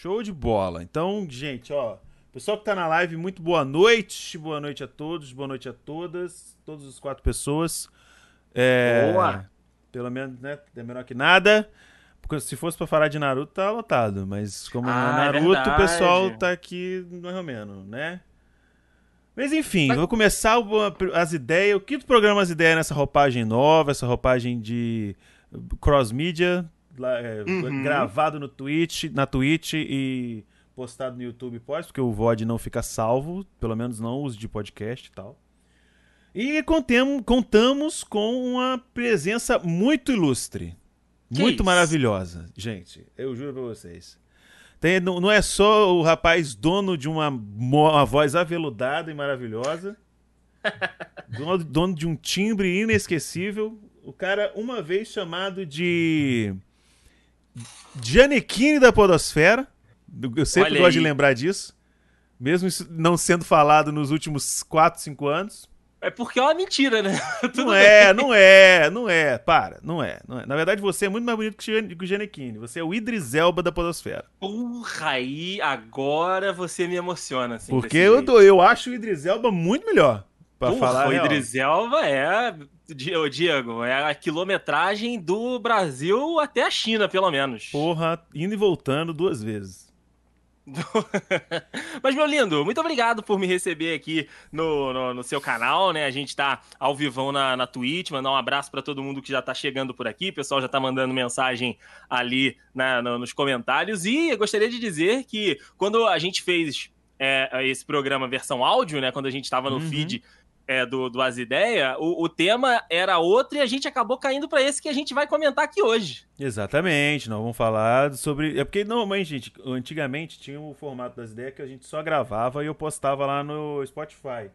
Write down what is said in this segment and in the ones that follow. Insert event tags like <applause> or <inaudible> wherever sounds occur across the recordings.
Show de bola. Então, gente, ó, pessoal que tá na live, muito boa noite. Boa noite a todos, boa noite a todas, todas as quatro pessoas. É, Boa. Pelo menos, né, é menor que nada. Porque se fosse pra falar de Naruto, tá lotado. Mas como não Ah, é é Naruto, o verdade. pessoal tá aqui mais ou menos, né? Mas enfim, vou começar o- as ideias. O quinto programa As Ideias nessa roupagem nova, essa roupagem de cross-mídia, lá, é, Uhum. gravado no Twitch, na Twitch e postado no YouTube pode, porque o VOD não fica salvo, pelo menos não os de podcast e tal. E contem- contamos com uma presença muito ilustre. Que muito isso? maravilhosa, gente. Eu juro pra vocês. Tem- não, não é só o rapaz dono de uma, uma voz aveludada e maravilhosa, <laughs> dono, dono de um timbre inesquecível. O cara, uma vez chamado de Giannichini da Podosfera. Eu sempre Olha gosto de aí. lembrar disso. Mesmo isso não sendo falado nos últimos 4, 5 anos. É porque é uma mentira, né? <laughs> Não bem. é, não é, não é. Para, não é, não é. Na verdade, você é muito mais bonito que o Giannichini. Você é o Idris Elba da Podosfera. Porra, aí agora você me emociona. Assim, Porque eu, jeito. eu acho o Idris Elba muito melhor. Pra Porra, falar o real. Idris Elba é, Diego, é a quilometragem do Brasil até a China, pelo menos. Porra, indo e voltando duas vezes. <laughs> Mas, meu lindo, muito obrigado por me receber aqui no, no, no seu canal, né? A gente tá ao vivão na, na Twitch, mandar um abraço pra todo mundo que já tá chegando por aqui, o pessoal já tá mandando mensagem ali na- no- nos comentários. E eu gostaria de dizer que quando a gente fez é, esse programa versão áudio, né? Quando a gente tava no Uhum. feed é, do, do As Ideia, o, o tema era outro e a gente acabou caindo pra esse que a gente vai comentar aqui hoje. Exatamente, nós vamos falar sobre. É porque normalmente, gente, antigamente tinha o formato das ideias que a gente só gravava e eu postava lá no Spotify.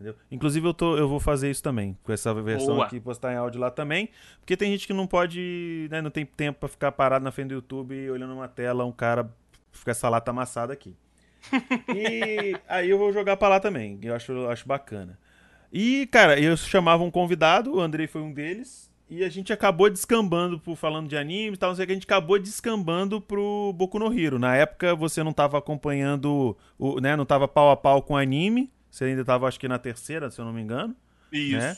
Entendeu? Inclusive eu, tô, eu vou fazer isso também, com essa versão Boa. aqui, postar em áudio lá também. Porque tem gente que não pode, né, não tem tempo pra ficar parado na frente do YouTube olhando uma tela, um cara fica essa lata amassada aqui. <laughs> E aí eu vou jogar pra lá também, eu acho, eu acho bacana. E, cara, eu chamava um convidado, o Andrei foi um deles, e a gente acabou descambando por falando de anime e tal, não sei o que, a gente acabou descambando pro Boku no Hero. Na época você não tava acompanhando, o, né, não tava pau a pau com anime, você ainda tava acho que na terceira, se eu não me engano. Isso. Né?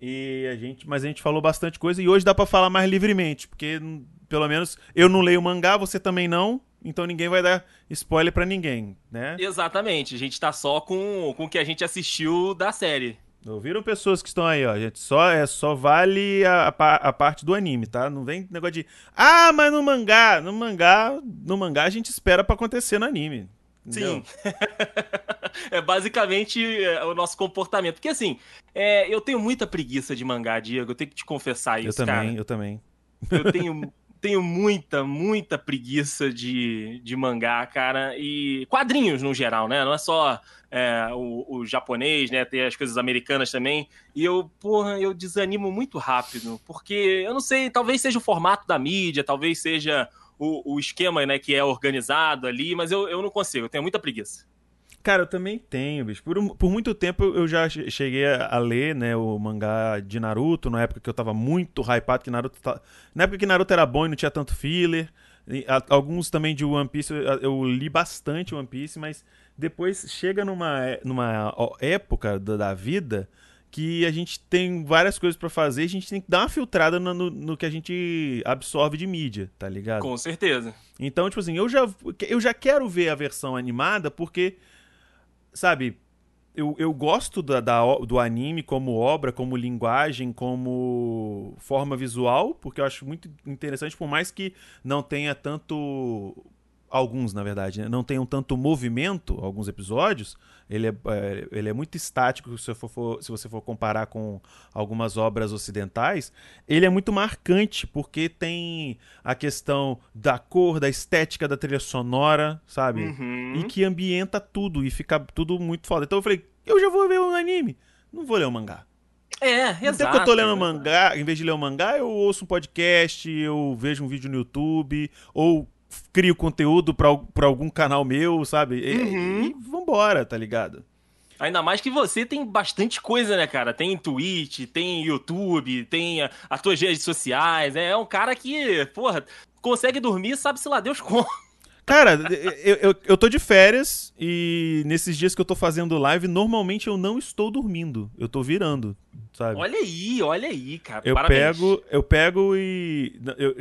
E a gente, mas a gente falou bastante coisa e hoje dá pra falar mais livremente, porque pelo menos eu não leio mangá, você também não, então ninguém vai dar spoiler pra ninguém, né? Exatamente, a gente tá só com, com o que a gente assistiu da série. Ouviram pessoas que estão aí, ó, gente, só é só vale a, a, a parte do anime, tá? Não vem negócio de "Ah, mas no mangá, no mangá, no mangá a gente espera pra acontecer no anime". entendeu? Sim. <laughs> é basicamente é, o nosso comportamento. Porque assim, é, eu tenho muita preguiça de mangá, Diego. Eu tenho que te confessar Eu isso, também, cara. eu também. Eu tenho, <laughs> tenho muita, muita preguiça de, de mangá, cara. E quadrinhos no geral, né? Não é só é, o, o japonês, né? Tem as coisas americanas também. E eu, porra, eu desanimo muito rápido. Porque eu não sei, talvez seja o formato da mídia, talvez seja o, o esquema, né, que é organizado ali, mas eu, eu não consigo, eu tenho muita preguiça. Cara, eu também tenho, bicho. Por, por muito tempo eu já che- cheguei a ler, né, o mangá de Naruto, na época que eu tava muito hypado que Naruto tá... Na época que Naruto era bom e não tinha tanto filler. E a- alguns também de One Piece, eu, eu li bastante One Piece, mas depois chega numa, é- numa época da, da vida que a gente tem várias coisas pra fazer e a gente tem que dar uma filtrada no, no- no que a gente absorve de mídia, tá ligado? Com certeza. Então, tipo assim, eu já, eu já quero ver a versão animada porque, sabe, eu, eu gosto da, da do anime como obra, como linguagem, como forma visual, porque eu acho muito interessante, por mais que não tenha tanto. Alguns, na verdade, né, não tenham tanto movimento, alguns episódios, ele é, é, ele é muito estático se, for- for- se você for comparar com algumas obras ocidentais. Ele é muito marcante, porque tem a questão da cor, da estética da trilha sonora, sabe? Uhum. E que ambienta tudo e fica tudo muito foda. Então eu falei, eu já vou ver um anime, não vou ler o mangá. É, exato. tempo que eu tô lendo mangá, em vez de ler o mangá, eu ouço um podcast, eu vejo um vídeo no YouTube, ou crio conteúdo pra, al- pra algum canal meu, sabe? E, Uhum. e vambora, tá ligado? Ainda mais que você tem bastante coisa, né, cara? Tem Twitch, tem YouTube, tem as tuas redes sociais. É um cara que, porra, consegue dormir, sabe-se lá Deus como. Cara, eu, eu, eu tô de férias e nesses dias que eu tô fazendo live, normalmente eu não estou dormindo. Eu tô virando, sabe? Olha aí, olha aí, cara. Eu Parabéns. pego, eu pego e. Eu,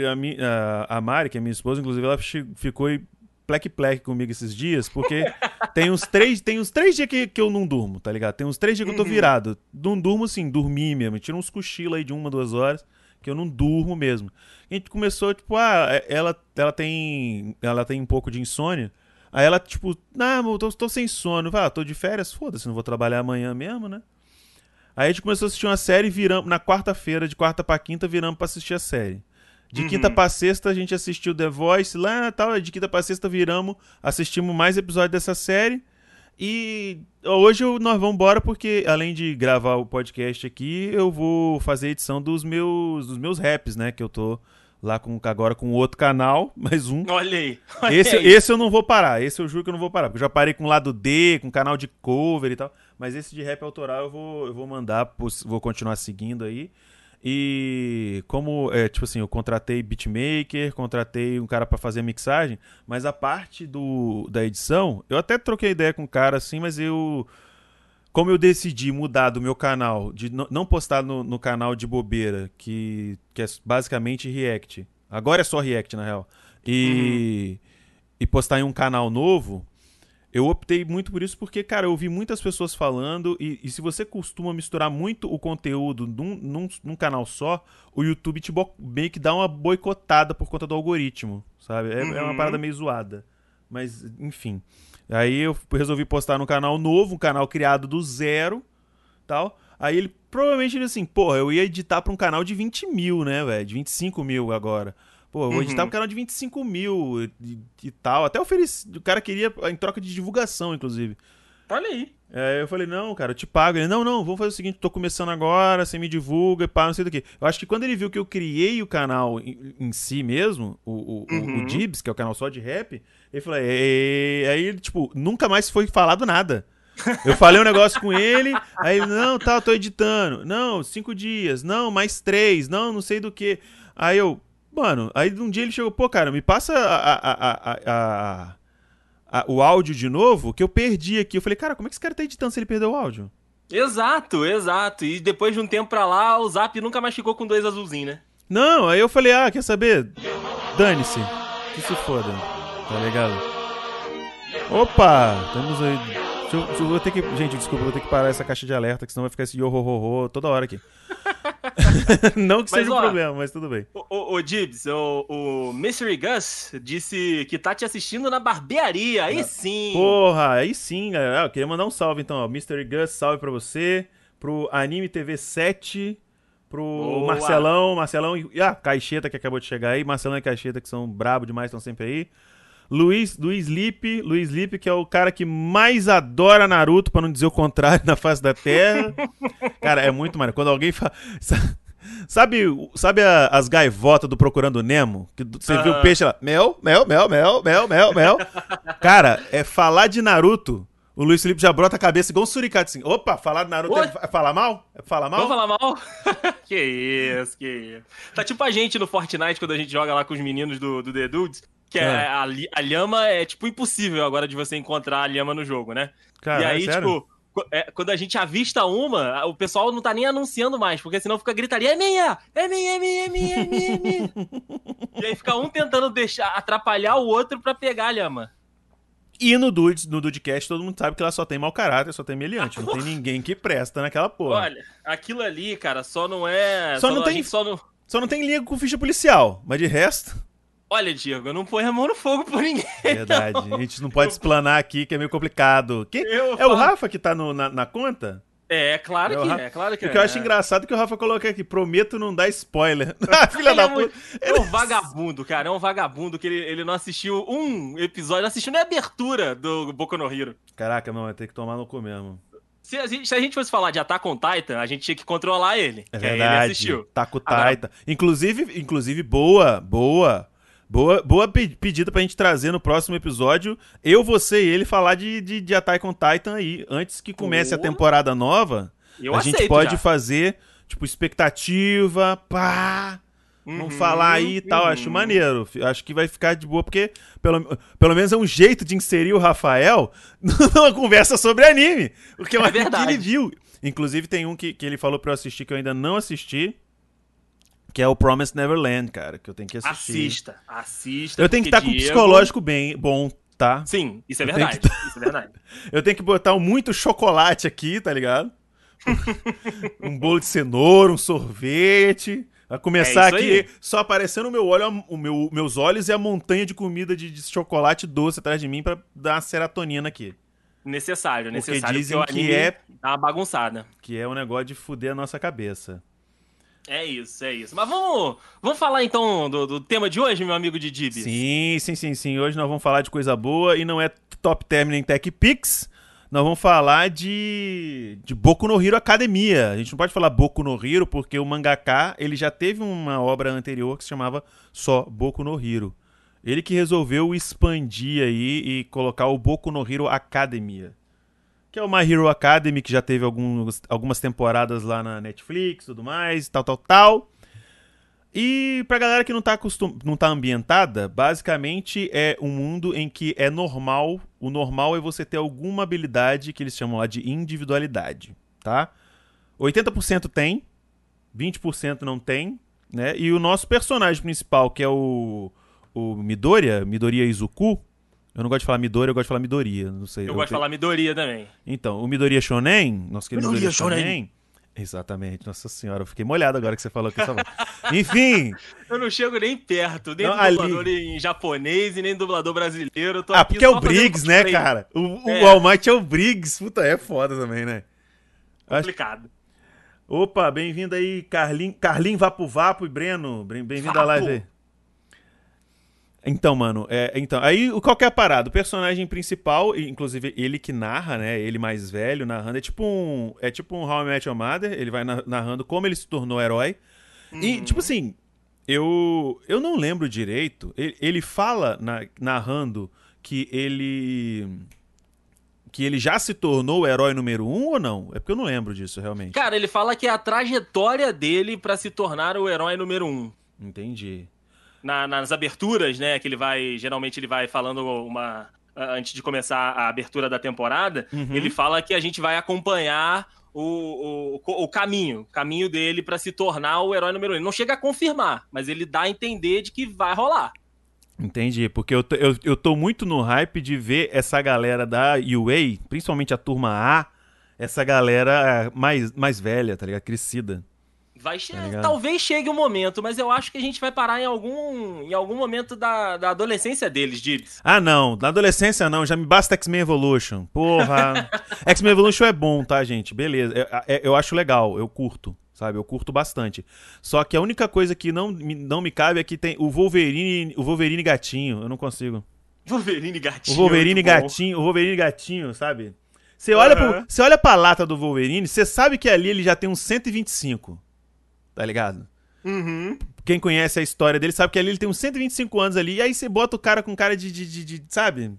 a, a, Mari, que é minha esposa, inclusive, ela ficou e pleque-pleque comigo esses dias, porque <laughs> tem uns três, tem uns três dias que, que eu não durmo, tá ligado? Tem uns três dias que eu tô Uhum. virado. Não durmo assim, dormir mesmo. Tira uns cochilos aí de uma, duas horas, que eu não durmo mesmo. A gente começou, tipo, ah, ela, ela tem. Ela tem um pouco de insônia. Aí ela, tipo, não, eu tô, tô sem sono. Vai, ah, tô de férias, foda-se, não vou trabalhar amanhã mesmo, né? Aí a gente começou a assistir uma série e viramos. Na quarta-feira, de quarta pra quinta, viramos pra assistir a série. De Uhum. quinta pra sexta, a gente assistiu The Voice lá e tal. De quinta pra sexta, viramos, assistimos mais episódios dessa série. E hoje nós vamos embora porque, além de gravar o podcast aqui, eu vou fazer a edição dos meus, dos meus raps, né? Que eu tô lá com, agora com outro canal, <laughs> mais um. Olha aí. olha Esse, aí. esse eu não vou parar, esse eu juro que eu não vou parar. Porque eu já parei com o lado D, com canal de cover e tal. Mas esse de rap autoral eu vou, eu vou mandar, vou continuar seguindo aí. E como, é, tipo assim, eu contratei beatmaker, contratei um cara pra fazer a mixagem, mas a parte do, da edição, eu até troquei ideia com o cara assim, mas eu. Como eu decidi mudar do meu canal, de não postar no, no canal de bobeira, que, que é basicamente React. Agora é só React, na real. E, e postar em um canal novo, eu optei muito por isso porque, cara, eu ouvi muitas pessoas falando. E, e se você costuma misturar muito o conteúdo num, num, num canal só, o YouTube te meio que dá uma boicotada por conta do algoritmo, sabe? É, é uma Uhum. parada meio zoada. Mas, enfim. Aí eu resolvi postar no canal novo, um canal criado do zero, tal. Aí ele provavelmente ele assim, porra, eu ia editar pra um canal de 20 mil, né, velho? De 25 mil agora. Pô, eu vou editar Uhum. um canal de 25 mil e, e tal. Até ofereci. O cara queria em troca de divulgação, inclusive. Olha aí. É, eu falei, não, cara, eu te pago. Ele, não, não, vamos fazer o seguinte, tô começando agora, você me divulga e pá, não sei do que. Eu acho que quando ele viu que eu criei o canal em, em si mesmo, o, o, o- Uhum. o Dibs, que é o canal só de rap, ele falou, "É", aí ele, tipo, nunca mais foi falado nada. Eu falei um negócio com ele, aí ele, não, tá, eu tô editando. Não, cinco dias, não, mais três, não, não sei do que. Aí eu, mano, aí um dia ele chegou, pô, cara, me passa a- a- a- o áudio de novo, que eu perdi aqui. Eu falei, cara, como é que esse cara tá editando se ele perdeu o áudio? Exato, exato. E depois de um tempo pra lá, o Zap nunca mais ficou com dois azulzinhos, né? Não, aí eu falei, ah, quer saber? Dane-se. Que se foda. Tá ligado? Opa! Temos aí. Eu, eu- vou ter que. Gente, desculpa, vou ter que parar essa caixa de alerta, que senão vai ficar esse yo ho ho ho toda hora aqui. <laughs> Não que Mas, seja um ó, problema, mas tudo bem. O, o, o o, o Mystery Gus disse que tá te assistindo na barbearia. Aí sim. Porra, aí sim, galera. Ah, Eu queria mandar um salve então, ó. Mystery Gus, salve pra você. Pro Anime TV 7. Pro Boa. Marcelão, Marcelão e. Ah, Caixeta que acabou de chegar aí. Marcelão e Caixeta que são brabo demais, estão sempre aí. Luiz, Luiz Lipe, Luiz Lipe, que é o cara que mais adora Naruto, pra não dizer o contrário, <laughs> na face da Terra. cara, é muito maneiro. Quando alguém fala. Sabe, sabe a- as gaivotas do Procurando Nemo? Que você vê o Aham. peixe lá, mel, mel, mel, mel, mel, mel, mel. Cara, é falar de Naruto. O Luiz Felipe já brota a cabeça igual um suricate assim. Opa, falar de Naruto Oi? é, é falar mal? É falar mal? Vamos falar mal? <laughs> que isso, que isso. Tá tipo a gente no Fortnite quando a gente joga lá com os meninos do, do The Dudes. Que é, É. a, a lhama é tipo impossível agora de você encontrar a lhama no jogo, né? Cara, e aí, é tipo, é, quando a gente avista uma, o pessoal não tá nem anunciando mais, porque senão fica gritaria: é minha! É minha, é minha, é minha, é minha, é minha. <laughs> e aí fica um tentando deixar, atrapalhar o outro pra pegar a lhama. E no Dudes, no Dudecast, todo mundo sabe que lá só tem mau caráter, só tem meliante. Não tem <laughs> ninguém que presta naquela porra. Olha, aquilo ali, cara, só não é. Só não a tem- só não. Só não tem liga com ficha policial, mas de resto. Olha, Diego, eu não ponho a mão no fogo por ninguém. <laughs> Verdade. A gente não pode explanar aqui, que é meio complicado. Quem- Eu É o falo- Rafa que tá no- na, na conta? É, é claro É o que Rafa- é, claro que Porque é. eu acho engraçado que o Rafa coloca aqui, prometo não dar spoiler. <laughs> Filha Ele da é, puta. muito- é um vagabundo, cara. É um vagabundo que ele, ele não assistiu um episódio, não assistiu nem a abertura do Boku no Hero. Caraca, não, vai ter que tomar no cu mesmo. Se a, gente, se a gente fosse falar de Attack on Titan, a gente tinha que controlar ele. É que verdade. Ele assistiu. Tá com o Agora- Taita. Inclusive, inclusive, boa, boa. Boa, boa pe- pedida pra gente trazer no próximo episódio. Eu, você e ele falar de, de, de Attack on Titan aí. Antes que comece a Boa. temporada nova, Eu a gente pode já. fazer, tipo, expectativa, pá. Vamos uhum, falar aí e tal, uhum. acho maneiro. Acho que vai ficar de boa, porque pelo, pelo menos é um jeito de inserir o Rafael <laughs> numa conversa sobre anime. Porque é uma é que ele viu. Inclusive, tem um que, que ele falou pra eu assistir que eu ainda não assisti. Que é o Promised Neverland, cara, que eu tenho que assistir. Assista, assista. Eu tenho que estar tá com o psicológico bem bom, tá? Sim, isso é verdade. Tá... Isso é verdade. <laughs> eu tenho que botar muito chocolate aqui, tá ligado? um <laughs> bolo de cenoura, um sorvete. Vai começar é aqui aí. só aparecendo o meu olho, o meu, meus olhos e a montanha de comida de, de chocolate doce atrás de mim para dar uma serotonina aqui. Necessário, necessário. Porque dizem que é. Dá uma bagunçada. Que é um negócio de fuder a nossa cabeça. É isso, é isso. Mas vamos, vamos falar então do, do tema de hoje, meu amigo de Dibs. Sim, sim, sim, sim. Hoje nós vamos falar de coisa boa e não é Top Term nem Tech Pix nós vamos falar de, de Boku no Hero Academia. A gente não pode falar Boku no Hero porque o mangaka ele já teve uma obra anterior que se chamava só Boku no Hero. Ele que resolveu expandir aí e colocar o Boku no Hero Academia. Que é o My Hero Academy, que já teve alguns, algumas temporadas lá na Netflix tudo mais, tal, tal, tal. E pra galera que não tá, acostum... não tá ambientada, basicamente é um mundo em que é normal. O normal é você ter alguma habilidade que eles chamam lá de individualidade, tá? 80% tem, 20% não tem, né? E o nosso personagem principal, que é o, o Midoriya, Midoriya Izuku, eu não gosto de falar Midoriya, eu gosto de falar Midoriya, não sei. Eu, eu gosto de falar Midoriya também. Então, o Midoriya Shonen, nosso querido Midoriya, Midoriya Shonen, Shonen Exatamente, nossa senhora, eu fiquei molhado agora que você falou que <laughs> Enfim. Eu não chego nem perto, nem não, do dublador ali... em japonês e nem do dublador brasileiro. ah, porque é o Briggs, né, cara? O, é. o All Might é o Briggs. Puta, é foda também, né? Complicado. Opa, bem-vindo aí, Carlin, Carlin Vapo Vapo e Breno. Bem-vindo à live aí. Então, mano, é, então, aí qual que é a parada? O personagem principal, inclusive ele que narra, né? Ele mais velho narrando, é tipo um. É tipo um How I Met Your Mother, ele vai narrando como ele se tornou herói. Uhum. E, tipo assim, eu. Eu não lembro direito. Ele, ele fala na, narrando que ele. Que ele já se tornou o herói número um ou não? É porque eu não lembro disso, realmente. Cara, ele fala que é a trajetória dele para se tornar o herói número um. Entendi na, nas aberturas, né? Que ele vai. Geralmente ele vai falando uma. Antes de começar a abertura da temporada, uhum. ele fala que a gente vai acompanhar o, o, o caminho, caminho dele para se tornar o herói número um. Ele não chega a confirmar, mas ele dá a entender de que vai rolar. Entendi, porque eu, eu, eu tô muito no hype de ver essa galera da UA, principalmente a turma A, essa galera mais, mais velha, tá ligado? Crescida. Vai che tá Talvez chegue o um momento, mas eu acho que a gente vai parar em algum, em algum momento da, da adolescência deles, Dibs. Ah, não. Na adolescência não. Já me basta X-Men Evolution. Porra. <laughs> X-Men Evolution é bom, tá, gente? Beleza. Eu, é, eu acho legal. Eu curto. Sabe? Eu curto bastante. Só que a única coisa que não, não me cabe é que tem o Wolverine, o Wolverine gatinho. Eu não consigo. Wolverine gatinho. O Wolverine gatinho, o Wolverine gatinho, sabe? Você olha, uhum. pro, você olha pra lata do Wolverine, você sabe que ali ele já tem uns 125 tá ligado? Uhum. Quem conhece a história dele sabe que ali ele tem uns 125 anos ali, e aí você bota o cara com cara de, de, de, de sabe?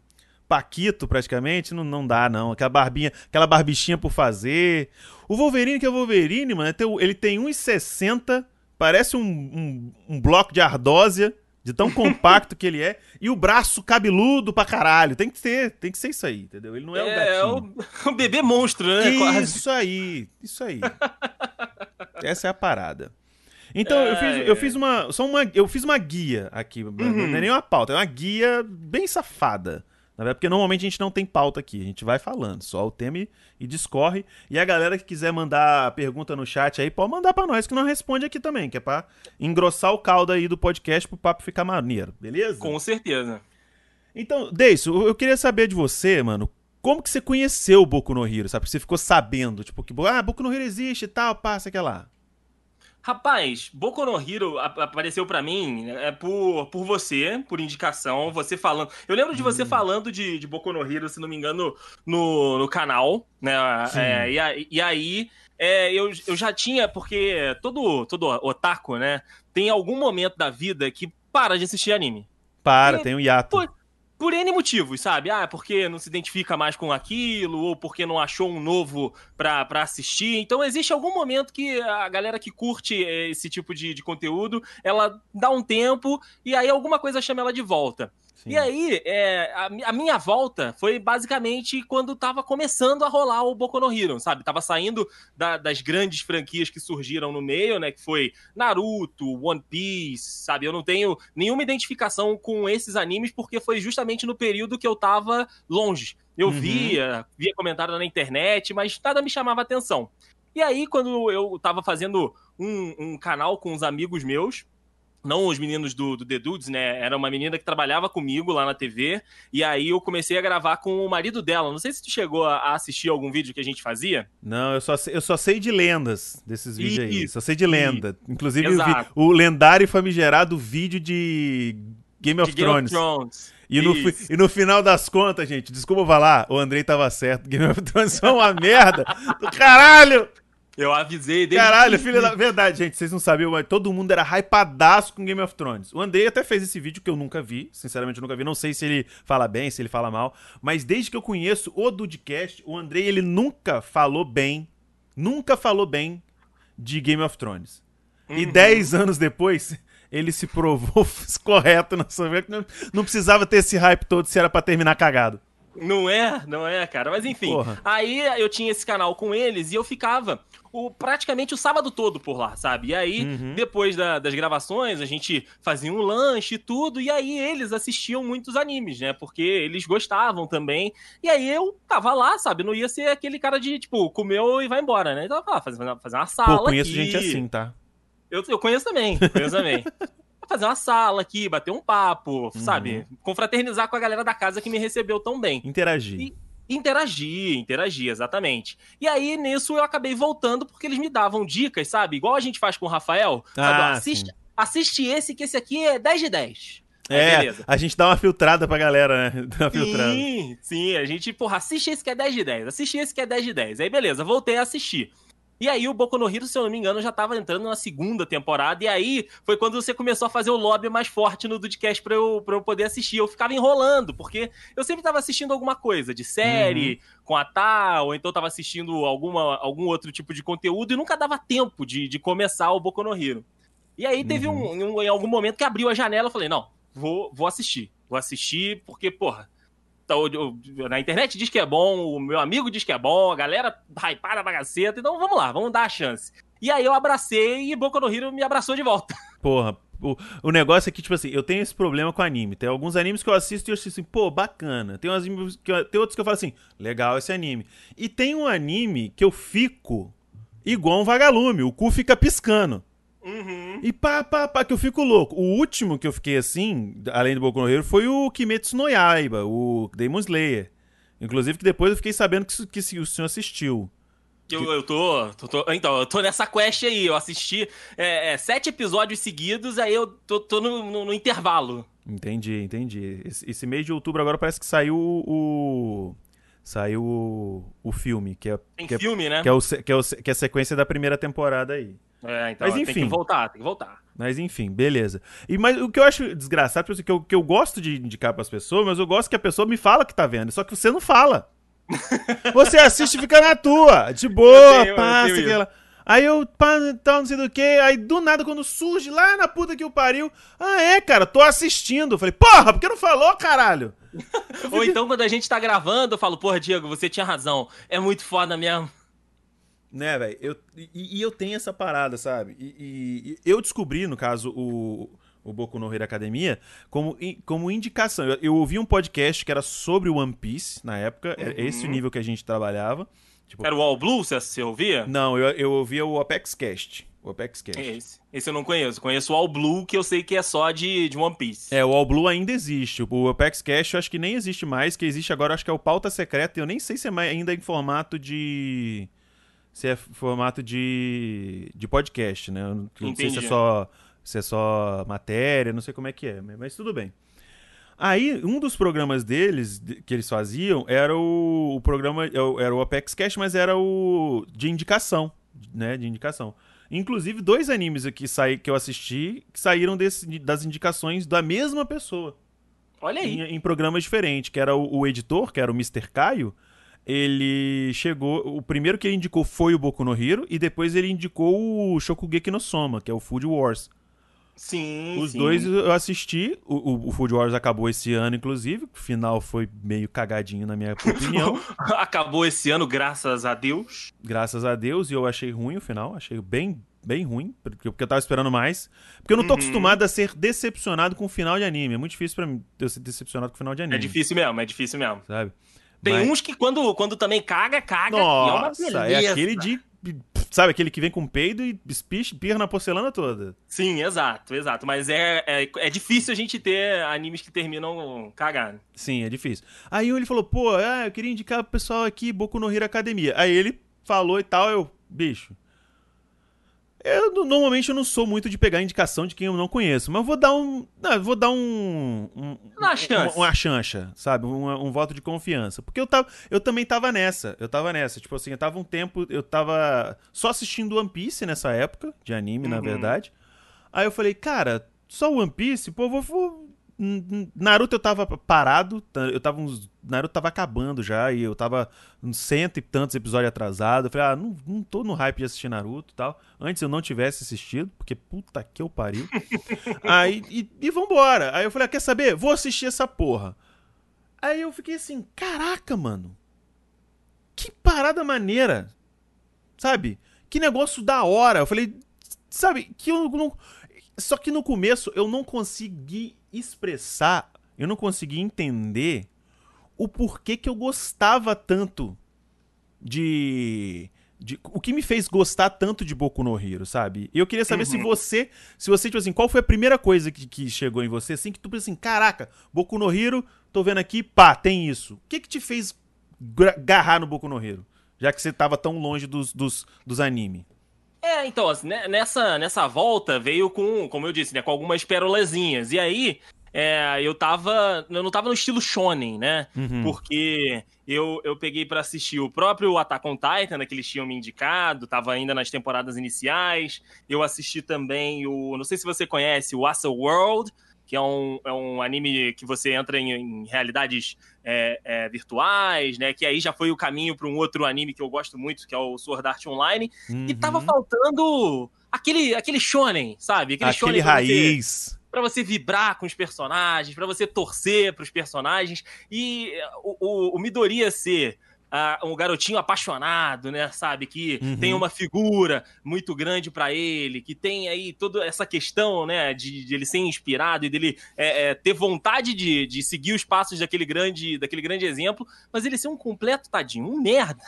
Paquito, praticamente, não, não dá, não. Aquela barbinha, aquela barbichinha por fazer. O Wolverine, que é o Wolverine, mano, ele tem 1,60, parece um, um, um bloco de ardósia, de tão compacto que ele é, e o braço cabeludo pra caralho. Tem que ser, tem que ser isso aí, entendeu? Ele não é, é o gatinho. É o, o <laughs> bebê monstro, né? Isso Quase. aí, isso aí. <laughs> Essa é a parada. Então, é, eu, fiz, eu fiz uma. Só uma. Eu fiz uma guia aqui. Uhum. Não é nem uma pauta, é uma guia bem safada. Porque normalmente a gente não tem pauta aqui, a gente vai falando, só o tema e, e discorre. E a galera que quiser mandar pergunta no chat aí, pode mandar para nós que não responde aqui também, que é pra engrossar o caldo aí do podcast pro papo ficar maneiro, beleza? Com certeza. Então, Deiso, eu queria saber de você, mano, como que você conheceu o Boku no Hero, sabe? Você ficou sabendo, tipo, que, ah, Boku no Hero existe e tal, passa que lá. Rapaz, Boku no Hero apareceu para mim é, por, por você, por indicação, você falando. Eu lembro de você hum. falando de, de Boku no Hero, se não me engano, no, no canal, né? É, e, e, aí é, eu, eu já tinha, porque todo, todo otaku, né, tem algum momento da vida que para de assistir anime. Para, e, tem um hiato. Pô, por N motivos, sabe? Ah, porque não se identifica mais com aquilo, ou porque não achou um novo pra, pra assistir. Então existe algum momento que a galera que curte esse tipo de, de conteúdo, ela dá um tempo e aí alguma coisa chama ela de volta. Sim. E aí, é, a, a, minha volta foi basicamente quando tava começando a rolar o Boku no Hero, sabe? Tava saindo da, das grandes franquias que surgiram no meio, né? Que foi Naruto, One Piece, sabe? Eu não tenho nenhuma identificação com esses animes porque foi justamente no período que eu tava longe. Eu uhum. via, via comentário na internet, mas nada me chamava atenção. E aí, quando eu tava fazendo um, um canal com uns amigos meus, não os meninos do, do The Dudes, né? Era uma menina que trabalhava comigo lá na TV. E aí eu comecei a gravar com o marido dela. Não sei se tu chegou a assistir algum vídeo que a gente fazia. Não, eu só sei, eu só sei de lendas desses vídeos aí. Só sei de lenda. Inclusive o lendário e famigerado vídeo de Game of, de Thrones. Game of Thrones. E no, e no final das contas, gente, desculpa falar, o Andrei tava certo. Game of Thrones é uma merda do caralho! Eu avisei dele. Caralho, filho da verdade, gente, vocês não sabiam, mas todo mundo era hypadaço com Game of Thrones. O Andrei até fez esse vídeo que eu nunca vi, sinceramente eu nunca vi, não sei se ele fala bem, se ele fala mal, mas desde que eu conheço o Dudcast, o Andrei ele nunca falou bem, nunca falou bem de Game of Thrones. Uhum. E dez anos depois, ele se provou <laughs> correto na sua vida, não, não precisava ter esse hype todo se era para terminar cagado. Não é, não é, cara. Mas enfim, Porra. aí eu tinha esse canal com eles e eu ficava o, praticamente o sábado todo por lá, sabe? E aí, uhum. depois da, das gravações, a gente fazia um lanche e tudo, e aí eles assistiam muitos animes, né? Porque eles gostavam também. E aí eu tava lá, sabe? Não ia ser aquele cara de, tipo, comeu e vai embora, né? Então eu tava lá, fazer, fazer uma sala. Pô, conheço aqui. gente assim, tá? Eu, eu conheço também, conheço também. <laughs> fazer uma sala aqui, bater um papo, uhum. sabe? Confraternizar com a galera da casa que me recebeu tão bem. Interagir. E, interagir, interagir, exatamente. E aí, nisso, eu acabei voltando porque eles me davam dicas, sabe? Igual a gente faz com o Rafael. Ah, assiste, assiste esse, que esse aqui é 10 de 10. é, beleza. a gente dá uma filtrada pra galera, né? <laughs> Dá uma sim, filtrada. sim, a gente, porra, assiste esse que é 10 de 10, assiste esse que é 10 de 10. Aí, beleza, voltei a assistir. E aí o Boku no Hero, se eu não me engano, já tava entrando na segunda temporada. E aí foi quando você começou a fazer o lobby mais forte no Dudcast pra eu, pra eu poder assistir. Eu ficava enrolando, porque eu sempre tava assistindo alguma coisa de série, uhum. com a Tá, ou então tava assistindo alguma, algum outro tipo de conteúdo e nunca dava tempo de, de começar o Boku no Hero. E aí teve uhum. um, um, em algum momento que abriu a janela, eu falei, não, vou, vou assistir. Vou assistir, porque, porra, na internet diz que é bom, o meu amigo diz que é bom, a galera hypada pra caceta, então vamos lá, vamos dar a chance. E aí eu abracei e Boku no Hero me abraçou de volta. <laughs> Porra, o, o negócio é que, tipo assim, eu tenho esse problema com anime. Tem alguns animes que eu assisto e eu assisto assim, pô, bacana. Tem, umas, que tem outros que eu falo assim, legal esse anime. E tem um anime que eu fico igual um vagalume, o cu fica piscando. Uhum. E pá, pá, pá, que eu fico louco. O último que eu fiquei assim, além do Boku no Hero, foi o Kimetsu no Yaiba, o Demon Slayer. Inclusive que depois eu fiquei sabendo que, que o senhor assistiu. Eu, eu tô, tô, tô, Então, eu tô nessa quest aí. Eu assisti é, é, sete episódios seguidos, aí eu tô, tô no, no, no, intervalo. Entendi, entendi. Esse, esse, mês de outubro agora parece que saiu o. Saiu o, o filme, que é. Tem que filme, é, né? Que é, o, que, é o, que é a sequência da primeira temporada aí. É, então mas, enfim, tem que voltar, tem que voltar. Mas enfim, beleza. E mas o que eu acho desgraçado, tipo assim, que eu, que eu gosto de indicar para as pessoas, mas eu gosto que a pessoa me fala que tá vendo, só que você não fala. <laughs> você assiste e fica na tua, de boa, tenho, passa aquela. Aí eu, pá, tal, não sei do que. Aí do nada, quando surge lá na puta que o pariu. Ah, é, cara, tô assistindo. Eu falei, porra, por que não falou, caralho? <laughs> Ou então quando a gente tá gravando, eu falo, porra, Diego, você tinha razão. É muito foda mesmo. Né, velho? Eu, e, e, eu tenho essa parada, sabe? E, e, eu descobri, no caso, o, o Boku no Hero Academia, como, como indicação. Eu, eu, ouvi um podcast que era sobre One Piece na época, uhum. era esse o nível que a gente trabalhava. Tipo, era o All Blue, você ouvia? Não, eu, eu ouvia o Apex Cast. O Apex Cast. Esse. Esse eu não conheço. Conheço o All Blue, que eu sei que é só de, de One Piece. É, o All Blue ainda existe. O Apex Cash eu acho que nem existe mais. que existe agora acho que é o Pauta Secreta. Eu nem sei se é ainda em formato de se é formato de, de podcast, né? não Entendi. sei se é, só, se é só matéria, não sei como é que é, mas tudo bem. Aí, um dos programas deles, que eles faziam, era o, o programa, é era o Apex Cash, mas era o de indicação, né, de indicação. Inclusive, dois animes aqui saí, que eu assisti, que saíram desse, das indicações da mesma pessoa. Olha aí. Em, em programas diferentes, que era o, o editor, que era o Mr. Caio, ele chegou. O primeiro que ele indicou foi o Boku no Hero, e depois ele indicou o Shokugeki no Soma, que é o Food Wars. Sim. Os sim. dois eu assisti. O, o, o, Food Wars acabou esse ano, inclusive. O final foi meio cagadinho, na minha <laughs> opinião. acabou esse ano, graças a Deus. Graças a Deus, e eu achei ruim o final. Achei bem, bem ruim, porque, porque eu tava esperando mais. Porque eu não tô uhum. acostumado a ser decepcionado com o final de anime. É muito difícil para mim eu ser decepcionado com o final de anime. É difícil mesmo, é difícil mesmo. Sabe? Tem Mas... uns que quando, quando também caga, caga. Nossa, é, é aquele de Sabe, aquele que vem com peido e espicha, pirra na porcelana toda. Sim, exato, exato. Mas é, é, é, difícil a gente ter animes que terminam cagando. Sim, é difícil. Aí ele falou, pô, ah, eu queria indicar pro pessoal aqui Boku no Hero Academia. Aí ele falou e tal, eu, bicho, eu normalmente eu não sou muito de pegar indicação de quem eu não conheço, mas vou dar um. Não, vou dar um. um uma chance. Uma, uma chancha, sabe? Um, um, voto de confiança. Porque eu, tava, eu também tava nessa. Eu tava nessa. Tipo assim, eu tava um tempo. Eu tava só assistindo One Piece nessa época, de anime, uhum. na verdade. Aí eu falei, cara, só One Piece? Pô, vou, vou Naruto eu tava parado, eu tava uns. Naruto tava acabando já, e eu tava uns cento e tantos episódios atrasado. Eu falei, ah, não, não tô no hype de assistir Naruto e tal. Antes eu não tivesse assistido, porque puta que eu pariu. <laughs> Aí, e, e vambora. Aí eu falei, ah, quer saber? Vou assistir essa porra. Aí eu fiquei assim, caraca, mano. Que parada maneira. Sabe? Que negócio da hora. Eu falei, sabe, que eu não. Só que no começo eu não consegui expressar, eu não consegui entender o porquê que eu gostava tanto de, de, o que me fez gostar tanto de Boku no Hero, sabe? E eu queria saber uhum. se você, se você, tipo assim, qual foi a primeira coisa que, que chegou em você, assim, que tu pensa assim, caraca, Boku no Hero, tô vendo aqui, pá, tem isso. O que que te fez agarrar no Boku no Hero? Já que você tava tão longe dos, dos, dos anime. É, então, assim, né, nessa, nessa volta veio com, como eu disse, né, com algumas perolazinhas. E aí, é, eu tava. Eu não tava no estilo shonen, né? Uhum. Porque eu, eu peguei para assistir o próprio Attack on Titan, né, que eles tinham me indicado, tava ainda nas temporadas iniciais. Eu assisti também o. Não sei se você conhece, o Asa World, que é um, é um anime que você entra em, em realidades é, é, virtuais, né? Que aí já foi o caminho para um outro anime que eu gosto muito, que é o Sword Art Online. Uhum. E tava faltando aquele, aquele shonen, sabe? Aquele, aquele shonen raiz. Pra você, vibrar com os personagens, para você torcer para os personagens. E o, o, o Midoriya ser uh, um garotinho apaixonado, né? Sabe? Que uhum. tem uma figura muito grande para ele, que tem aí toda essa questão, né? De, de ele ser inspirado e dele é, é, ter vontade de, de seguir os passos daquele grande, daquele grande exemplo, mas ele ser um completo tadinho, um merda.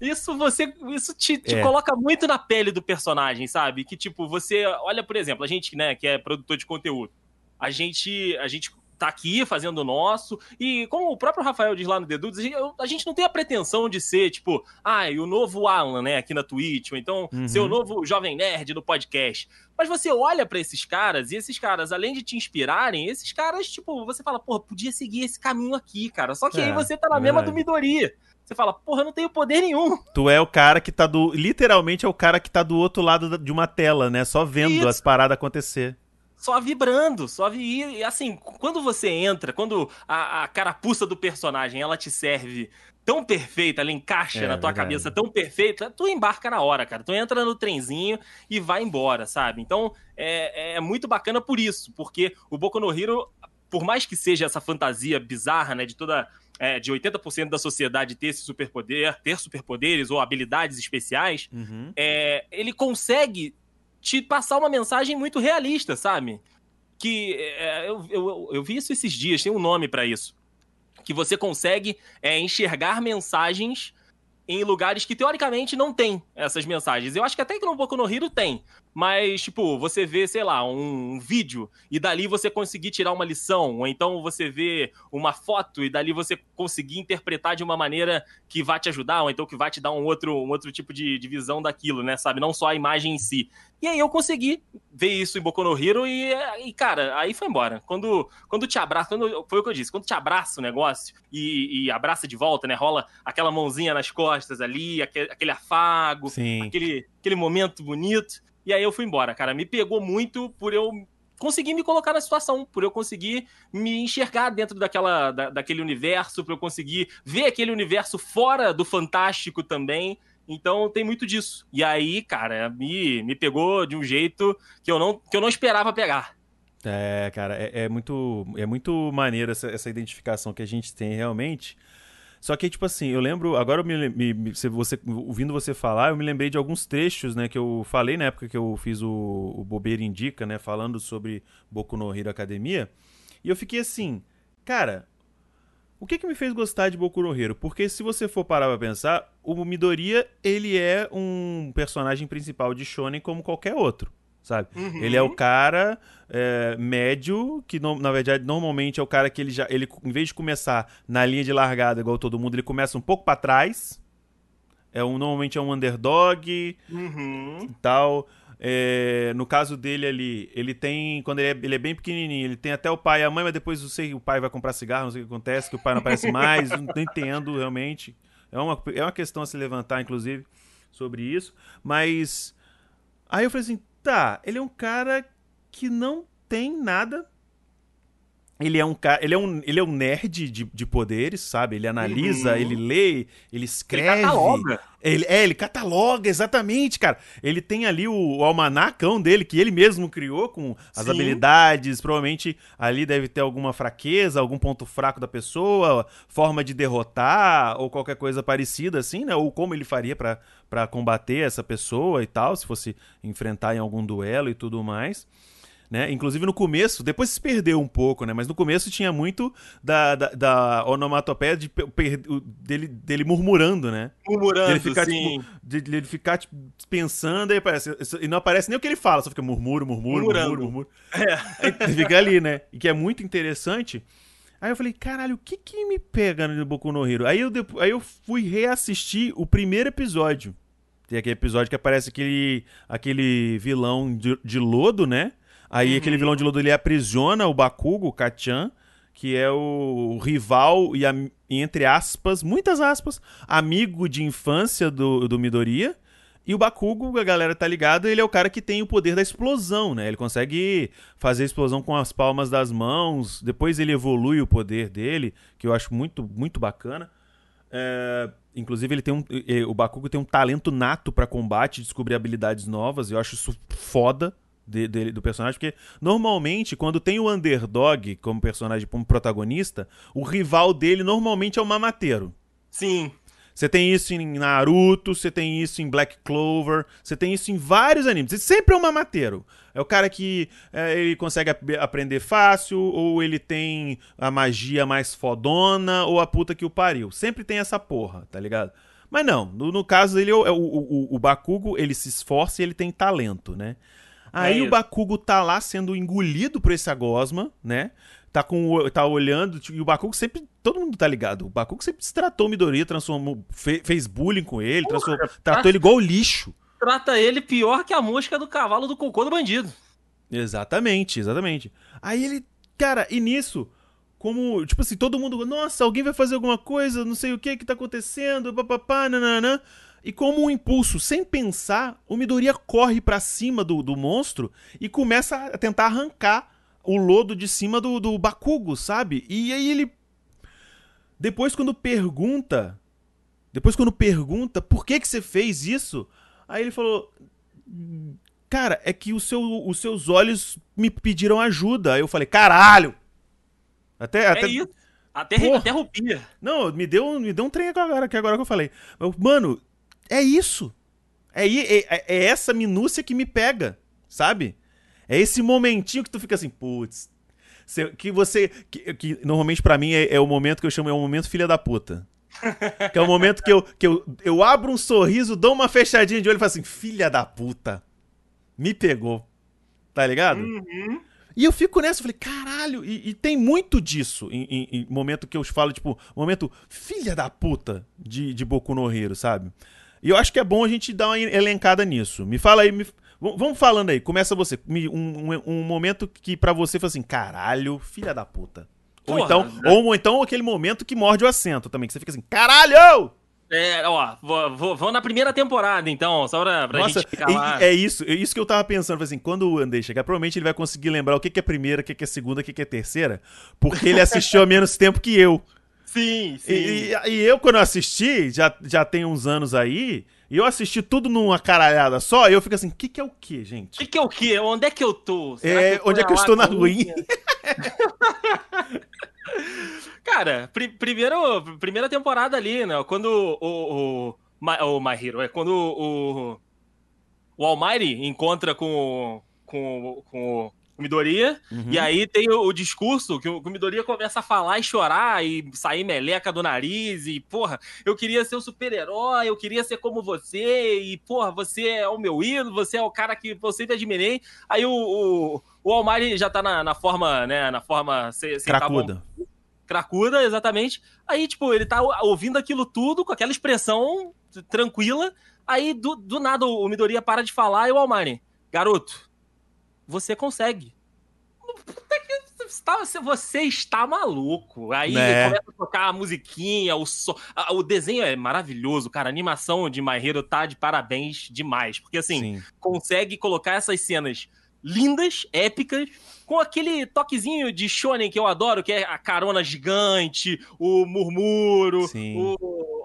Isso você. Isso te, te é. coloca muito na pele do personagem, sabe? Que, tipo, você. Olha, por exemplo, a gente, né, que é produtor de conteúdo. A gente, a gente tá aqui fazendo o nosso. E como o próprio Rafael diz lá no Dedudes, a gente não tem a pretensão de ser, tipo, ah, e o novo Alan, né, aqui na Twitch, ou então uhum. ser o novo Jovem Nerd no podcast. Mas você olha para esses caras, e esses caras, além de te inspirarem, esses caras, tipo, você fala, porra, podia seguir esse caminho aqui, cara. Só que é, aí você tá na é mesma do Midori. Você fala, porra, eu não tenho poder nenhum. Tu é o cara que tá do. Literalmente é o cara que tá do outro lado de uma tela, né? Só vendo Isso. as paradas acontecer só vibrando, só vi e assim, quando você entra, quando a, a, carapuça do personagem ela te serve tão perfeita, ela encaixa é, na tua verdade. cabeça tão perfeita, tu embarca na hora, cara. Tu entra no trenzinho e vai embora, sabe? Então é, é muito bacana por isso, porque o Boku no Hero, por mais que seja essa fantasia bizarra, né, de toda é, de 80% da sociedade ter esse superpoder, ter superpoderes ou habilidades especiais, uhum. é, ele consegue te passar uma mensagem muito realista, sabe? Que é, eu, eu, eu vi isso esses dias, tem um nome para isso. Que você consegue é, enxergar mensagens em lugares que teoricamente não tem essas mensagens. Eu acho que até que no Boku no Hero tem, mas, tipo, você vê, sei lá, um, vídeo e dali você conseguir tirar uma lição, ou então você vê uma foto e dali você conseguir interpretar de uma maneira que vai te ajudar, ou então que vai te dar um outro, um outro tipo de, de visão daquilo, né, sabe? Não só a imagem em si. E aí eu consegui ver isso em Boku no Hero e, e cara, aí foi embora. Quando, quando te abraça, quando, foi o que eu disse, quando te abraça o negócio e, e abraça de volta, né, rola aquela mãozinha nas costas ali, aquele, aquele afago, aquele, aquele momento bonito e aí eu fui embora, cara. Me pegou muito por eu conseguir me colocar na situação, por eu conseguir me enxergar dentro daquela, da, daquele universo, por eu conseguir ver aquele universo fora do fantástico também. Então tem muito disso. E aí, cara, me, me pegou de um jeito que eu não, que eu não esperava pegar. É, cara, é, é muito, é muito maneiro essa, essa identificação que a gente tem realmente. Só que, tipo assim, eu lembro. Agora, eu me, me, você, ouvindo você falar, eu me lembrei de alguns trechos, né? Que eu falei na época que eu fiz o, o Bobeira Indica, né? Falando sobre Boku no Hero Academia. E eu fiquei assim, cara. O que que me fez gostar de Boku no Hero? Porque se você for parar pra pensar, o Midoriya, ele é um personagem principal de Shonen como qualquer outro sabe? Uhum. Ele é o cara é, médio, que no, na verdade normalmente é o cara que ele já, ele em vez de começar na linha de largada igual todo mundo, ele começa um pouco para trás. É um, normalmente é um underdog uhum. e tal. É, no caso dele ali, ele tem. Quando ele é, ele é, bem pequenininho, ele tem até o pai e a mãe, mas depois não sei, o pai vai comprar cigarro, não sei o que acontece, que o pai não aparece mais, não entendo realmente. É uma, é uma questão a se levantar, inclusive, sobre isso. Mas. Aí eu falei assim, Tá, ele é um cara que não tem nada. Ele é um cara, ele é um, ele é um nerd de, de poderes, sabe? Ele analisa, uhum. ele lê, ele escreve. Ele cataloga. Ele, é, ele cataloga, exatamente, cara. Ele tem ali o, o almanacão dele, que ele mesmo criou, com as Sim. habilidades. Provavelmente ali deve ter alguma fraqueza, algum ponto fraco da pessoa, forma de derrotar, ou qualquer coisa parecida, assim, né? Ou como ele faria para combater essa pessoa e tal, se fosse enfrentar em algum duelo e tudo mais. Né? Inclusive no começo, depois se perdeu um pouco, né? Mas no começo tinha muito da, da, da onomatopeia de, dele, dele murmurando, né? Murmurando, ele ficar, sim. Tipo, de, ele ficar tipo, pensando e, aparece, e não aparece nem o que ele fala, só fica murmuro, murmuro, murmuro, murmuro. É. fica ali, né? E que é muito interessante. Aí eu falei, caralho, o que que me pega no Boku no Hero? Aí eu, aí eu fui reassistir o primeiro episódio. Tem aquele episódio que aparece aquele, aquele vilão de, de lodo, né? Aí uhum. aquele vilão de lodo ele aprisiona o Bakugo, o Kachan, que é o, rival e, e, entre aspas, muitas aspas, amigo de infância do, do Midoriya. E o Bakugo, a galera tá ligada, ele é o cara que tem o poder da explosão, né? Ele consegue fazer explosão com as palmas das mãos. Depois ele evolui o poder dele, que eu acho muito, muito bacana. É, inclusive, ele tem um, o Bakugo tem um talento nato para combate, descobrir habilidades novas. Eu acho isso foda de, de, do personagem, porque normalmente, quando tem o underdog como personagem, como protagonista, o rival dele normalmente é o mamateiro. Sim. Você tem isso em Naruto, você tem isso em Black Clover, você tem isso em vários animes. Ele sempre é um mamateiro. É o cara que é, ele consegue ap aprender fácil, ou ele tem a magia mais fodona, ou a puta que o pariu. Sempre tem essa porra, tá ligado? Mas não, no, no caso ele, é o, o, o, o Bakugo, ele se esforça e ele tem talento, né? Aí é o Bakugo tá lá sendo engolido por esse agosma, né? Tá, com, tá olhando, e o Bakugo sempre. Todo mundo tá ligado. O Bakugo sempre se tratou o Midoriya, transformou, fe, fez bullying com ele, Porra, tratou tá... ele igual lixo. Trata ele pior que a mosca do cavalo do cocô do bandido. Exatamente, exatamente. Aí ele. Cara, e nisso, como, tipo assim, todo mundo, nossa, alguém vai fazer alguma coisa, não sei o que que tá acontecendo, papapá, nananã. E como um impulso, sem pensar, o Midoriya corre para cima do, do monstro e começa a tentar arrancar o lodo de cima do, do Bakugo, sabe? E aí ele. Depois, quando pergunta. Depois, quando pergunta por que, que você fez isso, aí ele falou. Cara, é que o seu, os seus olhos me pediram ajuda. Aí eu falei, caralho! Até. É até... isso. Até, até roupia. Não, me deu, me deu um trem agora, que agora que eu falei. Mano, é isso. É, é, é essa minúcia que me pega, sabe? É esse momentinho que tu fica assim, putz. Que você. Que, que normalmente para mim é, é, o momento que eu chamo, é o momento filha da puta. <laughs> que é o momento que eu, que eu, eu abro um sorriso, dou uma fechadinha de olho e falo assim, filha da puta. Me pegou. Tá ligado? Uhum. E eu fico nessa, eu falei, caralho, e, e tem muito disso em, em, em, momento que eu falo, tipo, momento filha da puta de, de Boku no Hero, sabe? E eu acho que é bom a gente dar uma elencada nisso. Me fala aí, me... vamos falando aí, começa você. Um, um, um momento que para você foi assim, caralho, filha da puta. Porra, ou então, né? ou então aquele momento que morde o assento também, que você fica assim, caralho! É, ó, vou, na primeira temporada, então, só pra, pra Nossa, gente ficar lá. É isso, é isso que eu tava pensando, assim, quando o Andrei chegar, provavelmente ele vai conseguir lembrar o que, que é primeira, o que, que é segunda, o que, que é terceira, porque ele assistiu há menos tempo que eu. Sim, sim. E, e, e, eu, quando eu assisti, já, já tem uns anos aí, e eu assisti tudo numa caralhada só, e eu fico assim, o que, que é o que, gente? O que, que é o que? Onde é que eu tô? É, onde é que eu estou na ruim? <laughs> Cara, pr primeiro, primeira temporada ali, né? Quando o. O, o, o My Hero, é quando o. O Almighty encontra com, com, com o Midoriya, uhum. e aí tem o, o, discurso que o, que o Midoriya começa a falar e chorar e sair meleca do nariz e, porra, eu queria ser o um super-herói, eu queria ser como você e, porra, você é o meu ídolo, você é o cara que eu sempre admirei. Aí o, o, o Almighty já tá na, na forma, né, na forma... Sem, sem Cracuda. Tá cracuda, exatamente. Aí, tipo, ele tá ouvindo aquilo tudo com aquela expressão tranquila. Aí, do, do nada, o Midoriya para de falar e o Almari, garoto, você consegue. Você está maluco. Aí né? começa a tocar a musiquinha, o, so... o desenho é maravilhoso, cara. A animação de My Hero tá de parabéns demais. Porque, assim, Sim. consegue colocar essas cenas lindas, épicas, com aquele toquezinho de shonen que eu adoro, que é a carona gigante, o murmúrio, o,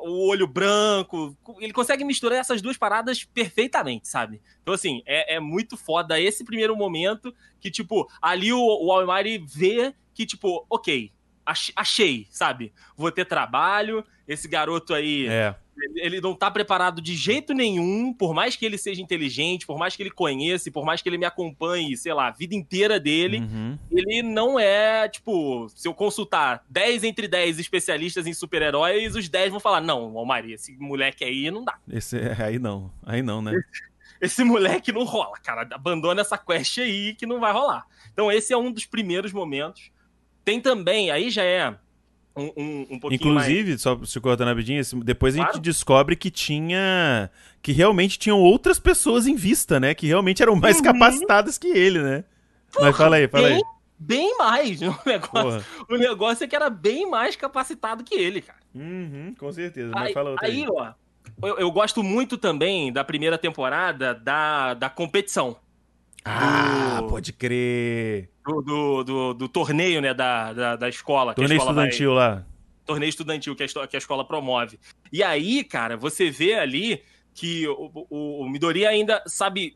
o, olho branco. Ele consegue misturar essas duas paradas perfeitamente, sabe? Então, assim, é, é muito foda esse primeiro momento que, tipo, ali o, o Almighty vê que, tipo, ok, achei, sabe? Vou ter trabalho, esse garoto aí é ele não tá preparado de jeito nenhum, por mais que ele seja inteligente, por mais que ele conheça, por mais que ele me acompanhe, sei lá, a vida inteira dele, uhum. ele não é, tipo, se eu consultar 10 entre 10 especialistas em super-heróis, os 10 vão falar: não, Almari, esse moleque aí não dá. Esse, é, aí não, aí não, né? Esse, esse moleque não rola, cara. Abandona essa quest aí que não vai rolar. Então, esse é um dos primeiros momentos. Tem também, aí já é um, um, um pouquinho Inclusive, mais... só se cortando rapidinho, depois claro. a gente descobre que tinha. que realmente tinham outras pessoas em vista, né? Que realmente eram mais uhum. capacitadas que ele, né? Porra, Mas fala aí, fala bem, aí. Bem mais. O negócio, o negócio é que era bem mais capacitado que ele, cara. Uhum, com certeza. Mas aí, fala outra aí, aí. ó. Eu, eu, gosto muito também da primeira temporada da, da competição. Ah, do, pode crer. Do, do, do, do, torneio, né, da, da, da escola. Torneio escola estudantil vai, lá. Torneio estudantil que a, que a escola promove. E aí, cara, você vê ali que o, o, o Midori ainda sabe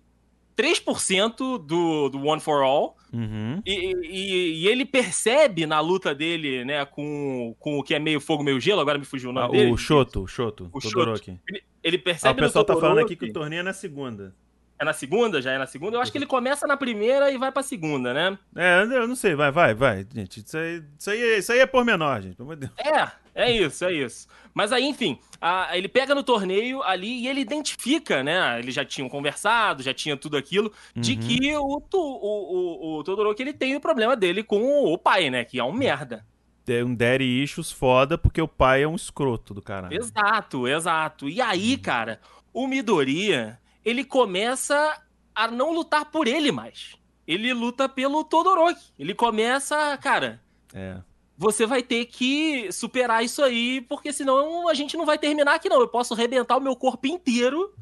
3% do, do One for All. Uhum. E, e, e, ele percebe na luta dele, né, com, com o que é meio fogo, meio gelo, agora me fugiu o nome ah, dele. O Shoto, o Shoto. O Shoto. Ele, ele percebe ah, O pessoal tá falando aqui que o torneio é na segunda. É na segunda? Já é na segunda? Eu acho que ele começa na primeira e vai pra segunda, né? É, eu não sei, vai, vai, vai, gente. Isso aí, isso aí, isso aí é pormenor, gente. Pelo Deus. É, é isso, é isso. Mas aí, enfim, a, ele pega no torneio ali e ele identifica, né? Eles já tinham conversado, já tinha tudo aquilo, uhum. de que o, o, o, o Todoroki ele tem o problema dele com o pai, né? Que é um merda. É um daddy issues foda porque o pai é um escroto do cara. Exato, exato. E aí, uhum. cara, o Midoriya ele começa a não lutar por ele mais. Ele luta pelo Todoroki. Ele começa, cara. É. Você vai ter que superar isso aí, porque senão a gente não vai terminar aqui, não. Eu posso arrebentar o meu corpo inteiro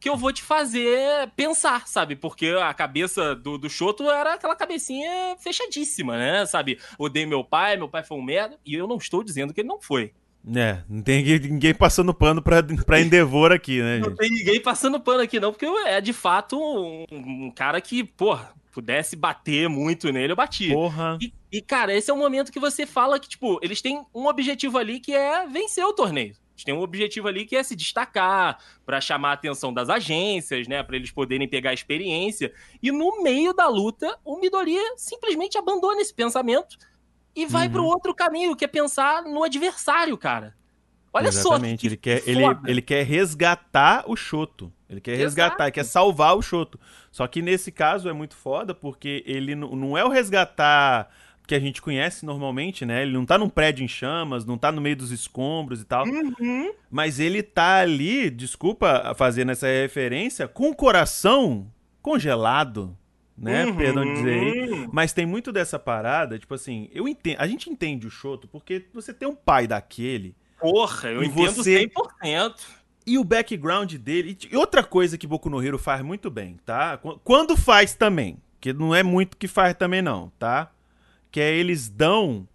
que eu vou te fazer pensar, sabe? Porque a cabeça do, do Shoto era aquela cabecinha fechadíssima, né? Sabe? Odeio meu pai, meu pai foi um merda. E eu não estou dizendo que ele não foi. É, não tem ninguém passando pano pra, pra Endeavor aqui, né, gente? Não tem ninguém passando pano aqui, não, porque é de fato um, um cara que, porra, pudesse bater muito nele, eu bati. Porra. E, e, cara, esse é o momento que você fala que, tipo, eles têm um objetivo ali que é vencer o torneio. Eles têm um objetivo ali que é se destacar, para chamar a atenção das agências, né, para eles poderem pegar experiência. E no meio da luta, o Midoriya simplesmente abandona esse pensamento e vai uhum. para o outro caminho, que é pensar no adversário, cara. Olha Exatamente. só. Ele quer, ele, ele quer resgatar o Choto. Ele quer resgatar, ele quer salvar o Choto. Só que nesse caso é muito foda, porque ele não é o resgatar que a gente conhece normalmente, né? Ele não tá num prédio em chamas, não tá no meio dos escombros e tal. Uhum. Mas ele tá ali, desculpa fazendo essa referência, com o coração congelado né? Uhum. Perdão dizer aí. Mas tem muito dessa parada, tipo assim, eu entendo, a gente entende o Shoto porque você tem um pai daquele, Porra, eu entendo você- 100%. E o background dele. E outra coisa que Boku no Hero faz muito bem, tá? Qu- Quando faz também. Que não é muito que faz também, não, tá? Que é eles dão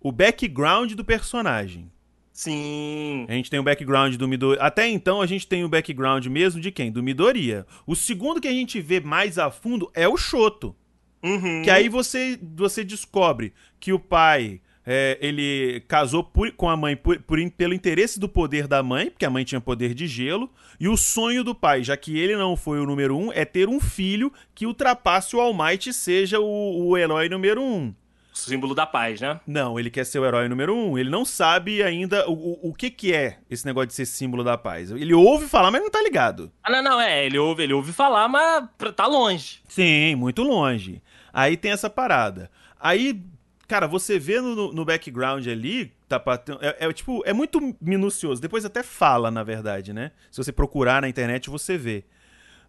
o background do personagem. Sim. A gente tem o background do Midori. Até então a gente tem o background mesmo de quem? Do Midoriya. O segundo que a gente vê mais a fundo é o Shoto. Uhum. Que aí você, você descobre que o pai. é, ele casou por- com a mãe por- por pelo interesse do poder da mãe, porque a mãe tinha poder de gelo, e o sonho do pai, já que ele não foi o número um, é ter um filho que ultrapasse o All Might e seja o, o herói número um. Símbolo da paz, né? Não, ele quer ser o herói número um. Ele não sabe ainda o, o, o que, que é esse negócio de ser símbolo da paz. Ele ouve falar, mas não tá ligado. Ah, não, não, é. Ele ouve, ele ouve falar, mas tá longe. Sim, muito longe. Aí tem essa parada. Aí, cara, você vê no, no background ali, tá é, é, tipo, é muito minucioso. Depois até fala, na verdade, né? Se você procurar na internet, você vê.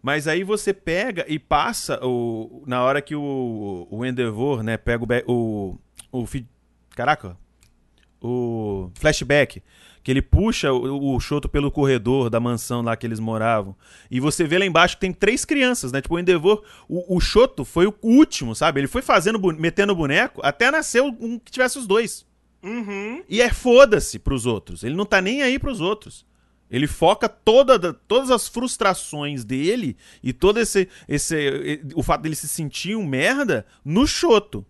Mas aí você pega e passa o, na hora que o, o Endeavor, né, pega o, o, o caraca, o flashback, que ele puxa o, o Shoto pelo corredor da mansão lá que eles moravam. E você vê lá embaixo que tem três crianças, né? Tipo, o Endeavor, o, o Shoto foi o último, sabe? Ele foi fazendo, metendo boneco até nasceu um que tivesse os dois. Uhum. E é foda-se pros outros. Ele não tá nem aí pros outros. Ele foca toda, da- todas as frustrações dele e todo esse, esse o fato dele se sentir um merda no Choto,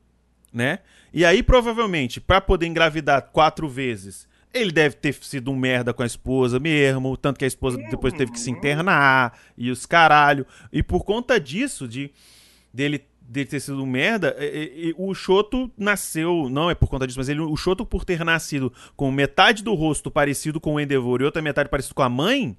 né? E aí provavelmente pra poder engravidar quatro vezes, ele deve ter sido um merda com a esposa mesmo, tanto que a esposa depois teve que se internar e os caralho. E por conta disso de dele dele ter sido um merda, é, é, é, o Choto nasceu, não é por conta disso, mas ele, o Choto por ter nascido com metade do rosto parecido com o Endeavor e outra metade parecido com a mãe,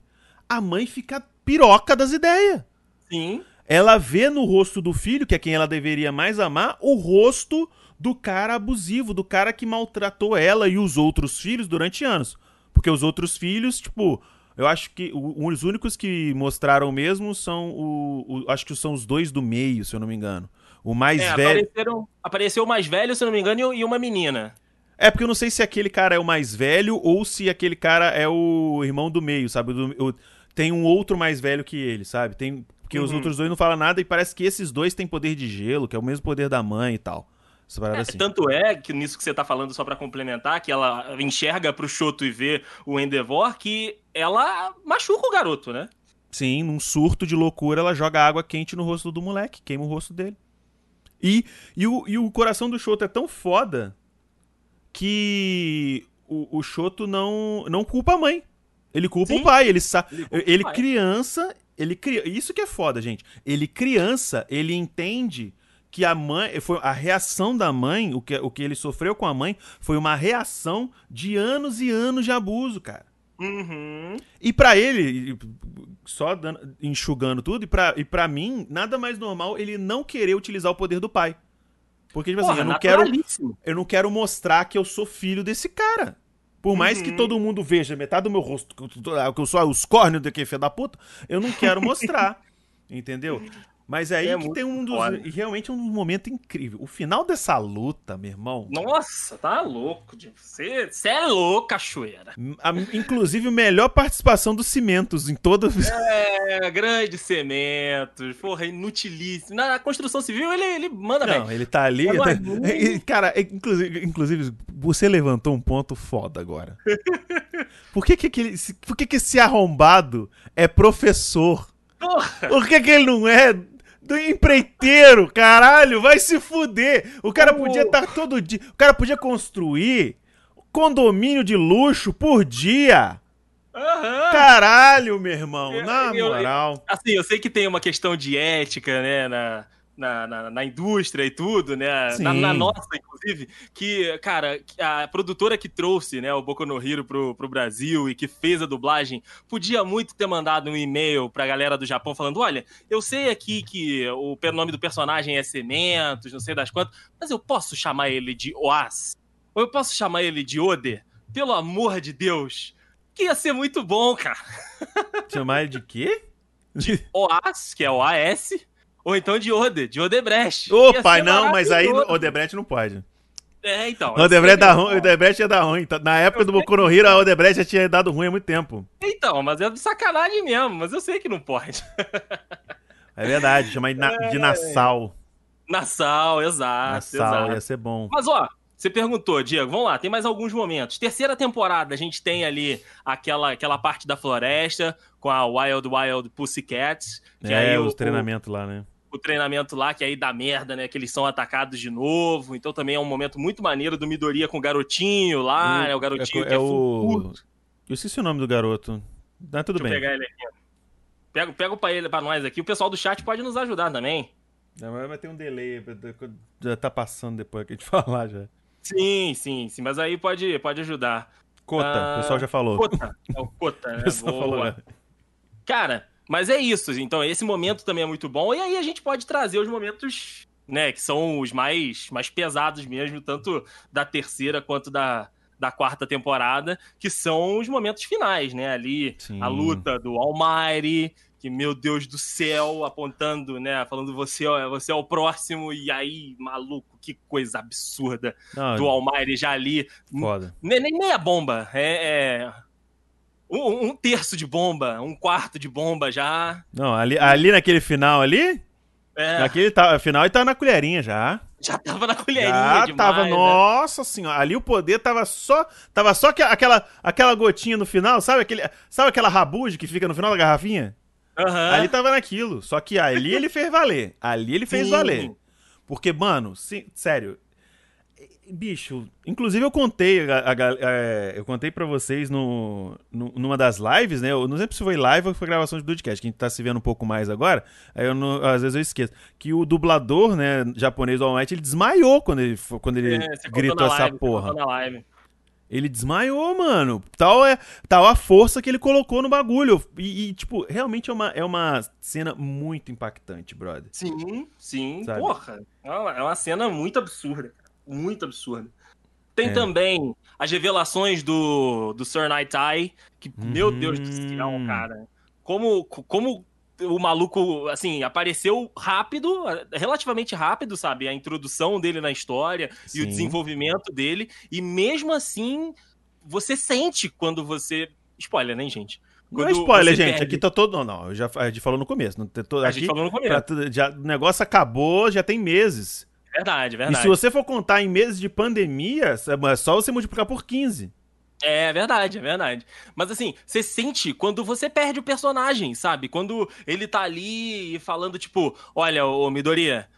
a mãe fica piroca das ideias. Sim. Ela vê no rosto do filho, que é quem ela deveria mais amar, o rosto do cara abusivo, do cara que maltratou ela e os outros filhos durante anos. Porque os outros filhos, tipo, eu acho que os únicos que mostraram mesmo são o, o- Acho que são os dois do meio, se eu não me engano. O mais É, velho. apareceu o mais velho, se não me engano, e- uma menina. É porque eu não sei se aquele cara é o mais velho ou se aquele cara é o irmão do meio, sabe? O tem um outro mais velho que ele, sabe? Tem, porque os Uhum. outros dois não falam nada e parece que esses dois têm poder de gelo, que é o mesmo poder da mãe e tal. É, assim. Tanto é que nisso que você tá falando, só pra complementar, que ela enxerga pro Choto e vê o Endeavor, que ela machuca o garoto, né? Sim, num surto de loucura, ela joga água quente no rosto do moleque, queima o rosto dele. E, e, o, e o coração do Shoto é tão foda que o, o Shoto não, não culpa a mãe. Ele culpa Sim. o pai. Ele, sa Ele ele criança. Ele cria... Isso que é foda, gente. Ele criança, ele entende que a mãe. Foi a reação da mãe, o que, o que ele sofreu com a mãe, foi uma reação de anos e anos de abuso, cara. Uhum. E pra ele, só dando- enxugando tudo, e pra, e pra mim, nada mais normal ele não querer utilizar o poder do pai. Porque, tipo assim, Porra, eu não, quero, eu não quero mostrar que eu sou filho desse cara. Por mais que Uhum. todo mundo veja metade do meu rosto, que eu, que sou os córneos do que filho da puta, eu não quero mostrar. <laughs> entendeu? Mas é aí É que tem um dos. foda. Realmente é um momento incrível. O final dessa luta, meu irmão. Nossa, tá louco. de- Você, você é louco, cachoeira. a- inclusive, melhor participação dos cimentos em todas. <laughs> É, grandes cementos, porra, inutilíssimo. Na construção civil ele, ele manda Não, bem. ele tá ali. Agora? <laughs> E, Cara, inclusive, inclusive, você levantou um ponto foda agora. <laughs> Por que, que, aquele- se- por que, que esse arrombado é professor? Porra, Por que, que ele não é do empreiteiro? Caralho, vai se fuder. O cara podia estar todo dia. O cara podia construir condomínio de luxo por dia. aham. Caralho, meu irmão. Eu- Na eu- moral. Assim, eu sei que tem uma questão de ética, né, na, na, na, na indústria e tudo, né, na, na nossa, inclusive, que, cara, a produtora que trouxe, né, o Boku no Hero pro, pro Brasil e que fez a dublagem, podia muito ter mandado um e-mail pra galera do Japão falando, olha, eu sei aqui que o nome do personagem é Cementos, não sei das quantas, mas eu posso chamar ele de Oas? Ou eu posso chamar ele de Ode? Pelo amor de Deus! Que ia ser muito bom, cara. Chamar ele de quê? OAS, que é o AS, ou então de Ode, de Odebrecht. Ô, Ia pai, ser não, mas aí. Odebrecht não pode. É, então. Odebrecht, dá ruim, o Odebrecht ia dar ruim. Tá, na época do Boku no Hero, a Odebrecht já tinha dado ruim há muito tempo. Então, mas é de sacanagem mesmo, mas eu sei que não pode. É verdade, chama de, na, de Nassau. Nassau, exato. Nassau, exato. ia ser bom. Mas, ó, você perguntou, Diego, vamos lá, tem mais alguns momentos. Terceira temporada, a gente tem ali aquela, aquela parte da floresta com a Wild Wild Pussycats. Que é, aí os o, treinamentos lá, né? O treinamento lá, que aí dá merda, né? Que eles são atacados de novo. Então também é um momento muito maneiro do Midoriya com o garotinho lá, né? O garotinho é, que é, é o. Eu esqueci o nome do garoto. Tá tudo Deixa bem. pegar ele aqui. Pega, pega pra ele pra nós aqui. O pessoal do chat pode nos ajudar também. Não, vai ter um delay. Já tá passando depois que a gente falar já. Sim, sim, sim. Mas aí pode, pode ajudar. Cota, Ah, o pessoal já falou. Cota. É o Cota, <laughs> né? Boa. falou. já. Cara, mas é isso. Então, esse momento também é muito bom. E aí a gente pode trazer os momentos, né, que são os mais, mais pesados mesmo, tanto da terceira quanto da, da quarta temporada, que são os momentos finais, né? Ali, Sim. a luta do Almighty, que, meu Deus do céu, apontando, né? Falando você, ó, você é o próximo, e aí, maluco, que coisa absurda Não, do Almighty já ali. foda. Nem, nem meia bomba, é. é um, um terço de bomba, um quarto de bomba já. Não, ali, ali naquele final ali, É, naquele tá, final ele tava na colherinha já. já tava na colherinha Já demais, tava, né? nossa senhora, ali o poder tava só, tava só que- aquela, aquela gotinha no final, sabe aquele, sabe aquela rabuge que fica no final da garrafinha? Aham. Ali tava naquilo, só que ali ele fez valer, ali ele fez Sim. valer. Porque, mano, sério, bicho, inclusive eu contei, a- a gal- é, eu contei pra vocês no, no- numa das lives, né? Eu não sei se foi live ou foi gravação de podcast, que a gente tá se vendo um pouco mais agora. Aí eu não- às vezes eu esqueço. Que o dublador, né, japonês do All Might, ele desmaiou quando ele, quando ele É, gritou essa live, porra. Ele desmaiou, mano. Tal é tal a força que ele colocou no bagulho. E, e, tipo, realmente é uma, é uma cena muito impactante, brother. Sim, sim, Sabe? porra. É uma, é uma cena muito absurda. Muito absurda. Tem É. também as revelações do, do Sir Night Eye, que, meu Uhum. Deus do céu, cara. Como, como o maluco, assim, apareceu rápido, relativamente rápido, sabe? A introdução dele na história e o Sim. desenvolvimento dele. E mesmo assim, você sente quando você. Spoiler, né, gente? Não é Quando spoiler, gente. perde- Aqui tá todo. Não, não, eu já, a gente falou no começo. Não, tem todo, A aqui, gente falou no começo. pra já, o negócio acabou, já tem meses. Verdade, E verdade. se você for contar em meses de pandemia, é só você multiplicar por 15. É verdade, é verdade. Mas assim, você sente quando você perde o personagem, sabe? Quando ele tá ali falando, tipo, olha, ô Midoriya,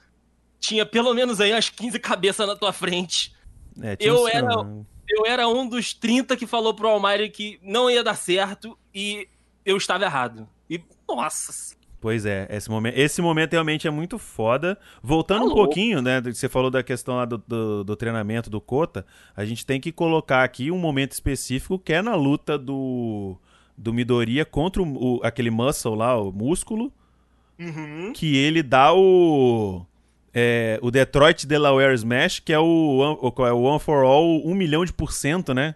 tinha pelo menos aí umas 15 cabeças na tua frente. É, tinha Eu um- era- Eu era um dos 30 que falou pro Almighty que não ia dar certo e eu estava errado. E, nossa, Pois é, esse momento, esse momento realmente é muito foda. Voltando Tá um pouquinho, né? Você falou da questão lá do, do, do treinamento do Kota. A gente tem que colocar aqui um momento específico que é na luta do, do Midoriya contra o, o- aquele muscle lá, o músculo, Uhum. que ele dá o. é, o Detroit Delaware Smash, que é o, one- o, é o One for All, um milhão de por cento, né?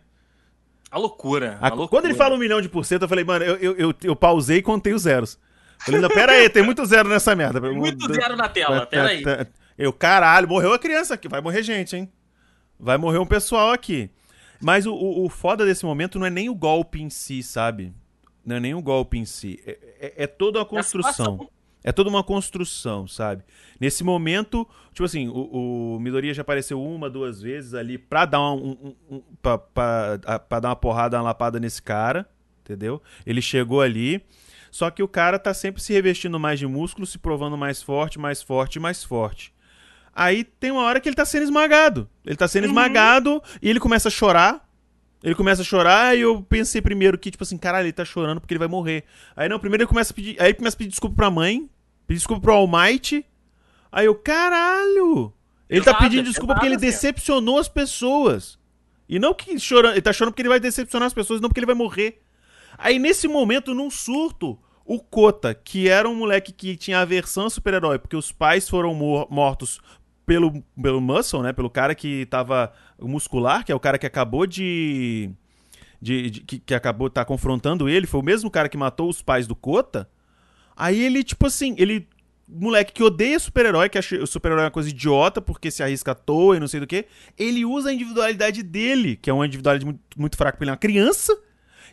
A loucura. A- a loucura. quando ele fala um milhão de por cento, eu falei, mano, eu, eu, eu, eu pausei e contei os zeros. Não, pera aí, tem muito zero nessa merda. Tem muito zero na tela, peraí. Eu, caralho, morreu a criança aqui. Vai morrer gente, hein? Vai morrer um pessoal aqui. Mas o, o, o foda desse momento não é nem o golpe em si, sabe? Não é nem o golpe em si. É, é- é toda uma construção. situação. É toda uma construção, sabe? Nesse momento, tipo assim, o, o Midoriya já apareceu uma, duas vezes ali pra dar um, um, um- pra, pra- pra dar uma porrada, uma lapada nesse cara, entendeu? Ele chegou ali, só que o cara tá sempre se revestindo mais de músculo, se provando mais forte, mais forte, mais forte. Aí tem uma hora que ele tá sendo esmagado. Ele tá sendo Uhum. esmagado e ele começa a chorar. Ele começa a chorar e eu pensei primeiro que, tipo assim, caralho, ele tá chorando porque ele vai morrer. Aí não, primeiro ele começa a pedir. Aí ele começa a pedir desculpa pra mãe, pedir desculpa pro Almighty. Aí eu, caralho! Ele tá pedindo desculpa porque ele assim, decepcionou as pessoas. E não que chorando, ele tá chorando porque ele vai decepcionar as pessoas, não porque ele vai morrer. Aí nesse momento, num surto, o Kota, que era um moleque que tinha aversão a super-herói, porque os pais foram mor- mortos pelo, pelo Muscle, né? Pelo cara que tava muscular, que é o cara que acabou de. de- de- que, que acabou tá confrontando ele, foi o mesmo cara que matou os pais do Kota. Aí ele, tipo assim, ele moleque que odeia super-herói, que acha o super-herói é uma coisa idiota porque se arrisca à toa e não sei do que, ele usa a individualidade dele, que é uma individualidade muito, muito fraca porque ele é uma criança,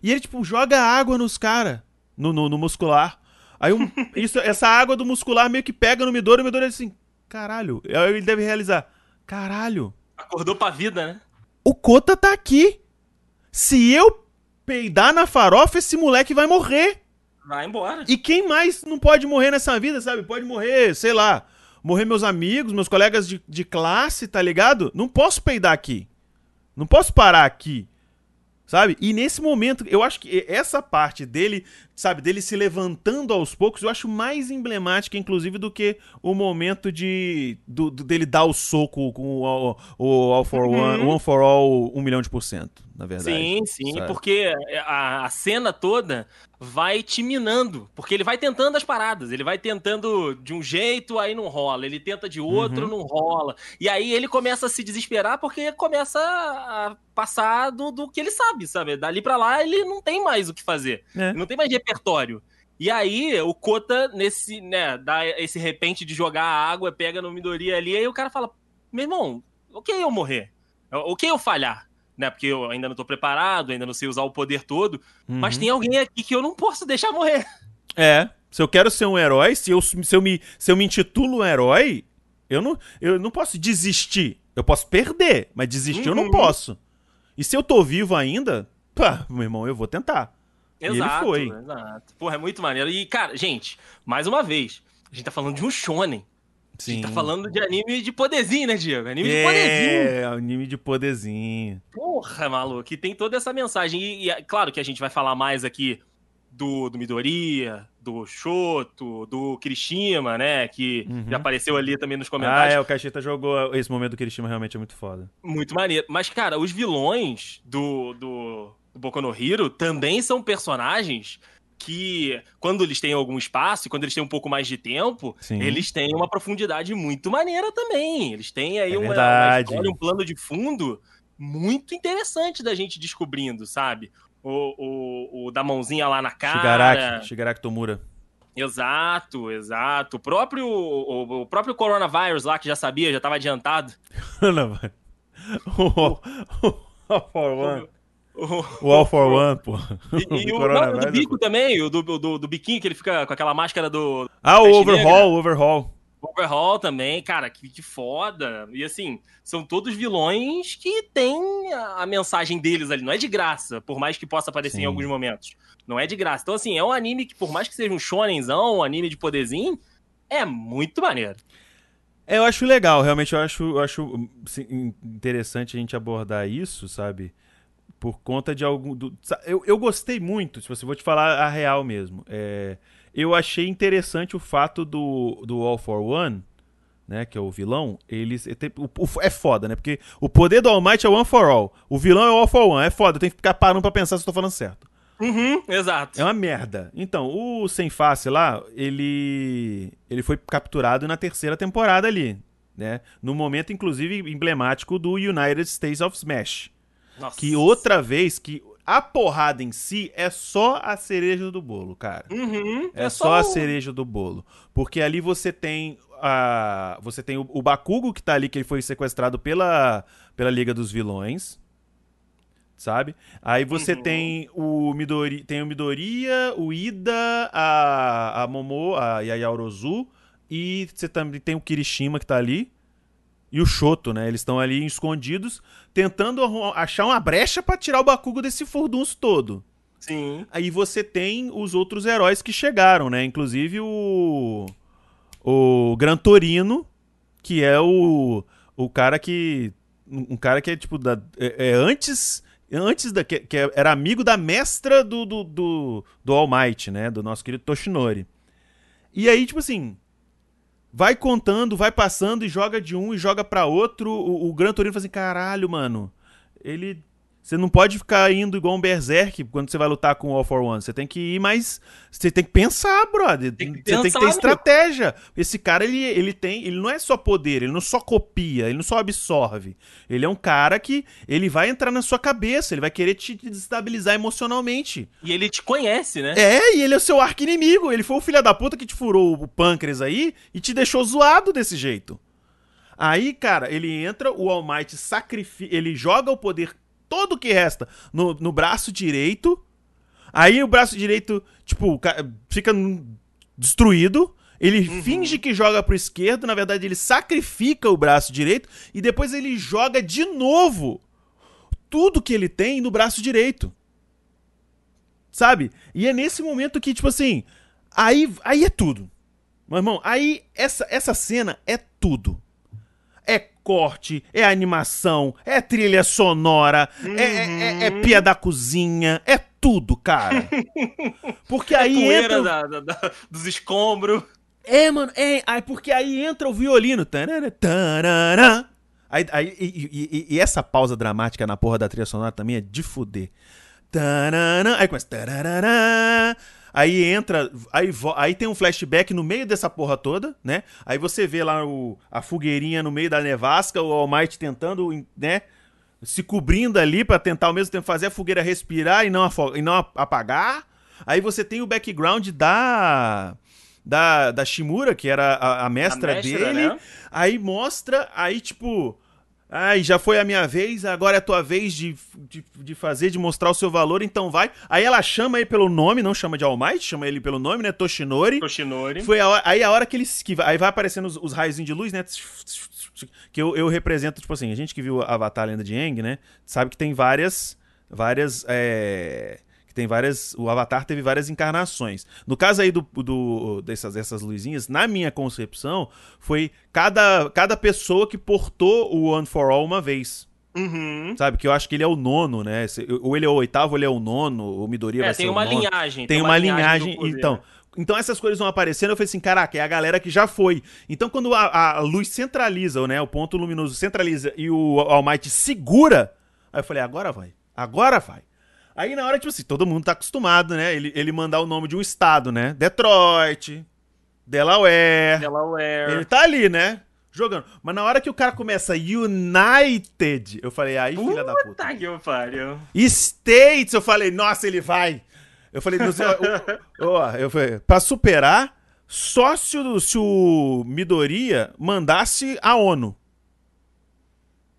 e ele, tipo, joga água nos caras, no, no, no, muscular. Aí um, <laughs> isso, essa água do muscular meio que pega no Midori, e o Midori é assim, caralho. Aí ele deve realizar, caralho. Acordou pra vida, né? O Kota tá aqui. Se eu peidar na farofa, esse moleque vai morrer. Vai embora. E quem mais não pode morrer nessa vida, sabe? Pode morrer, sei lá, morrer meus amigos, meus colegas de, de classe, tá ligado? Não posso peidar aqui. Não posso parar aqui. Sabe? E nesse momento, eu acho que essa parte dele, sabe, dele se levantando aos poucos, eu acho mais emblemática, inclusive, do que o momento de do, do dele dar o soco com o, o All for uhum. One, One for All, um milhão de por cento, na verdade. Sim, sim, sabe? porque a, a cena toda vai te minando, porque ele vai tentando as paradas, ele vai tentando de um jeito, aí não rola, ele tenta de outro, uhum. não rola, e aí ele começa a se desesperar porque começa a passar do, do que ele sabe, sabe? Dali para lá ele não tem mais o que fazer, é. não tem mais repertório. E aí o Kota, nesse, né, dá esse repente de jogar a água, pega no Midori ali, aí o cara fala, meu irmão, o que eu morrer? O que eu falhar? Né? Porque eu ainda não tô preparado, ainda não sei usar o poder todo. Uhum. Mas tem alguém aqui que eu não posso deixar morrer. É. Se eu quero ser um herói, se eu, se eu, me, se eu me intitulo um herói, eu não, eu não posso desistir. Eu posso perder, mas desistir uhum. eu não uhum. posso. E se eu tô vivo ainda, pá, meu irmão, eu vou tentar. Exato, e ele foi. Exato. Porra, é muito maneiro. E, cara, gente, mais uma vez, a gente tá falando de um shonen. Sim. A gente tá falando de anime de poderzinho, né, Diego? Anime é, de poderzinho. É, anime de poderzinho. Porra, maluco, que tem toda essa mensagem. E, e, é claro que a gente vai falar mais aqui do, do Midoriya, do Shoto, do Kirishima, né? Que uhum. já apareceu ali também nos comentários. Ah, é, o Cacheta jogou esse momento do Kirishima, realmente é muito foda. Muito maneiro. Mas, cara, os vilões do, do, do Boku no Hero também são personagens que quando eles têm algum espaço, quando eles têm um pouco mais de tempo, Sim. eles têm uma profundidade muito maneira também. Eles têm aí é uma, uma, história, um plano de fundo muito interessante da gente descobrindo, sabe? O, o, o da mãozinha lá na cara. Shigaraki, Shigaraki Tomura. Exato, exato. O próprio, o, o próprio coronavírus lá, que já sabia, já estava adiantado. o, o, o, <laughs> O, All for One, pô. E, <laughs> e o, não, do bico também, o do, do, do, biquinho, que ele fica com aquela máscara do. Ah, o Overhaul, o Overhaul. Overhaul também, cara, que, que foda. E assim, são todos vilões que têm a, a, mensagem deles ali. Não é de graça, por mais que possa aparecer Sim. em alguns momentos. Não é de graça. Então, assim, é um anime que, por mais que seja um shonenzão, um anime de poderzinho, é muito maneiro. É, eu acho legal, realmente eu acho, eu acho interessante a gente abordar isso, sabe? Por conta de algum. Do, eu, eu gostei muito, se você vou te falar a real mesmo. É, eu achei interessante o fato do, do All for One, né? Que é o vilão. Eles. É, é foda, né? Porque o poder do All Might é One for All. O vilão é o All for One. É foda, eu tenho que ficar parando pra pensar se eu tô falando certo. Uhum, exato. É uma merda. Então, o Sem Face lá, ele. Ele foi capturado na terceira temporada ali. Né? No momento, inclusive, emblemático do United States of Smash. Nossa. Que outra vez que a porrada em si é só a cereja do bolo, cara. Uhum, é, é, só, a cereja do bolo. Porque ali você tem a. Você tem o, o Bakugo que tá ali, que ele foi sequestrado pela, pela Liga dos Vilões. Sabe? Aí você uhum. tem o Midori, tem o Midoriya, o Ida, a, a Momo, a Yayaorozu e você também tem o Kirishima que tá ali e o Shoto, né? Eles estão ali escondidos, tentando achar uma brecha para tirar o Bakugo desse furdunço todo. Sim. Aí você tem os outros heróis que chegaram, né? Inclusive o. O Gran Torino, que é o. O cara que. Um cara que é tipo. Da, é, é antes. Antes da. Que, que, era amigo da mestra do, do, do, do All Might, né? Do nosso querido Toshinori. E aí, tipo assim vai contando, vai passando e joga de um e joga para outro. O, o Gran Torino fala assim: caralho, mano. Ele. Você não pode ficar indo igual um berserk quando você vai lutar com o All for One. Você tem que ir mais. Você tem que pensar, brother. Tem que você tem que pensar, ter estratégia. Esse cara, ele, ele tem. Ele não é só poder, ele não só copia, ele não só absorve. Ele é um cara que. Ele vai entrar na sua cabeça, ele vai querer te desestabilizar emocionalmente. E ele te conhece, né? É, e ele é o seu arco inimigo. Ele foi o filho da puta que te furou o pâncreas aí e te deixou zoado desse jeito. Aí, cara, ele entra, o All Might sacrifica. Ele joga o poder todo que resta no, no braço direito. Aí o braço direito, tipo, ca- fica destruído. Ele Uhum. finge que joga pro esquerdo, na verdade ele sacrifica o braço direito e depois ele joga de novo tudo que ele tem no braço direito. Sabe? E é nesse momento que, tipo assim, aí, aí é tudo. Meu irmão, aí essa, essa cena é tudo. É corte, é animação, é trilha sonora, é, é, é- é pia da cozinha, é tudo, cara. <laughs> Porque aí Poeira entra. da- da- da- dos escombros. É, mano, é. Aí, porque aí entra o violino. Tarara, tarara. Aí, aí, e, e- e- essa pausa dramática na porra da trilha sonora também é de fuder. Tarara, aí começa. tararara. Aí entra. Aí, aí tem um flashback no meio dessa porra toda, né? Aí você vê lá o, a fogueirinha no meio da nevasca, o All Might tentando, né? Se cobrindo ali pra tentar ao mesmo tempo fazer a fogueira respirar e não, e não apagar. Aí você tem o background da. Da, da Shimura, que era a, a mestra, A mestra, dele. né? Aí mostra, aí tipo. Ai, já foi a minha vez, agora é a tua vez de, de, de fazer, de mostrar o seu valor, então vai. Aí ela chama ele pelo nome, não chama de All Might, chama ele pelo nome, né? Toshinori. Toshinori. Foi a hora, aí a hora que ele esquiva. Aí vai aparecendo os, os raios de luz, né? Que eu, eu represento, tipo assim, a gente que viu Avatar Lenda de Aang, né? Sabe que tem várias. Várias. é, que tem várias. O Avatar teve várias encarnações. No caso aí do, do, dessas, dessas luzinhas, na minha concepção, foi cada, cada pessoa que portou o One for All uma vez. Uhum. Sabe? Que eu acho que ele é o nono, né? Ou ele é o oitavo, ou ele é o nono, o Midoriya É, vai tem ser o uma nono linhagem. tem uma linhagem. do poder, então, né? então essas coisas vão aparecendo. Eu falei assim, caraca, é a galera que já foi. Então, quando a, a luz centraliza, né? O ponto luminoso centraliza e o All Might segura, aí eu falei, agora vai. Agora vai. Aí na hora, tipo assim, todo mundo tá acostumado, né? Ele, ele mandar o nome de um estado, né? Detroit, Delaware. Delaware. Ele tá ali, né? Jogando. Mas na hora que o cara começa United, eu falei, aí, filha da puta. Puta que pariu. States, eu falei, nossa, ele vai. Eu falei, não sei, ó, eu falei, pra superar, só se o, se o Midoriya mandasse a ONU.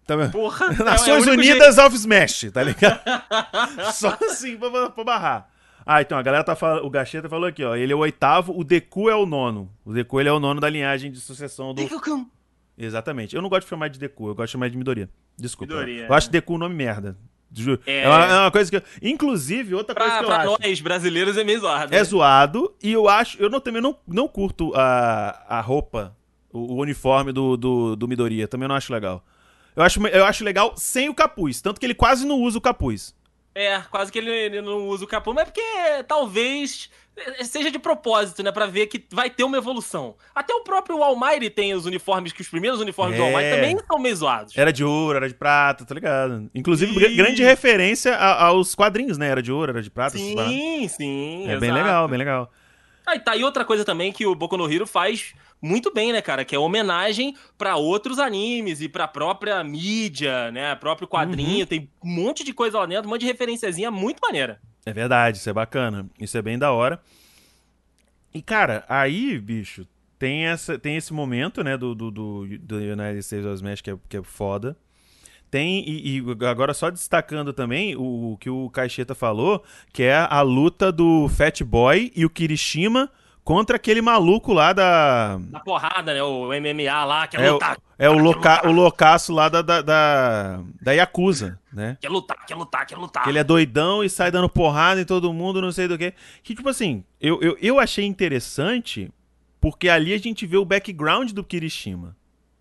Tá vendo? Porra. <laughs> é- é Nações único Unidas of Smash, tá ligado? <laughs> só assim pra, pra barrar. Ah, então, a galera tá falando, o Gacheta falou aqui, ó, ele é o oitavo, o Deku é o nono. O Deku, ele é o nono da linhagem de sucessão do... jeito- Deku-kun. Exatamente. Eu não gosto de chamar de Deku, eu gosto de chamar de Midoriya. Desculpa. Midoriya, eu acho Deku um nome merda. Juro. É. É, uma, é uma coisa que eu... Inclusive, outra coisa Pra, que eu pra acho... nós brasileiros é meio zoado. É né? zoado, e eu acho... Eu não, também não, não curto a, a roupa, o, o uniforme do, do, do Midoriya. Também não acho legal. Eu acho, eu acho legal sem o capuz. Tanto que ele quase não usa o capuz. É, quase que ele, ele não usa o capô, mas é porque talvez seja de propósito, né? Pra ver que vai ter uma evolução. Até o próprio Almighty tem os uniformes, que os primeiros uniformes do É. Almighty também são meio zoados. Era de ouro, era de prata, tá ligado? Inclusive, gr- grande referência a- aos quadrinhos, né? Era de ouro, era de prata. Sim, sim. É bem exato. legal, bem legal. Ah, e tá aí outra coisa também que o Boku no Hero faz muito bem, né, cara? Que é homenagem pra outros animes e pra própria mídia, né? Próprio quadrinho. Uhum. Tem um monte de coisa lá dentro, um monte de referenciazinha muito maneira. É verdade, isso é bacana. Isso é bem da hora. E, cara, aí, bicho, tem, essa, tem esse momento, né, do, do, do, do United States of Smash que é, que é foda. Tem, e, e agora só destacando também o, o que o Caixeta falou, que é a luta do Fat Boy e o Kirishima contra aquele maluco lá da. Da porrada, né? O MMA lá, quer É, o, lutar. é o, loca, lutar, o loucaço lá da, da, da, da Yakuza, né? Quer lutar, quer lutar, quer lutar. Que ele é doidão e sai dando porrada em todo mundo, não sei do que. Que, tipo assim, eu, eu, eu achei interessante porque ali a gente vê o background do Kirishima,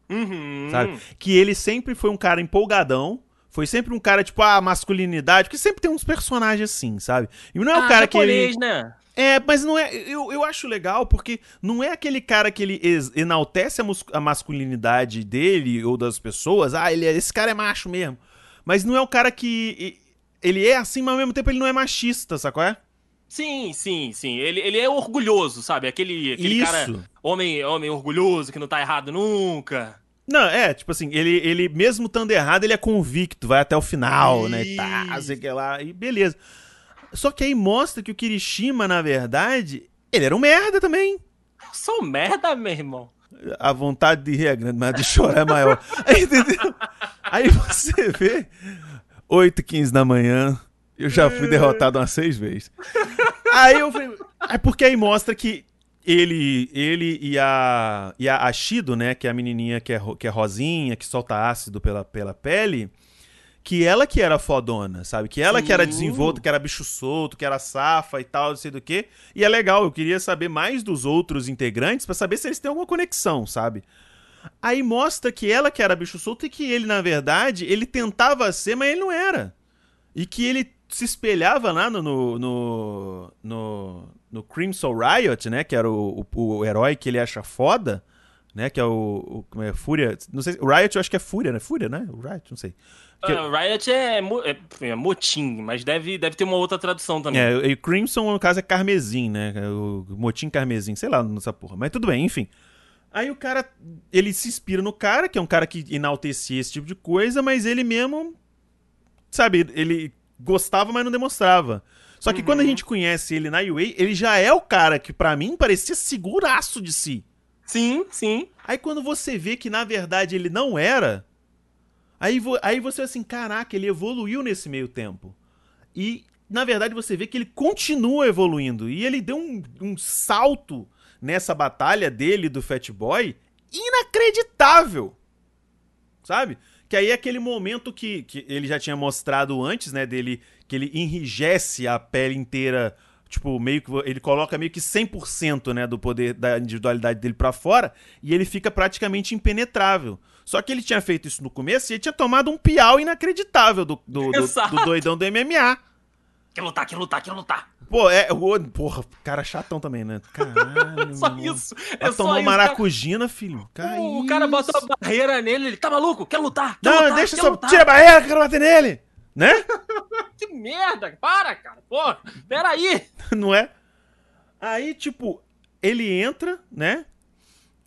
Uhum. sabe? Que ele sempre foi um cara empolgadão. Foi sempre um cara, tipo, ah, masculinidade. Porque sempre tem uns personagens assim, sabe? E não é o Ah, cara que ele. japonês, né? É, mas não é. Eu, eu acho legal porque não é aquele cara que ele enaltece a, a masculinidade dele ou das pessoas. Ah, ele é, esse cara é macho mesmo. Mas não é o cara que. ele é assim, mas ao mesmo tempo ele não é machista, sacou? É? Sim, sim, sim. Ele, ele é orgulhoso, sabe? Aquele, aquele cara, homem, homem orgulhoso, que não tá errado nunca. Não, é, tipo assim, ele, ele mesmo estando errado, ele é convicto, vai até o final, Isso. né? E tá, sei que lá, e beleza. Só que aí mostra que o Kirishima, na verdade, ele era um merda também. Eu sou merda, meu irmão. A vontade de rir é grande, mas a de chorar é maior. Aí, <laughs> entendeu? Aí você vê 8 15 da manhã, eu já fui derrotado umas seis vezes. Aí eu falei. É porque aí mostra que ele, ele e a, e a Ashido, né, que é a menininha que é, que é rosinha, que solta ácido pela, pela pele, que ela que era fodona, sabe? Que ela que era desenvolta, que era bicho solto, que era safa e tal, não sei do que. E é legal, eu queria saber mais dos outros integrantes para saber se eles têm alguma conexão, sabe? Aí mostra que ela que era bicho solto e que ele, na verdade, ele tentava ser, mas ele não era. E que ele se espelhava lá no, no, no, no, no Crimson Riot, né? Que era o, o, o, herói que ele acha foda, né? Que é o, o é, Fúria. Não sei, o Riot eu acho que é Fúria, né? Fúria, né? O Riot, não sei. Que... Uh, Riot é, é, é, motim, mas deve, deve ter uma outra tradução também. É, e Crimson, no caso, é carmesim, né? É o motim carmesim, sei lá nessa porra. Mas tudo bem, enfim. Aí o cara, ele se inspira no cara, que é um cara que enaltecia esse tipo de coisa, mas ele mesmo, sabe, ele gostava, mas não demonstrava. Só que uhum. quando a uhum. gente conhece ele na UA, ele já é o cara que para mim parecia seguraço de si. Sim, sim. Aí quando você vê que na verdade ele não era, aí, vo aí você assim, caraca, ele evoluiu nesse meio tempo. E na verdade você vê que ele continua evoluindo. E ele deu um, um salto nessa batalha dele do Fat Boy inacreditável. Sabe? Que aí é aquele momento que, que ele já tinha mostrado antes, né? Dele que ele enrijece a pele inteira. Tipo, meio que. Ele coloca meio que 100% né, do poder da individualidade dele para fora. E ele fica praticamente impenetrável. Só que ele tinha feito isso no começo e ele tinha tomado um piau inacreditável do, do, do, do doidão do MMA. Quer lutar, quer lutar, quer lutar. Pô, é. O, porra, cara chatão também, né? <laughs> Caralho. <laughs> só isso. É tomou maracujina, filho. Cara, o, o cara botou a barreira nele, ele tá maluco? Quer lutar? Quer não, lutar, deixa só. Lutar. Tira a barreira, quero bater nele! Né? <laughs> que merda! Para, cara! Pô, peraí! <laughs> não é? Aí, tipo, ele entra, né?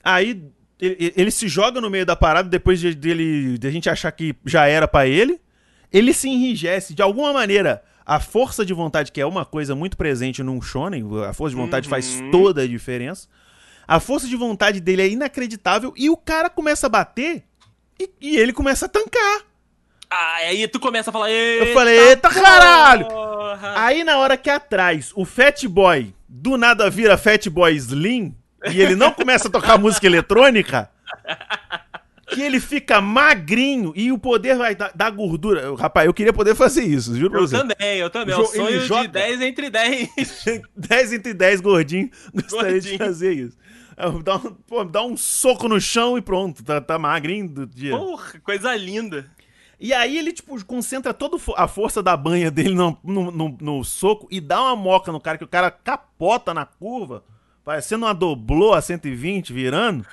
Aí ele, ele, se joga no meio da parada depois de, dele, de a gente achar que já era para ele. Ele se enrijece de alguma maneira a força de vontade, que é uma coisa muito presente num shonen, a força de vontade uhum. faz toda a diferença. A força de vontade dele é inacreditável e o cara começa a bater e, e ele começa a tancar. Ah, aí tu começa a falar, eita, Eu falei, eita caralho! Aí na hora que atrás o Fat Boy do nada vira Fat Boy Slim e ele não começa a tocar música eletrônica, que ele fica magrinho e o poder vai dar, dar gordura. Rapaz, eu queria poder fazer isso, juro pra você. Eu também, eu também. Jo, é o sonho joga... de 10 entre 10. 10 <laughs> entre 10 gordinho. Gostaria gordinho. de fazer isso. Dá um, pô, dá um soco no chão e pronto. Tá, tá magrinho do dia. Porra, coisa linda. E aí ele, tipo, concentra toda a força da banha dele no, no, no, no soco e dá uma moca no cara, que o cara capota na curva. Parecendo uma doblô a 120 virando.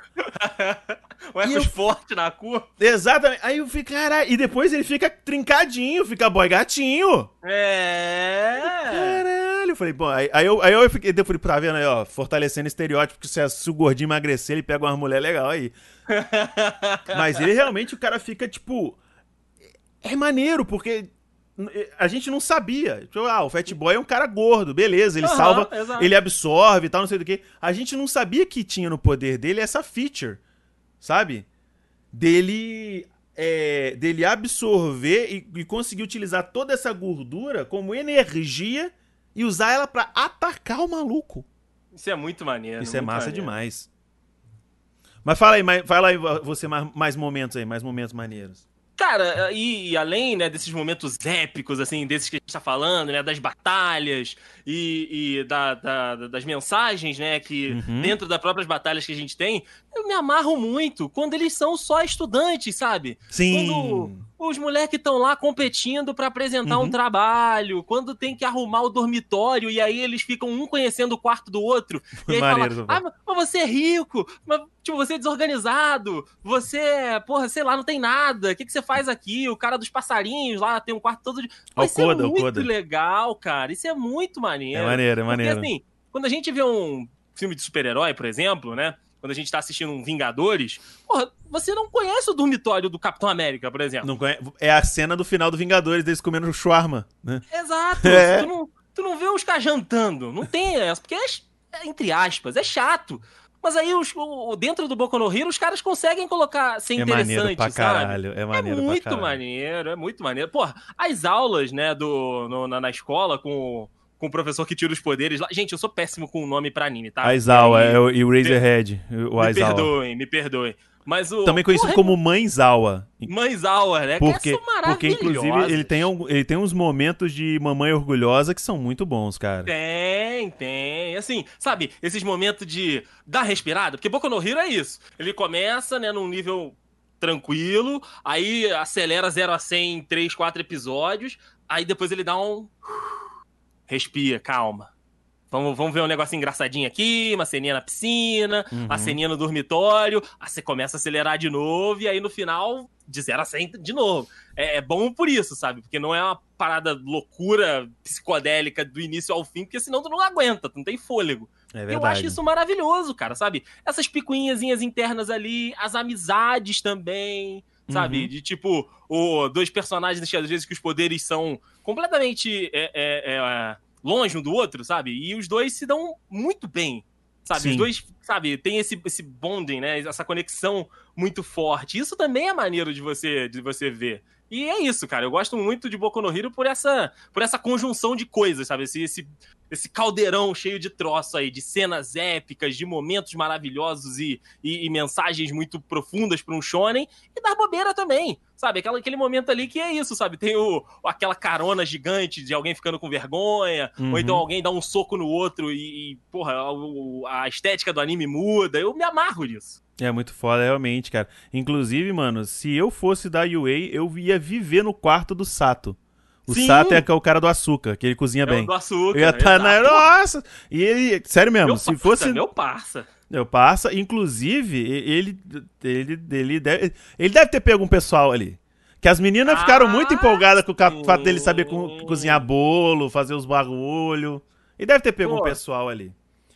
o <laughs> Ecos eu... forte na curva. Exatamente. Aí eu fico, caralho. E depois ele fica trincadinho, fica boy gatinho. É. Caralho. Eu falei, bom, aí, aí, eu, aí eu fiquei, eu falei, tá vendo aí, ó, fortalecendo estereótipo, que se, se o gordinho emagrecer, ele pega uma mulher legal aí. <laughs> Mas ele realmente, o cara fica, tipo. É maneiro, porque a gente não sabia. Tipo, ah, o Fat Boy é um cara gordo, beleza, ele uhum, salva, exato. ele absorve e tal, não sei do que. A gente não sabia que tinha no poder dele essa feature, sabe? Dele é, dele absorver e, e, conseguir utilizar toda essa gordura como energia e usar ela para atacar o maluco. Isso é muito maneiro. Isso é massa maneiro. demais. Mas fala aí, fala aí você mais, mais momentos aí, mais momentos maneiros. Cara, e, e, além, né, desses momentos épicos, assim, desses que a gente tá falando, né, das batalhas e, e da, da, das mensagens, né, que uhum. dentro das próprias batalhas que a gente tem, eu me amarro muito quando eles são só estudantes, sabe? Sim. Quando, os moleques estão lá competindo para apresentar uhum. um trabalho, quando tem que arrumar o dormitório, e aí eles ficam um conhecendo o quarto do outro. <laughs> E aí Maneiro, fala, ah, mas você é rico, mas, tipo, você é desorganizado, você, porra, sei lá, não tem nada, o que, que você faz aqui? O cara dos passarinhos lá tem um quarto todo de... Pô, isso é muito legal, cara, isso é muito maneiro. É maneiro, é maneiro. Porque, assim, quando a gente vê um filme de super-herói, por exemplo, né, quando a gente tá assistindo um Vingadores, porra, você não conhece o dormitório do Capitão América, por exemplo. Não conhece, é a cena do final do Vingadores, deles comendo shawarma, né? Exato. <laughs> É. Tu, não, tu não vê os caras jantando. Não tem essa, porque é, é, entre aspas, é chato. Mas aí, os, o, dentro do Boku no Hero, os caras conseguem colocar ser é interessante, pra caralho, sabe? É maneiro É muito pra maneiro, é muito maneiro. Porra, as aulas, né, do, no, na, na escola com com o professor que tira os poderes lá. Gente, eu sou péssimo com o nome pra anime, tá? Aizawa, é, o, e o Razorhead. O me perdoem, me perdoem. Mas o, Também conhecido porra, como Mãe Zawa. Mãe Zawa, né? Porque, porque inclusive, ele tem, ele tem uns momentos de mamãe orgulhosa que são muito bons, cara. Tem, tem. Assim, sabe, esses momentos de dar respirada. Porque Boku no Hero é isso. Ele começa, né, num nível tranquilo, aí acelera 0 a 100 em 3, 4 episódios, aí depois ele dá um respira, calma. Vamos, vamos ver um negócio engraçadinho aqui, uma ceninha na piscina, uhum. uma ceninha no dormitório, aí você começa a acelerar de novo, e aí no final, de 0 a 100 de novo. É, é, bom por isso, sabe? Porque não é uma parada loucura psicodélica do início ao fim, porque senão tu não aguenta, tu não tem fôlego. É verdade. Eu acho isso maravilhoso, cara, sabe? Essas picuinhas internas ali, as amizades também, sabe? Uhum. De tipo, o, dois personagens, às vezes, que os poderes são completamente é, é, é, longe um do outro, sabe? E os dois se dão muito bem, sabe? Sim. Os dois, sabe, tem esse, esse bonding, né? Essa conexão muito forte. Isso também é maneiro de você, de você ver. E é isso, cara. Eu gosto muito de Boku no Hero por essa, por essa conjunção de coisas, sabe? Esse, esse, esse caldeirão cheio de troço aí, de cenas épicas, de momentos maravilhosos e, e, e mensagens muito profundas para um shonen, e da bobeira também, sabe? Aquela, aquele momento ali que é isso, sabe? Tem o, aquela carona gigante de alguém ficando com vergonha, uhum. ou então alguém dá um soco no outro e, e porra, a, a estética do anime muda. Eu me amarro nisso. É muito foda, realmente, cara. Inclusive, mano, se eu fosse da UA, eu ia viver no quarto do Sato. O Sim. Sato é, é o cara do açúcar, que ele cozinha é bem. do açúcar. Eu ia tá na. Nossa! E ele. Sério mesmo, meu se parça, fosse. Meu parça. Meu parça. Inclusive, ele. Ele, ele, deve, ele deve ter pego um pessoal ali. Que as meninas ah, ficaram muito empolgadas com o fato dele saber co cozinhar bolo, fazer os barulhos. E deve ter pego Pô. um pessoal ali.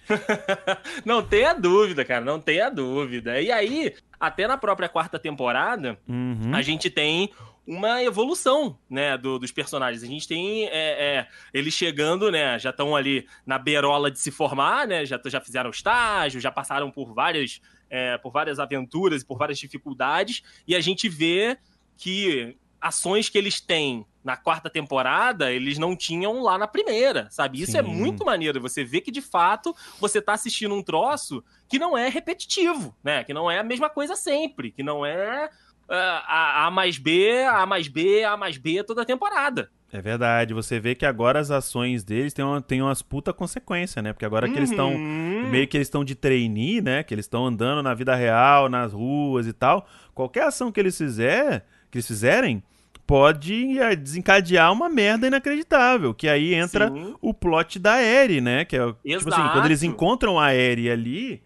<laughs> não tenha dúvida, cara, não tenha dúvida. E aí, até na própria quarta temporada, uhum. a gente tem uma evolução, né, do, dos personagens. A gente tem é, é, eles chegando, né, já estão ali na beirola de se formar, né, já, já fizeram estágio, já passaram por várias, é, por várias aventuras e por várias dificuldades, e a gente vê que ações que eles têm na quarta temporada, eles não tinham lá na primeira, sabe? Isso é Sim. é muito maneiro. Você vê que, de fato, você tá assistindo um troço que não é repetitivo, né? Que não é a mesma coisa sempre, que não é a, a mais B, A mais B, A mais B toda a temporada. É verdade, você vê que agora as ações deles têm, uma, têm umas puta consequências, né? Porque agora uhum. que eles estão, uhum. meio que eles estão de trainee, né? Que eles estão andando na vida real, nas ruas e tal. Qualquer ação que eles fizer, que eles fizerem, pode eh, desencadear uma merda inacreditável. Que aí entra Sim. o plot da Eri, né? Que é, Exato. tipo assim, quando eles encontram a Eri ali.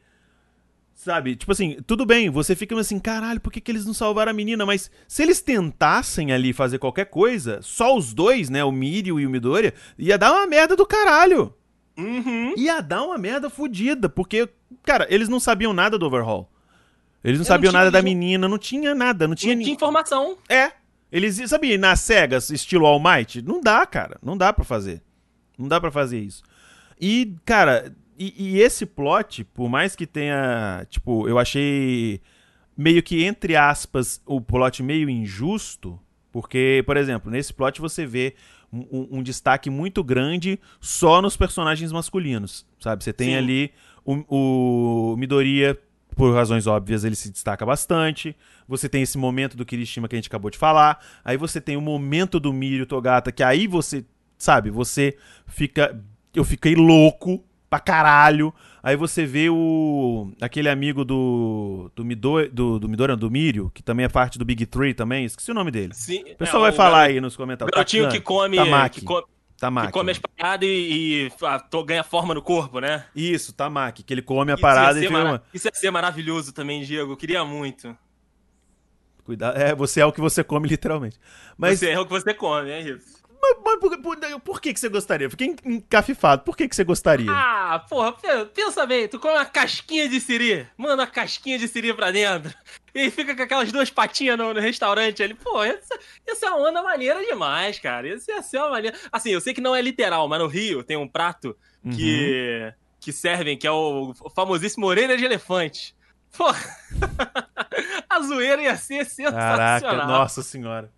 Sabe? Tipo assim, tudo bem, você fica assim, caralho, por que, que eles não salvaram a menina? Mas se eles tentassem ali fazer qualquer coisa, só os dois, né? O Mirio e o Midoriya, ia dar uma merda do caralho. Uhum. Ia dar uma merda fodida, porque, cara, eles não sabiam nada do overhaul. Eles não Eu sabiam não nada da menina, não tinha nada, não tinha... Não tinha informação. É, eles, sabe, nas cegas, estilo All Might? Não dá, cara. Não dá para fazer. Não dá para fazer isso. E, cara, e, e, esse plot, por mais que tenha, tipo, eu achei meio que, entre aspas, o plot meio injusto, porque, por exemplo, nesse plot você vê um, um destaque muito grande só nos personagens masculinos, sabe? Você tem Sim. ali o, o Midoriya por razões óbvias, ele se destaca bastante. Você tem esse momento do Kirishima que a gente acabou de falar. Aí você tem o momento do Mirio Togata, que aí você, sabe, você fica. Eu fiquei louco pra caralho. Aí você vê o. aquele amigo do. do Midori, do, do, do Mírio, que também é parte do Big Three também. Esqueci o nome dele. Sim. O pessoal é, vai falar aí nos comentários. O garotinho que come. Tamaki. Que, come, Tamaki. que come as paradas e, e a, to, ganha forma no corpo, né? Isso, Tamaki. Que ele come a parada e fica. Mara... Isso ia ser maravilhoso também, Diego. Eu queria muito. Cuidado. É, você é o que você come, literalmente. Mas... Você é o que você come, é isso. Mas, mas por, por, por, que, que você gostaria? Fiquei encafifado. Por que, que você gostaria? Ah, porra, pensa bem. Tu come uma casquinha de siri. Manda uma casquinha de siri pra dentro. E fica com aquelas duas patinhas no, no restaurante ali. Pô, essa, essa é uma onda maneira demais, cara. Isso ia ser uma maneira. Assim, eu sei que não é literal, mas no Rio tem um prato que, uhum. que servem, que é o famosíssimo orelha de elefante. Pô, <laughs> a zoeira ia ser sensacional. Caraca, nossa senhora.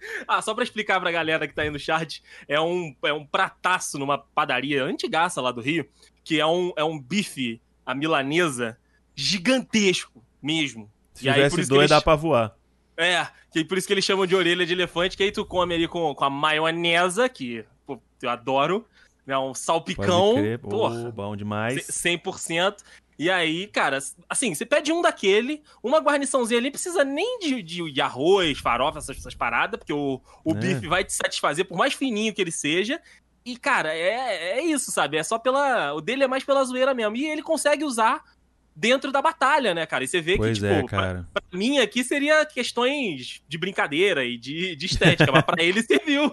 <laughs> Ah, só pra explicar pra galera que tá aí no chat, é um, é um prataço numa padaria antigaça lá do Rio, que é um, é um bife, a milanesa, gigantesco mesmo. Se e tivesse aí, dois, eles... dá pra voar. É, que por isso que eles chamam de orelha de elefante, que aí tu come ali com, com a maionesa, que pô, eu adoro, né, um salpicão, porra, bom demais. 100%. E aí, cara, assim, você pede um daquele, uma guarniçãozinha ali, precisa nem de, de, de arroz, farofa, essas, essas paradas, porque o, o é. bife vai te satisfazer, por mais fininho que ele seja. E, cara, é, é isso, sabe? É só pela. O dele é mais pela zoeira mesmo. E ele consegue usar dentro da batalha, né, cara? E você vê pois que, tipo, é. Pra, pra, mim aqui seria questões de brincadeira e de, de estética, mas pra ele <laughs> serviu.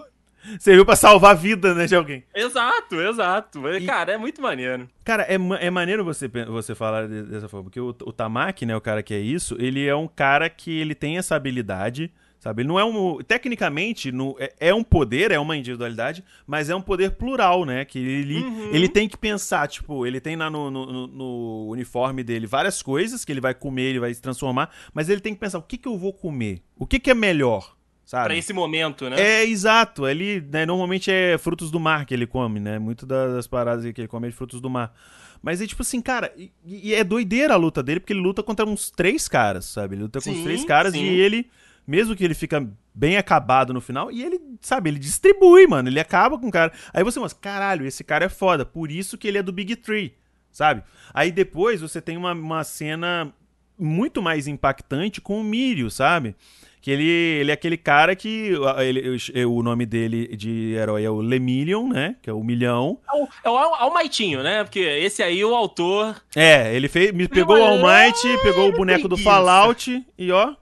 Serviu pra salvar a vida, né, de alguém. Exato, exato. E, cara, é muito maneiro. Cara, é, é maneiro você, você falar dessa forma, porque o, o Tamaki, né, o cara que é isso, ele é um cara que ele tem essa habilidade, sabe? Ele não é um... Tecnicamente, no, é, é um poder, é uma individualidade, mas é um poder plural, né? Que ele, uhum. ele tem que pensar, tipo, ele tem lá no, no, no, uniforme dele várias coisas que ele vai comer, ele vai se transformar, mas ele tem que pensar, o que, que eu vou comer? O que, que é melhor? Sabe? Pra esse momento, né? É, exato. Ele, né, normalmente é frutos do mar que ele come, né? Muito das paradas que ele come é de frutos do mar. Mas é tipo assim, cara, e, e, é doideira a luta dele, porque ele luta contra uns três caras, sabe? Ele luta com sim, uns três caras sim. e ele, mesmo que ele fica bem acabado no final, e ele, sabe, ele distribui, mano. Ele acaba com o cara. Aí você mostra, caralho, esse cara é foda. Por isso que ele é do Big Tree, sabe? Aí depois você tem uma, uma cena muito mais impactante com o Mirio, sabe? Que ele, ele é aquele cara que. Ele, o nome dele de herói é o Lemillion, né? Que é o milhão. É o, é o Almightinho, né? Porque esse aí, o autor. É, ele fez, me pegou o Almighty, pegou o boneco do Fallout e ó.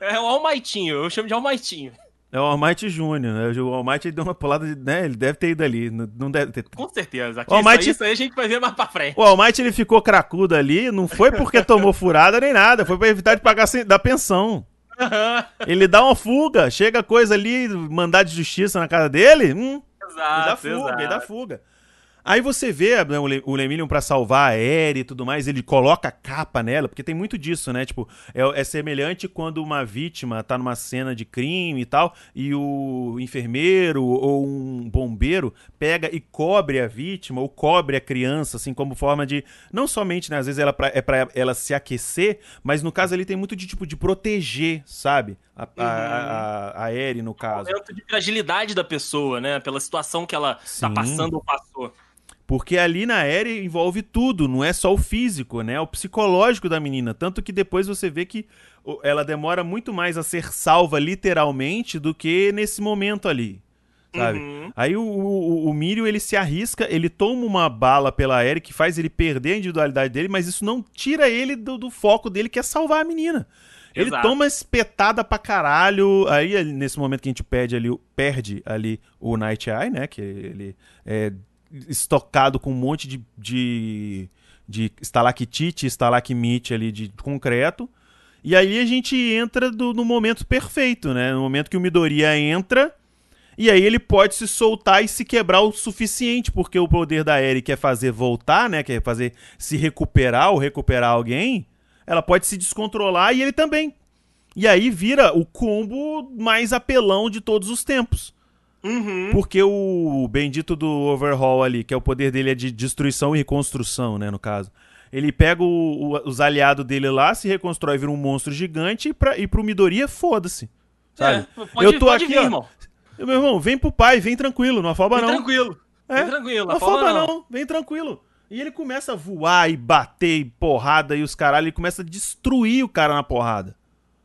É o Almightinho, eu chamo de Almightinho. É o Almighty Júnior, né? O Almighty deu uma pulada, de, né? Ele deve ter ido ali, não deve ter... Com certeza. Aqui, o Almighty... isso, aí, isso aí a gente vai ver mais pra frente. O Almighty, ele ficou cracudo ali, não foi porque tomou furada nem nada, foi pra evitar de pagar da pensão. <laughs> Ele dá uma fuga, chega coisa ali, mandar de justiça na casa dele, hum, exato, ele dá fuga, exato. ele dá fuga. Aí você vê né, o Lemillion pra salvar a Eri e tudo mais, ele coloca a capa nela, porque tem muito disso, né? Tipo, é, é, semelhante quando uma vítima tá numa cena de crime e tal, e o enfermeiro ou um bombeiro pega e cobre a vítima ou cobre a criança, assim, como forma de. Não somente, né? Às vezes ela é pra ela se aquecer, mas no caso ali tem muito de tipo de proteger, sabe? A, uhum. a, a, a Eri, no caso. É um de fragilidade da pessoa, né? Pela situação que ela tá Sim. tá passando ou passou. Porque ali na Eri envolve tudo, não é só o físico, né? É o psicológico da menina. Tanto que depois você vê que ela demora muito mais a ser salva literalmente do que nesse momento ali. Sabe? Uhum. Aí o, o, o Mírio, ele se arrisca, ele toma uma bala pela Eri que faz ele perder a individualidade dele, mas isso não tira ele do, do foco dele, que é salvar a menina. Ele Exato. toma espetada pra caralho. Aí, nesse momento que a gente perde ali, perde ali o Night Eye, né? Que ele é, estocado com um monte de, de, de estalactite, estalagmite ali de concreto. E aí a gente entra do, no momento perfeito, né? No momento que o Midoriya entra, e aí ele pode se soltar e se quebrar o suficiente, porque o poder da Eri quer fazer voltar, né? Quer fazer se recuperar ou recuperar alguém. Ela pode se descontrolar e ele também. E aí vira o combo mais apelão de todos os tempos. Uhum. Porque o bendito do Overhaul ali, que é o poder dele é de destruição e reconstrução, né, no caso. Ele pega o, o, os aliados dele lá, se reconstrói, vira um monstro gigante e, pra, e pro Midoriya, foda-se. Sabe? É, pode, eu tô aqui, vir, ó, irmão. Meu irmão, vem pro pai, vem tranquilo, não afoba vem não. Tranquilo. É, vem tranquilo, não afoba não. não. Vem tranquilo. E ele começa a voar e bater e porrada e os caralho, ele começa a destruir o cara na porrada.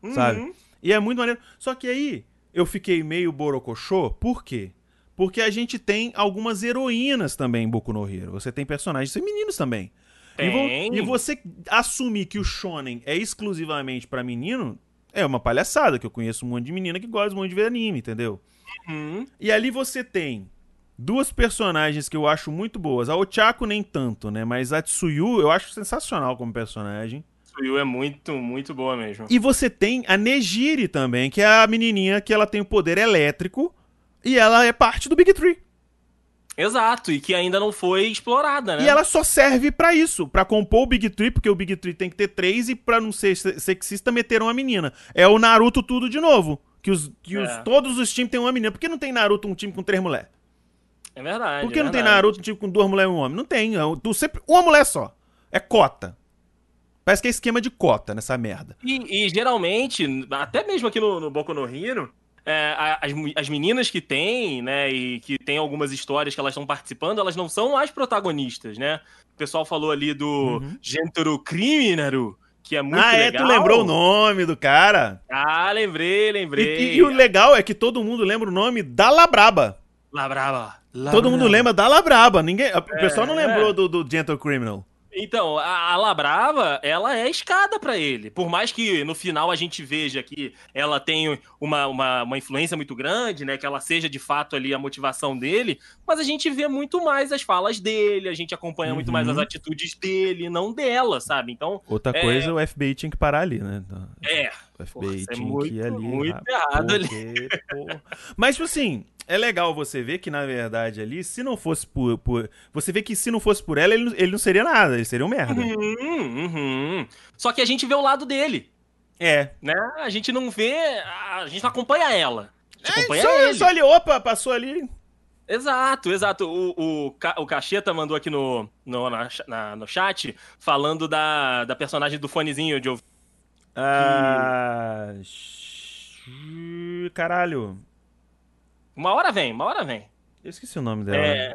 Uhum. Sabe? E é muito maneiro. Só que aí eu fiquei meio borocochô, por quê? Porque a gente tem algumas heroínas também em Boku no Hero. Você tem personagens femininos também. E, vo- e você assumir que o shonen é exclusivamente pra menino é uma palhaçada, que eu conheço um monte de menina que gosta muito de ver anime, entendeu? Uhum. E ali você tem duas personagens que eu acho muito boas. A Ochako nem tanto, né? Mas a Tsuyu eu acho sensacional como personagem. É muito, muito boa mesmo. E você tem a Nejiri também, que é a menininha que ela tem o poder elétrico e ela é parte do Big Tree. Exato, e que ainda não foi explorada, né? E ela só serve pra isso, pra compor o Big Tree, porque o Big Tree tem que ter três e pra não ser se- sexista meteram a menina. É o Naruto tudo de novo, que, os, que os- É. todos os times têm uma menina. Por que não tem Naruto um time com três mulheres? É verdade. Por que é não tem verdade. Naruto um time com duas mulheres e um homem? Não tem, é, tu sempre, uma mulher só. É cota. Parece que é esquema de cota nessa merda. E, e, geralmente, até mesmo aqui no, no Boku no Hero, é, as, as meninas que tem, né, e que tem algumas histórias que elas estão participando, elas não são as protagonistas, né? O pessoal falou ali do Uhum. Gentaro Criminaru, que é muito ah, é, legal. tu lembrou o nome do cara. Ah, lembrei, lembrei. e- e o legal é que todo mundo lembra o nome da Labraba. Labrava. Todo mundo lembra da Labraba. Ninguém, o pessoal não É. lembrou do, do Gentle Criminal. Então, a, a Labrava, ela é escada pra ele. Por mais que no final a gente veja que ela tem uma, uma, uma influência muito grande, né? Que ela seja de fato ali a motivação dele, mas a gente vê muito mais as falas dele, a gente acompanha muito mais Uhum. as atitudes dele, não dela, sabe? Então, Outra É. coisa, o FBI tinha que parar ali, né? é. O Porra, FBI isso é tinha que muito, ir ali. muito errado ali. porque, porra. Mas, tipo assim, é legal você ver que, na verdade, ali, se não fosse por. por- você vê que se não fosse por ela, ele, não- ele não seria nada, ele seria um merda. Uhum, uhum. Só que a gente vê o lado dele, É. né? A gente não vê. A gente não acompanha ela. A gente acompanha Só, ele. só ali, opa, passou ali. Exato, exato. O, o, o Cacheta mandou aqui no, no, na- na- no chat falando da, da personagem do fonezinho de ouvido. Ah. sh- Caralho. Uma hora vem, uma hora vem. Eu esqueci o nome dela. É.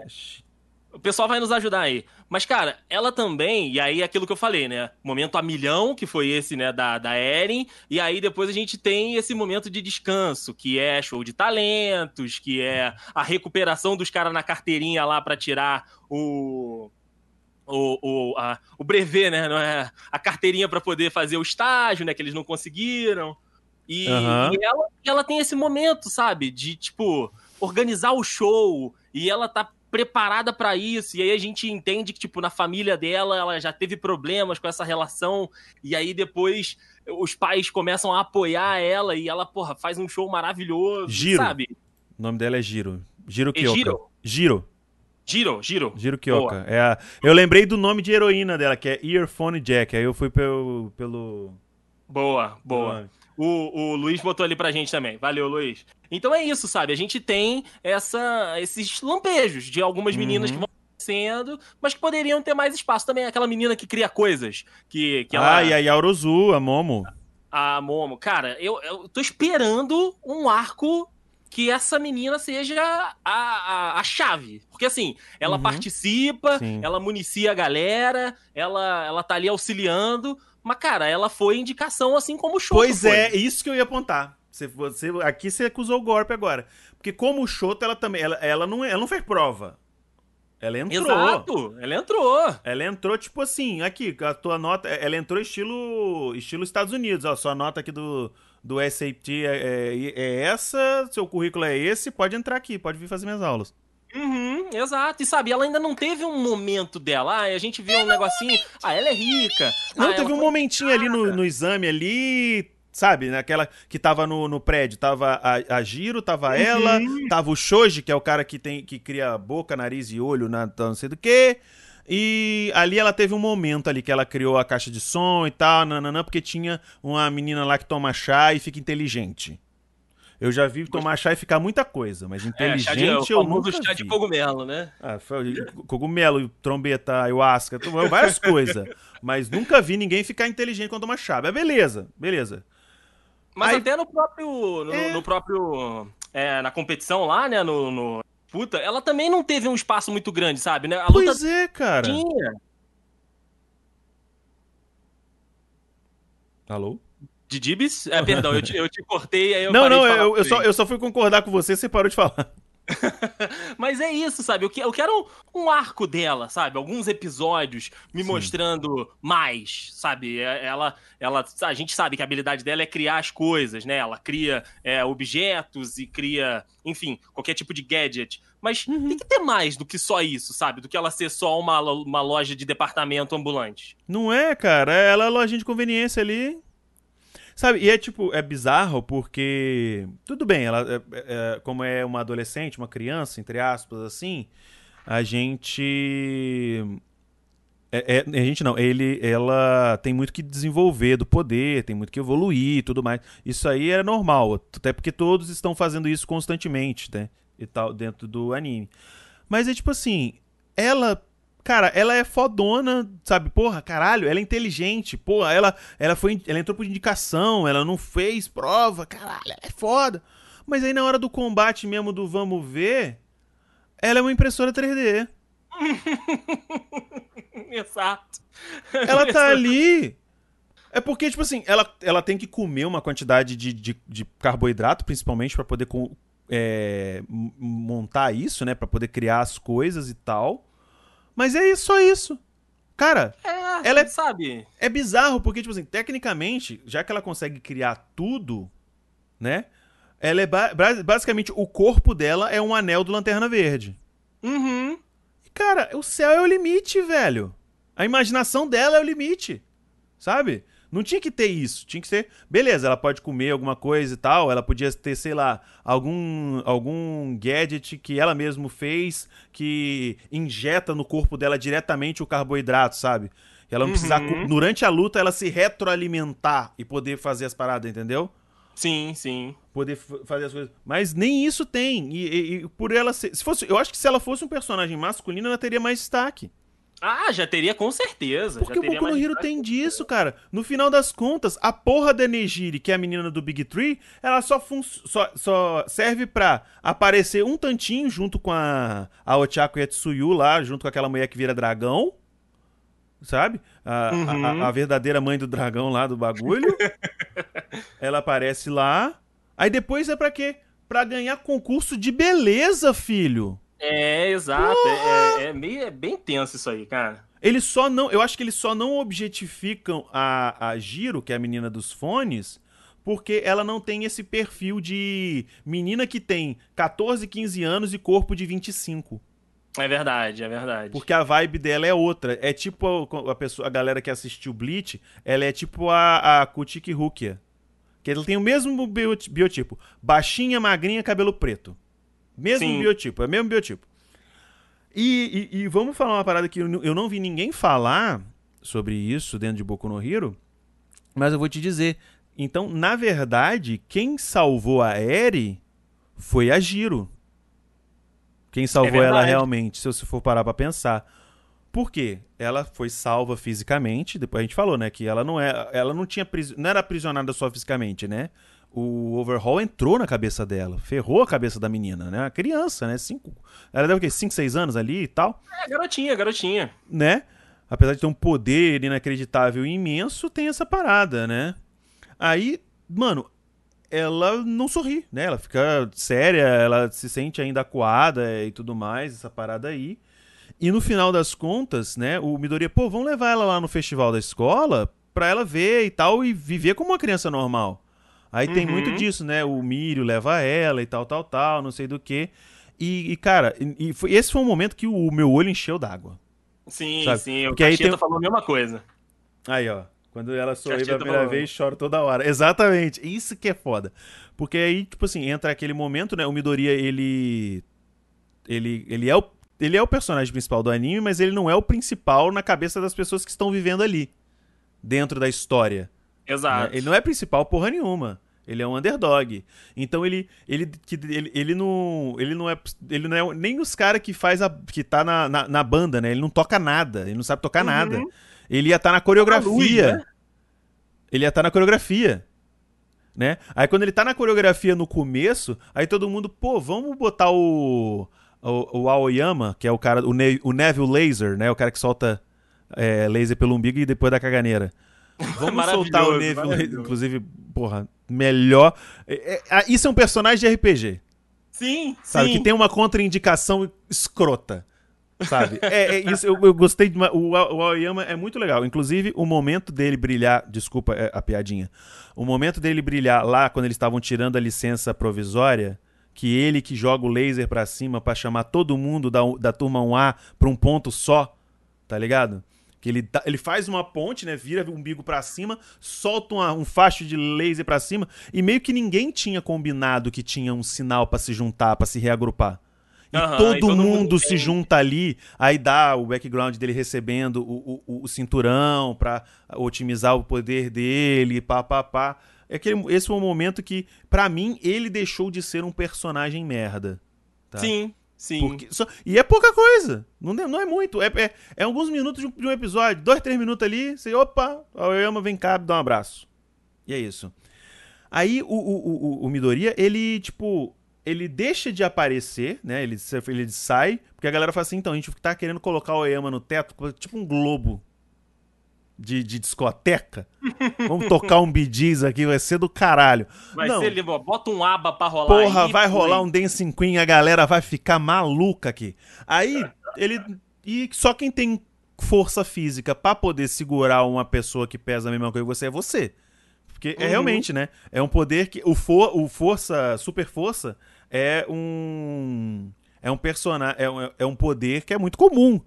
O pessoal vai nos ajudar aí. Mas, cara, ela também, e aí é aquilo que eu falei, né? Momento a milhão, que foi esse, né, da, da Eren. E aí depois a gente tem esse momento de descanso, que é show de talentos, que é a recuperação dos caras na carteirinha lá pra tirar o. O, o, a, o brevet, né? Não é? A carteirinha pra poder fazer o estágio, né? Que eles não conseguiram. E, Aham. e ela, ela tem esse momento, sabe? De, tipo, organizar o show. E ela tá preparada pra isso. E aí a gente entende que, tipo, na família dela, ela já teve problemas com essa relação. E aí depois os pais começam a apoiar ela e ela, porra, faz um show maravilhoso, Giro. sabe? O nome dela é Giro. Giro É Kyoka. Giro? Giro. Giro, Giro. Giro Kyoka. É a... Eu lembrei do nome de heroína dela, que é Earphone Jack. Aí eu fui pelo. pelo... Boa, boa. O, o Luiz botou ali pra gente também. Valeu, Luiz. Então é isso, sabe? A gente tem essa, esses lampejos de algumas meninas Uhum. que vão crescendo, mas que poderiam ter mais espaço. Também aquela menina que cria coisas. Que, que ela, Ah, e a Yaoruzu, a Momo. a Momo. Cara, eu, eu tô esperando um arco que essa menina seja a, a, a chave. Porque assim, ela Uhum. participa, Sim. ela municia a galera, ela, ela tá ali auxiliando. Mas, cara, ela foi indicação assim como o Shoto Pois foi. é, isso que eu ia apontar. Você, você, aqui você acusou o golpe agora. Porque como o Shoto, ela também. Ela, ela, não, ela não fez prova. Ela entrou. Exato, ela entrou. Ela entrou, tipo assim, aqui, a tua nota. Ela entrou estilo. estilo Estados Unidos. Ó, sua nota aqui do, do SAT é, é, é essa, seu currículo é esse, pode entrar aqui, pode vir fazer minhas aulas. Uhum, exato. E sabe, ela ainda não teve um momento dela. Ah, a gente vê um negocinho. Ah, ela é rica. Não, ah, teve ela um momentinho ali no, no exame ali, sabe? Naquela que tava no, no prédio. Tava a, a Giro, tava ela, tava o Shoji, que é o cara que tem que cria boca, nariz e olho na não sei do que. E ali ela teve um momento ali que ela criou a caixa de som e tal, nananã, porque tinha uma menina lá que toma chá e fica inteligente. Eu já vi tomar chá e ficar muita coisa, mas É, inteligente chá de, eu famoso nunca chá vi. de cogumelo, né? Ah, cogumelo, trombeta, ayahuasca, várias <laughs> coisas. Mas nunca vi ninguém ficar inteligente quando toma chá. Mas beleza, beleza. Mas Aí- até no próprio. No, É. no próprio. é, na competição lá, né? No, no disputa, ela também não teve um espaço muito grande, sabe? Né? A pois luta é, cara. tinha. Alô? De Dibs? É, perdão, eu te, eu te cortei, aí eu não, parei não, de falar eu, eu, só, eu só fui concordar com você, você parou de falar. <laughs> Mas é isso, sabe? Eu, que- eu quero um, arco dela, sabe? Alguns episódios me Sim. mostrando mais, sabe? É- Ela, ela, a gente sabe que a habilidade dela é criar as coisas, né? Ela cria é, objetos e cria, enfim, qualquer tipo de gadget. Mas Uhum. tem que ter mais do que só isso, sabe? Do que ela ser só uma, uma loja de departamento ambulante. Não é, cara. Ela é lojinha de conveniência ali. Sabe, e é tipo, é bizarro porque. Tudo bem, ela, é- é- como é uma adolescente, uma criança, entre aspas, assim, a gente. é- é- a gente não, ele, ela tem muito que desenvolver do poder, tem muito que evoluir e tudo mais. Isso aí é normal, até porque todos estão fazendo isso constantemente, né? E tal, dentro do anime. Mas é tipo assim, ela Cara, ela é fodona, sabe? Porra, caralho, ela é inteligente. Porra, ela, ela foi, ela entrou por indicação, ela não fez prova, caralho, ela é foda. Mas aí na hora do combate mesmo do vamos ver, ela é uma impressora 3D. <laughs> Exato. Ela tá ali. É porque, tipo assim, ela, ela tem que comer uma quantidade de, de, de carboidrato, principalmente, pra poder com- é, montar isso, né? Pra poder criar as coisas e tal. Mas é isso, só isso. Cara, É, Ela é- sabe? É bizarro, porque, tipo assim, tecnicamente, já que ela consegue criar tudo, né? Ela é ba- basicamente o corpo dela é um anel do Lanterna Verde. Uhum. E, cara, o céu é o limite, velho. A imaginação dela é o limite. Sabe? Não tinha que ter isso. Tinha que ser. Beleza, ela pode comer alguma coisa e tal. Ela podia ter, sei lá, algum, algum gadget que ela mesma fez que injeta no corpo dela diretamente o carboidrato, sabe? Ela não precisar. Uhum. co- Durante a luta, ela se retroalimentar e poder fazer as paradas, entendeu? Sim, sim. Poder fazer as coisas. Mas nem isso tem. E, e- e por ela ser. Se fosse, eu acho que se ela fosse um personagem masculino, ela teria mais destaque. Ah, já teria com certeza. Porque o Boku no Hero tem disso, cara. No final das contas, a porra da Nejiri, que é a menina do Big Tree, ela só, só, só serve pra aparecer um tantinho junto com a, a Ochako Yatsuyu lá, junto com aquela mulher que vira dragão. Sabe? A, a- Uhum. a- a verdadeira mãe do dragão lá do bagulho. <laughs> ela aparece lá. Aí depois é pra quê? Pra ganhar concurso de beleza, filho. É, exato. É, é- é meio, é bem tenso isso aí, cara. Eles só não. Eu acho que eles só não objetificam a, a Giro, que é a menina dos fones, porque ela não tem esse perfil de menina que tem 14, 15 anos e corpo de 25. É verdade, é verdade. Porque a vibe dela é outra. É tipo a, pessoa, a galera que assistiu Bleach, ela é tipo a, a Kutiki Rukia. Que ela tem o mesmo bioti- biotipo. Baixinha, magrinha, cabelo preto. Mesmo Sim. biotipo, é mesmo biotipo. E, e- e vamos falar uma parada que eu, não- eu não vi ninguém falar sobre isso dentro de Boku no Hero, mas eu vou te dizer. Então, na verdade, quem salvou a Eri foi a Giro. Quem salvou ela verdade. realmente, se você for parar pra pensar. Por quê? Ela foi salva fisicamente, depois a gente falou, né, que ela não é, ela não tinha não era aprisionada só fisicamente, né? O overhaul entrou na cabeça dela, ferrou a cabeça da menina, né? A criança, né? Cinco, ela deve o quê? 5, 6 anos ali e tal, É, garotinha, garotinha. né? Apesar de ter um poder inacreditável e imenso, tem essa parada, né? Aí, mano, ela não sorri, né? Ela fica séria, ela se sente ainda acuada e tudo mais, essa parada aí. E no final das contas, né, o Midoriya, pô, vamos levar ela lá no festival da escola pra ela ver e tal e viver como uma criança normal. Aí tem Uhum. muito disso, né? O Mírio leva ela e tal, tal, tal, não sei do que. E, e, cara, e, e foi- esse foi um momento que o meu olho encheu d'água. Sim, Sabe? sim. O Porque aí Cacheta tem- falou a mesma coisa. Aí, ó. Quando ela sorri pela primeira falando. vez, choro toda hora. Exatamente. Isso que é foda. Porque aí, tipo assim, entra aquele momento, né? O Midoriya, ele. Ele, ele, é o, ele é o personagem principal do anime, mas ele não é o principal na cabeça das pessoas que estão vivendo ali. Dentro da história. né? Exato. Ele não é principal porra nenhuma. Ele é um underdog. Então ele ele, que, ele, ele não ele não é ele não é nem os caras que faz a que tá na, na, na banda, né? Ele não toca nada, ele não sabe tocar Uhum. nada. Ele ia estar na coreografia. luz, né? Ele ia estar na coreografia. Né? Aí quando ele tá na coreografia no começo, aí todo mundo, pô, vamos botar o o, o Aoyama, que é o cara, o, ne o Neville Laser, né? O cara que solta é, laser pelo umbigo e depois da caganeira. Vamos soltar o Neville. Inclusive, porra, melhor. É, é, isso é um personagem de RPG. Sim, sabe? sim. Que tem uma contraindicação escrota. Sabe? é, é, isso, eu, eu gostei de. O, o Aoyama é muito legal. Inclusive, o momento dele brilhar. Desculpa é, a piadinha. O momento dele brilhar lá, quando eles estavam tirando a licença provisória, que ele que joga o laser para cima para chamar todo mundo da, da turma 1A pra um ponto só, tá ligado? Que ele, ele faz uma ponte, né? Vira o umbigo para cima, solta uma, um facho de laser para cima, e meio que ninguém tinha combinado que tinha um sinal para se juntar, para se reagrupar. E, uhum, todo, e todo, mundo, mundo se junta ali, aí dá o background dele recebendo o, o, o cinturão pra otimizar o poder dele, pá, pá, pá. É aquele, esse foi um momento que, para mim, ele deixou de ser um personagem merda. Tá? Sim. Sim. Porque, só, e é pouca coisa. Não, não é muito. É, é, é alguns minutos de um, de um, episódio. Dois, três minutos ali. Você, opa, amo, vem cá, dá um abraço. E é isso. Aí o, o, o, o Midoriya, ele, tipo. Ele deixa de aparecer, né? Ele, ele sai. Porque a galera fala assim: então, a gente tá querendo colocar o Oyama no teto, tipo um globo de, de discoteca. Vamos tocar um Bidiz aqui, vai ser do caralho. Vai não. ser, bota um aba pra rolar Porra, aí, vai rolar um Dancing Queen, a galera vai ficar maluca aqui. Aí, ele... E só quem tem força física para poder segurar uma pessoa que pesa a mesma coisa que você é você. Porque é uhum. é realmente, né? É um poder que... O, for, o força, super força, é um... É um personagem... É um, é um poder que é muito comum.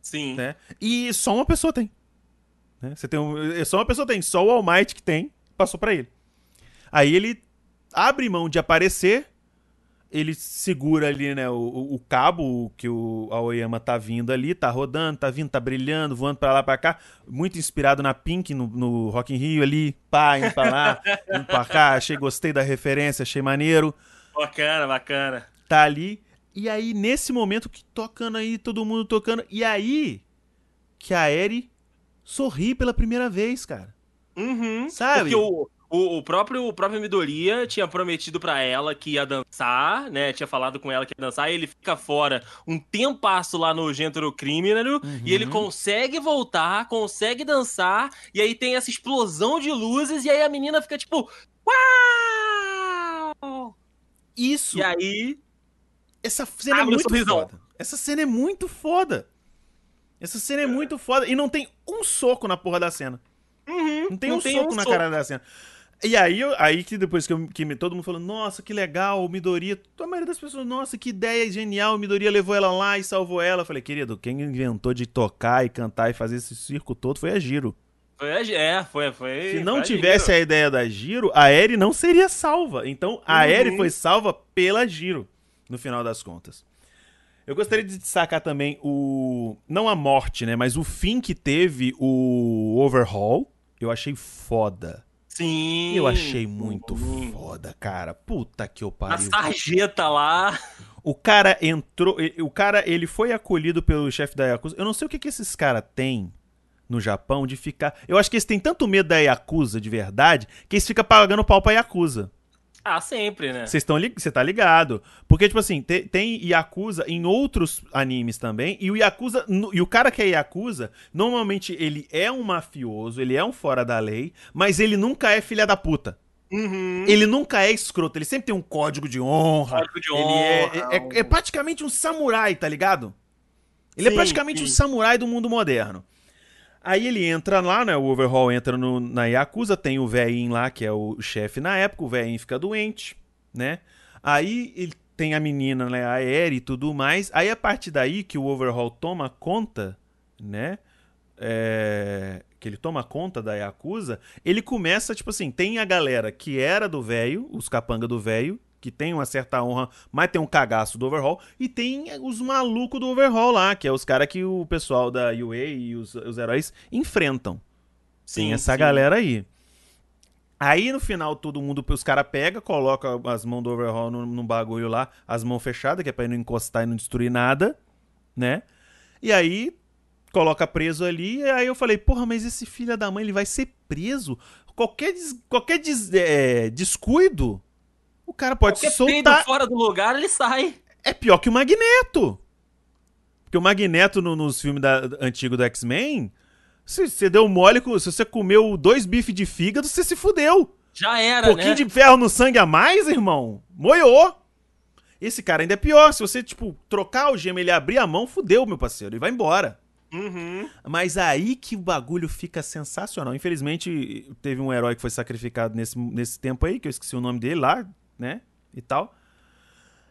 Sim. Né? E só uma pessoa tem. Né? Você tem um, é só uma pessoa tem, só o All Might que tem, passou para ele. Aí ele abre mão de aparecer, ele segura ali, né, o, o cabo que o Aoyama tá vindo ali, tá rodando, tá vindo, tá brilhando, voando para lá para cá, muito inspirado na Pink no, no Rock in Rio ali, pá, indo pra lá, <laughs> indo pra cá, achei, gostei da referência, achei maneiro. Bacana, bacana. Tá ali, e aí nesse momento que tocando aí, todo mundo tocando, e aí que a Eri sorri pela primeira vez, cara. Uhum. Sabe? Porque o, o, o, próprio, o próprio Midoriya tinha prometido para ela que ia dançar, né? Tinha falado com ela que ia dançar, e ele fica fora um tempasso lá no Gentro Criminal, uhum. e ele uhum. consegue voltar, consegue dançar, e aí tem essa explosão de luzes, e aí a menina fica tipo. Uau! Isso. E aí. Essa cena é muito foda. Essa cena é muito foda. Essa cena é muito foda. E não tem um soco na porra da cena. Uhum, não tem não um tem soco um na soco. cara da cena. E aí, aí que depois que, eu, que todo mundo falou, nossa, que legal, o Midoriya. A maioria das pessoas, nossa, que ideia genial, o Midoriya levou ela lá e salvou ela. Eu falei, querido, quem inventou de tocar e cantar e fazer esse circo todo foi a Giro. Foi a, é, foi, foi. Se não tivesse a, a, ideia da Giro, a Eri não seria salva. Então, a uhum. Eri foi salva pela Giro, no final das contas. Eu gostaria de destacar também o. Não a morte, né? Mas o fim que teve o Overhaul. Eu achei foda. Sim. Eu achei muito foda, cara. Puta que eu pariu. A sarjeta lá. O cara entrou. O cara, ele foi acolhido pelo chefe da Yakuza. Eu não sei o que, que esses caras têm no Japão de ficar. Eu acho que eles têm tanto medo da Yakuza de verdade que eles ficam pagando pau pra Yakuza. Ah, sempre, né? Você li tá ligado. Porque, tipo assim, te, tem Yakuza em outros animes também. E o Yakuza. No, e o cara que é Yakuza, normalmente ele é um mafioso, ele é um fora da lei, mas ele nunca é filha da puta. Uhum. Ele nunca é escroto, ele sempre tem um código de honra. Código de honra. É, é, é, é, praticamente um samurai, tá ligado? Ele é sim, é praticamente sim. um samurai do mundo moderno. Aí ele entra lá, né? O Overhaul entra no, na Yakuza, tem o velhinho lá, que é o chefe na época, o velhinho fica doente, né? Aí ele tem a menina, né, a Eri e tudo mais. Aí a partir daí que o Overhaul toma conta, né? É, que ele toma conta da Yakuza, ele começa, tipo assim, tem a galera que era do velho, os capanga do velho, que tem uma certa honra, mas tem um cagaço do overhaul. E tem os malucos do overhaul lá, que é os caras que o pessoal da UA e os, os heróis enfrentam. Sim, tem essa sim. galera aí. Aí no final todo mundo, os caras pega, coloca as mãos do overhaul no, no, bagulho lá, as mãos fechadas, que é pra ele não encostar e não destruir nada, né? E aí coloca preso ali, e aí eu falei, porra, mas esse filho da mãe ele vai ser preso? Qualquer, des, qualquer des, é, descuido o cara pode Qualquer se soltar. fora do lugar, ele sai. é pior que o Magneto. Porque o Magneto no, nos filmes da, antigos do X-Men, se você deu mole, se você comeu dois bifes de fígado, você se fudeu. Já era, Um pouquinho né? de ferro no sangue a mais, irmão. Moiou. Esse cara ainda é pior. Se você, tipo, trocar o gema e ele abrir a mão, fudeu, meu parceiro. E vai embora. Uhum. Mas aí que o bagulho fica sensacional. Infelizmente, teve um herói que foi sacrificado nesse, nesse tempo aí, que eu esqueci o nome dele lá, né? E tal.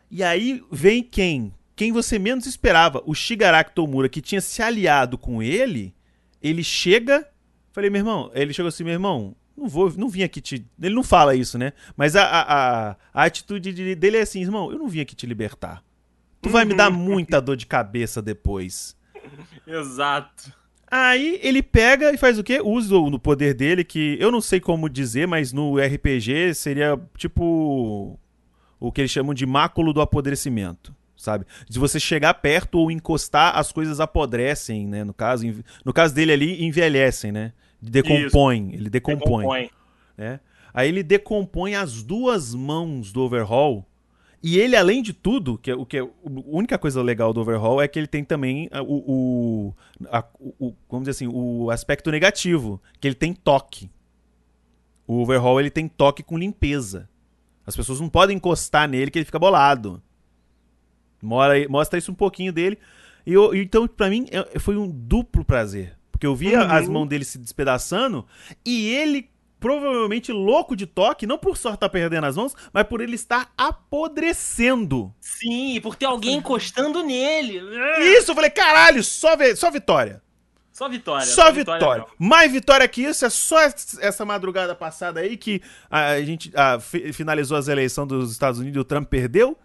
E aí vem quem? Quem você menos esperava. O Shigaraki Tomura, que tinha se aliado com ele, ele chega. Falei, meu irmão, ele chegou assim, meu irmão, não vou, não vim aqui te. Ele não fala isso, né? Mas a, a, a, a atitude de- dele é assim, irmão, eu não vim aqui te libertar. Tu vai me dar muita dor de cabeça depois. <laughs> Exato. Aí ele pega e faz o quê? Usa o no poder dele, que eu não sei como dizer, mas no RPG seria tipo o que eles chamam de máculo do apodrecimento, sabe? Se você chegar perto ou encostar, as coisas apodrecem, né? No caso, no caso dele ali, envelhecem, né? Decompõem, ele decompõe, Decompõe. né? Aí ele decompõe as duas mãos do Overhaul. E ele, além de tudo, que é, o que é, a única coisa legal do Overhaul é que ele tem também ah, o, o, a- o- vamos dizer assim, o aspecto negativo, que ele tem toque. O Overhaul ele tem toque com limpeza. As pessoas não podem encostar nele que ele fica bolado. Mora- mostra isso um pouquinho dele. E eu- então, pra mim, é- foi um duplo prazer. Porque eu via Uhum. as mãos dele se despedaçando e ele provavelmente louco de toque, não por só estar perdendo as mãos, mas por ele estar apodrecendo. Sim, por ter alguém encostando nele. Isso, eu falei, caralho, só, só vitória. Só vitória. Só vitória. não. Mais vitória que isso é só es- essa madrugada passada aí que a gente fi- finalizou as eleições dos Estados Unidos e o Trump perdeu.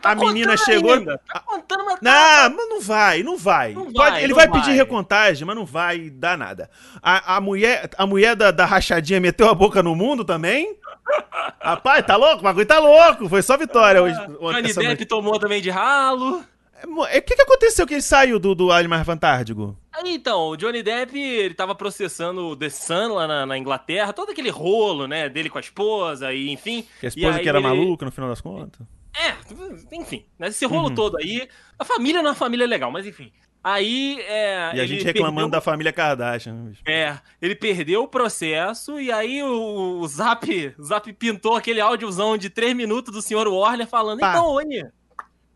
Tá a menina chegou. ainda. Tá contando, mas tá- Não, mas não vai, não vai. Não Pode- vai, ele não vai, vai. pedir recontagem, mas não vai dar nada. A, a mulher, a mulher da, da rachadinha meteu a boca no mundo também. Rapaz, tá louco? O bagulho tá louco. Foi só vitória hoje. essa Depp noite. tomou também de ralo. É, é, O que, que aconteceu que ele saiu do, do Animais Fantásticos? Aí, então, o Johnny Depp, ele tava processando o The Sun lá na, na Inglaterra, todo aquele rolo, né, dele com a esposa e enfim. A E esposa aí que era ele- maluca no final das contas. É, enfim, né, esse rolo Uhum. todo aí. A família não é uma família legal, mas enfim. Aí, é... E a gente reclamando perdeu- da família Kardashian. né, bicho? É, ele perdeu o processo e aí o, o Zap, Zap pintou aquele áudiozão de 3 minutos do Sr. Warner falando: Pá. Então, Oni,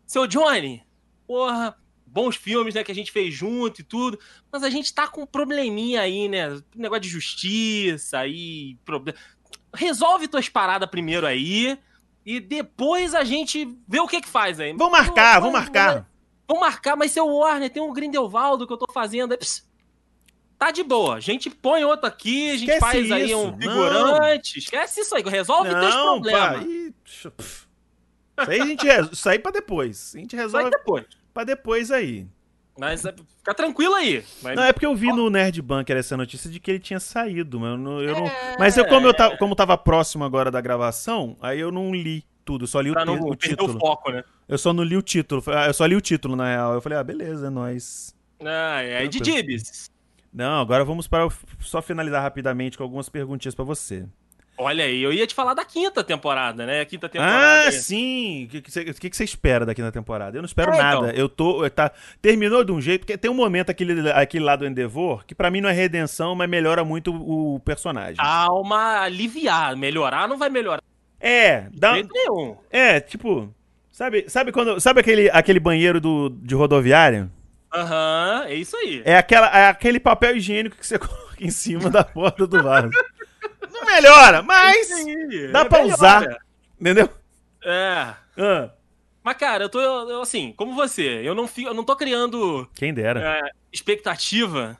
seu Johnny, porra, bons filmes, né, que a gente fez junto e tudo, mas a gente tá com um probleminha aí, né? Negócio de justiça aí, problema. Resolve tuas paradas primeiro aí e depois a gente vê o que que faz aí. Vamos marcar, Não, vamos não, marcar. Vamos marcar, mas seu Warner, tem um Grindelwaldo que eu tô fazendo. aí, Tá de boa. A gente põe outro aqui, a gente Esquece faz aí isso, um não. figurante. Esquece isso aí, resolve teus Não, pá. problemas. Pff. Isso aí a gente resolve. Isso aí pra depois. A gente Vai resolve depois. Pra depois aí. Mas é, fica tranquilo aí. Mas- Não, é porque eu vi no Nerd Bunker essa notícia de que ele tinha saído, mas eu não. eu não- É. Mas eu, como, eu ta- como tava próximo agora da gravação, aí eu não li tudo, só li o, pra te- não o perder o título. foco, né? Eu só não li o título. Ah, Eu só li o título, na real. Eu falei, ah, beleza, é nóis. Ah, é de. Dibs. Não, agora vamos para o- só finalizar rapidamente com algumas perguntinhas pra você. Olha aí, eu ia te falar da quinta temporada, né? A quinta temporada. Ah, sim! O que, que, você, que espera daqui na temporada? Eu não espero É, nada. então. Eu tô. Tá, terminou de um jeito. Porque tem um momento aquele, aquele lá do Endeavor que pra mim não é redenção, mas melhora muito o personagem. Calma, aliviar. Melhorar não vai melhorar É, dá, nenhum. é, tipo. Sabe, sabe quando. Sabe aquele, aquele banheiro do, de rodoviária? Aham, é isso aí. É, aquela, é aquele papel higiênico que você <laughs> coloca em cima da porta do vaso. Não melhora, mas. Aí, dá é pra melhora. usar. Entendeu? É. Ah, Mas, cara, eu tô, eu, assim, como você, eu não, fico, eu não tô criando quem dera. é, expectativa,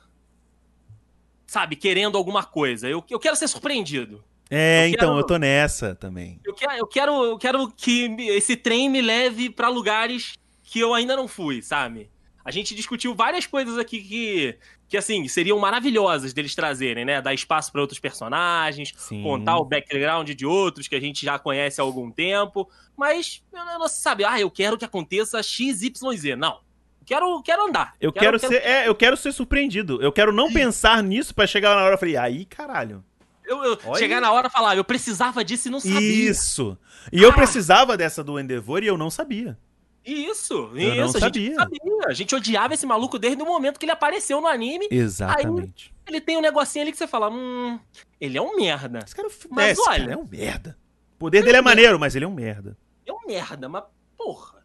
sabe, querendo alguma coisa. Eu, eu quero ser surpreendido. É, eu então, quero- eu tô nessa também. Eu quero, eu quero, eu quero que esse trem me leve pra lugares que eu ainda não fui, sabe? A gente discutiu várias coisas aqui que, que assim, seriam maravilhosas deles trazerem, né? Dar espaço pra outros personagens, Sim. contar o background de outros que a gente já conhece há algum tempo, mas eu não, sabe, ah, eu quero que aconteça XYZ. Não. Quero, quero andar. Eu quero, ser, é, eu quero ser surpreendido. Eu quero não pensar nisso pra chegar na hora e falar, aí, caralho. Eu, eu chegar na hora e falar, eu precisava disso e não sabia. Isso. E ah. eu precisava dessa do Endeavor e eu não sabia. Isso, eu isso, a gente sabia. A gente odiava esse maluco desde o momento que ele apareceu no anime. Exatamente. Ele tem um negocinho ali que você fala, hum, ele é um merda. Esse cara, é mas esse olha, cara é um merda. O poder dele é, é maneiro, mas ele é um merda. É um merda, mas porra.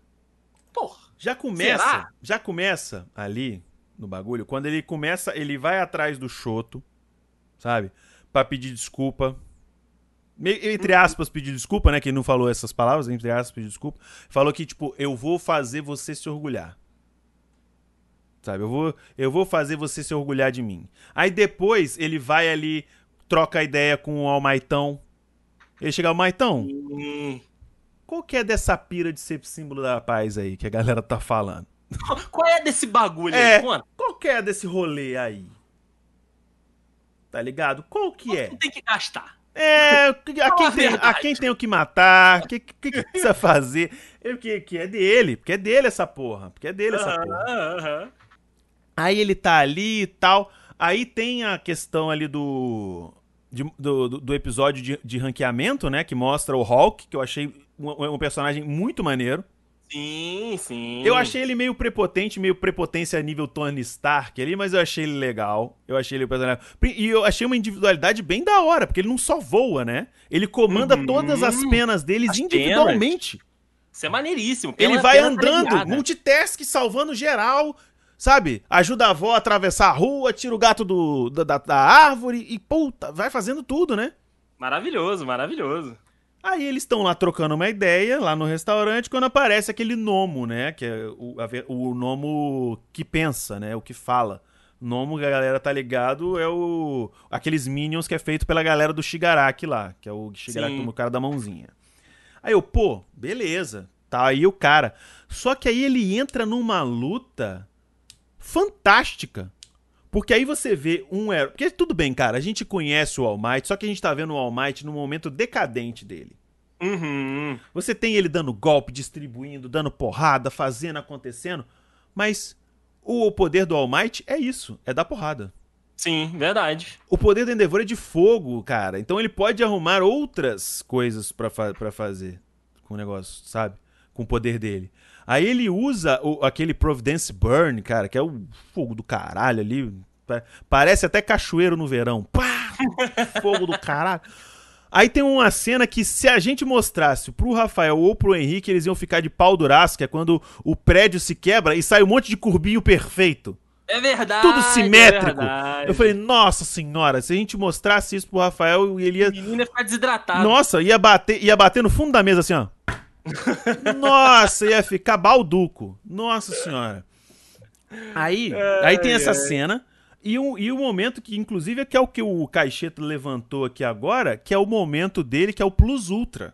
Porra. Já começa, Será? já começa ali no bagulho, quando ele começa, ele vai atrás do Choto, sabe? Pra pedir desculpa entre aspas, pedir desculpa, né? Quem não falou essas palavras, entre aspas, pedir desculpa. Falou que, tipo, eu vou fazer você se orgulhar. Sabe? Eu vou, eu vou fazer você se orgulhar de mim. Aí depois ele vai ali, troca a ideia com o Almaitão. Ele chega, Almaitão. Hum. Qual que é dessa pira de ser símbolo da paz aí que a galera tá falando? <laughs> Qual é desse bagulho é, aí? Qual que é desse rolê aí? Tá ligado? Qual que Quanto é? Que tem que gastar. É, a quem, tem, a quem tem o que matar, o que, que, que, precisa fazer. Que, que é dele, porque é dele essa porra. Porque é dele essa porra. Aí ele tá ali e tal. Aí tem a questão ali do. De, do, do, episódio de, de ranqueamento, né? Que mostra o Hulk, que eu achei um, um personagem muito maneiro. Sim, sim. Eu achei ele meio prepotente, meio prepotência a nível Tony Stark ali, mas eu achei ele legal. Eu achei ele E eu achei uma individualidade bem da hora, porque ele não só voa, né? Ele comanda uhum. todas as penas deles as individualmente. Penas. Isso é maneiríssimo. Pela, ele vai andando, multitask, salvando geral, sabe? Ajuda a avó a atravessar a rua, tira o gato do, da, da árvore e, puta, vai fazendo tudo, né? Maravilhoso, maravilhoso. Aí eles estão lá trocando uma ideia, lá no restaurante, quando aparece aquele Nomo, né? Que é o, a, o Nomo que pensa, né? O que fala. Nomo, que a galera tá ligado, é o. Aqueles Minions que é feito pela galera do Shigaraki lá, que é o Shigaraki como o cara da mãozinha. Aí eu, pô, beleza. Tá aí o cara. Só que aí ele entra numa luta fantástica. Porque aí você vê um herói. Porque tudo bem, cara, a gente conhece o All Might, só que a gente tá vendo o All Might no momento decadente dele. Uhum. Você tem ele dando golpe, distribuindo, dando porrada, fazendo, acontecendo. Mas o poder do All Might é isso, é dar porrada. Sim, verdade. O poder do Endeavor é de fogo, cara. Então ele pode arrumar outras coisas para fa fazer com o negócio, sabe? Com o poder dele. Aí ele usa o, aquele Providence Burn, cara, que é o fogo do caralho ali. Parece até cachoeiro no verão. Pá! Fogo do caralho. Aí tem uma cena que se a gente mostrasse pro Rafael ou pro Henrique, eles iam ficar de pau duraço, que é quando o prédio se quebra e sai um monte de curbinho perfeito. É verdade. Tudo simétrico. É eu falei, nossa senhora, se a gente mostrasse isso pro Rafael, ele ia. O menino ia ficar desidratado. Nossa, ia bater, ia bater no fundo da mesa assim, ó. Nossa, ia ficar balduco. Nossa senhora. Aí, aí tem essa cena. E o, e o momento que, inclusive, é que é o que o Caixeta levantou aqui agora, que é o momento dele, que é o Plus Ultra.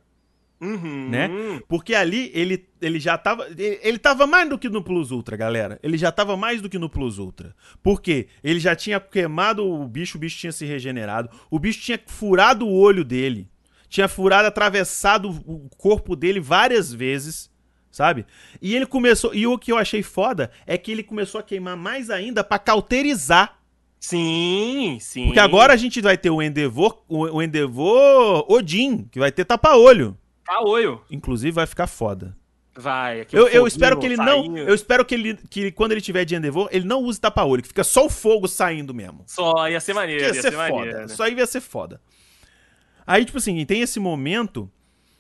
Uhum. Né? Porque ali ele, ele já tava. Ele, ele tava mais do que no Plus Ultra, galera. Ele já tava mais do que no Plus Ultra. Por quê? Ele já tinha queimado o bicho, o bicho tinha se regenerado, o bicho tinha furado o olho dele tinha furado, atravessado o corpo dele várias vezes, sabe? E ele começou. E o que eu achei foda é que ele começou a queimar mais ainda para cauterizar. Sim, sim. Porque agora a gente vai ter o Endeavor, o Endeavor Odin, que vai ter tapa-olho. Tapa-olho. Inclusive vai ficar foda. Vai. Eu, eu espero que ele saindo. não. Eu espero que ele que quando ele tiver de Endeavor, ele não use tapa-olho, que fica só o fogo saindo mesmo. Só ia ser maneiro, ia, ia ser, ser foda. Maneiro, né? Só ia ser foda. Aí, tipo assim, tem esse momento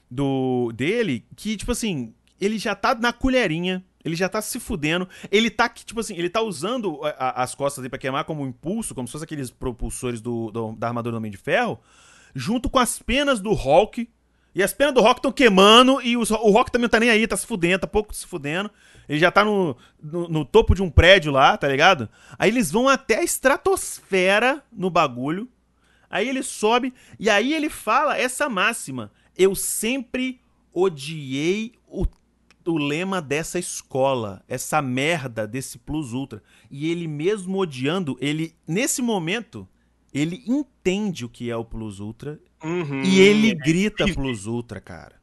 do dele que, tipo assim, ele já tá na colherinha, ele já tá se fudendo, ele tá, tipo assim, ele tá usando a, a, as costas dele pra queimar como impulso, como se fosse aqueles propulsores do, do, da armadura do Homem de Ferro, junto com as penas do Hulk, e as penas do Rock estão queimando e o, o Rock também não tá nem aí, tá se fudendo, tá pouco se fudendo. Ele já tá no, no, no, topo de um prédio lá, tá ligado? Aí eles vão até a estratosfera no bagulho. Aí ele sobe e aí ele fala essa máxima: Eu sempre odiei o, o lema dessa escola, essa merda desse Plus Ultra. E ele mesmo odiando, ele nesse momento, ele entende o que é o Plus Ultra uhum. e ele grita Plus Ultra, cara.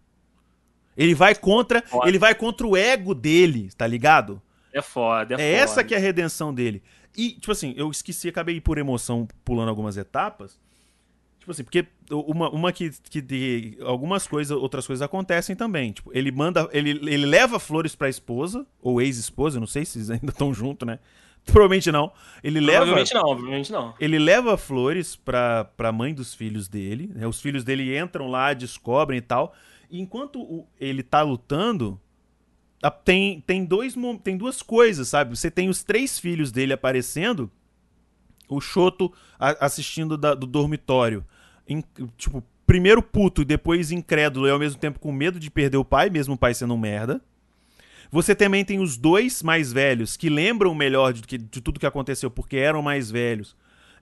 Ele vai contra, foda. ele vai contra o ego dele, tá ligado? É foda, é, é foda. essa que é a redenção dele. E, tipo assim, eu esqueci, acabei por emoção pulando algumas etapas. Tipo assim, porque uma, uma que, que de, algumas coisas, outras coisas acontecem também. Tipo, ele manda. Ele, ele leva flores pra esposa, ou ex-esposa, não sei se eles ainda estão juntos, né? <laughs> Provavelmente não. Ele Provavelmente leva. não, provavelmente não. Ele leva flores pra, pra mãe dos filhos dele. Né? Os filhos dele entram lá, descobrem e tal. E enquanto o- ele tá lutando, tem, tem, dois, tem duas coisas, sabe? Você tem os três filhos dele aparecendo, o Shoto a- assistindo da- do dormitório. Em- tipo, primeiro puto e depois incrédulo e ao mesmo tempo com medo de perder o pai, mesmo o pai sendo um merda. Você também tem os dois mais velhos que lembram melhor de, de tudo que aconteceu porque eram mais velhos.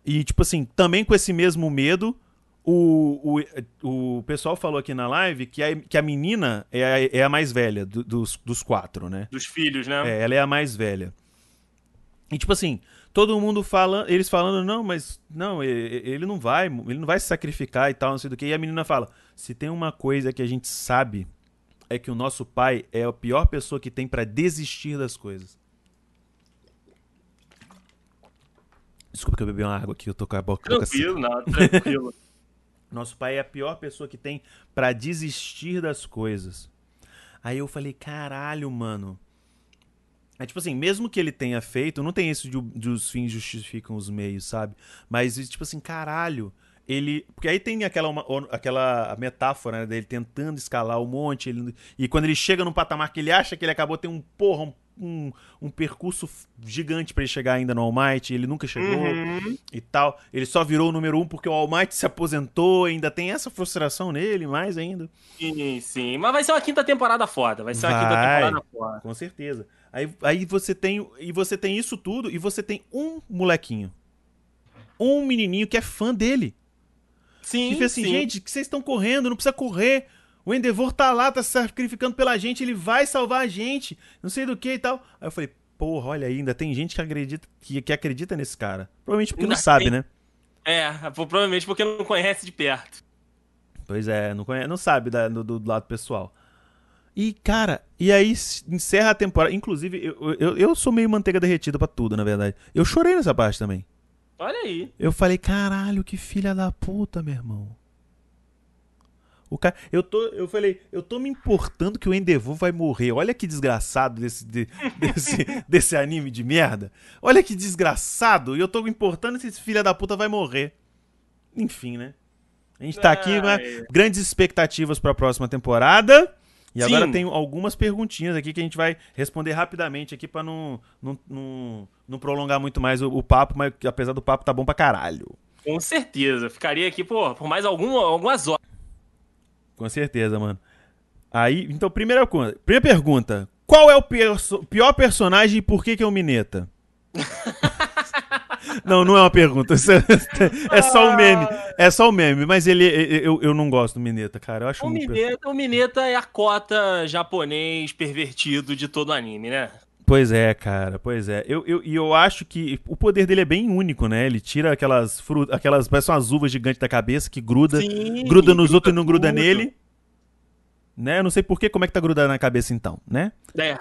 E, tipo assim, também com esse mesmo medo, o, o, o pessoal falou aqui na live que a, que a menina é a, é a mais velha do- dos, dos quatro, né? Dos filhos, né? É, ela é a mais velha. E tipo assim, todo mundo fala, eles falando, não, mas não, ele não vai, ele não vai se sacrificar e tal, não sei do que. E a menina fala: se tem uma coisa que a gente sabe é que o nosso pai é a pior pessoa que tem pra desistir das coisas. Desculpa que eu bebi uma água aqui, eu tô com a boca. Tranquilo, não, tranquilo. <laughs> Nosso pai é a pior pessoa que tem pra desistir das coisas. Aí eu falei, caralho, mano. É tipo assim, mesmo que ele tenha feito, não tem isso de, de os fins justificam os meios, sabe? Mas tipo assim, caralho, ele. Porque aí tem aquela, uma- aquela metáfora né, dele tentando escalar o monte. ele- e quando ele chega num patamar que ele acha que ele acabou, tem um porra, um, um, um percurso gigante pra ele chegar ainda no All Might, ele nunca chegou Uhum. e tal. Ele só virou o número um porque o All Might se aposentou, ainda tem essa frustração nele, mais ainda. Sim, sim. Mas vai ser uma quinta temporada foda. Vai ser uma quinta Vai. temporada foda. Com certeza. Aí, aí você tem e você tem isso tudo e você tem um molequinho. Um menininho que é fã dele. Sim, E fez assim, sim. gente, que vocês estão correndo, não precisa correr. O Endeavor tá lá, tá se sacrificando pela gente, ele vai salvar a gente, não sei do que e tal. Aí eu falei, porra, olha aí, ainda tem gente que acredita, que, que acredita nesse cara. Provavelmente porque não Ainda sabe, tem. né? É, provavelmente porque não conhece de perto. Pois é, não, conhece, não sabe da- do, do lado pessoal. E, cara, e aí encerra a temporada. Inclusive, eu, eu, eu sou meio manteiga derretida pra tudo, na verdade. Eu chorei nessa parte também. Olha aí. Eu falei, caralho, que filha da puta, meu irmão. O cara, eu tô, eu falei, eu tô me importando que o Endeavor vai morrer. Olha que desgraçado desse, de- <laughs> desse, desse anime de merda. Olha que desgraçado. E eu tô me importando se esse filha da puta vai morrer. Enfim, né? A gente tá aqui, né? Grandes expectativas pra próxima temporada. E Sim. agora tem algumas perguntinhas aqui que a gente vai responder rapidamente aqui pra não, não, não, não prolongar muito mais o, o papo, mas apesar do papo tá bom pra caralho. Com certeza. Ficaria aqui por, por mais algum, algumas horas. Com certeza, mano. Aí, então, primeira coisa. Primeira pergunta. Qual é o perso- pior personagem e por que que é o Mineta? <laughs> não, não é uma pergunta. É, é só um meme. É só um meme. Mas ele, eu, eu não gosto do Mineta, cara. Eu acho O per- Mineta, o Mineta é a cota japonês pervertido de todo anime, né? Pois é, cara, pois é. Eu, eu, e eu acho que o poder dele é bem único, né? Ele tira aquelas frutas, aquelas, parece umas uvas gigantes da cabeça que gruda, Sim, gruda nos outros e não gruda tudo. nele. Né? Eu não sei por que, como é que tá grudando na cabeça então, né? É,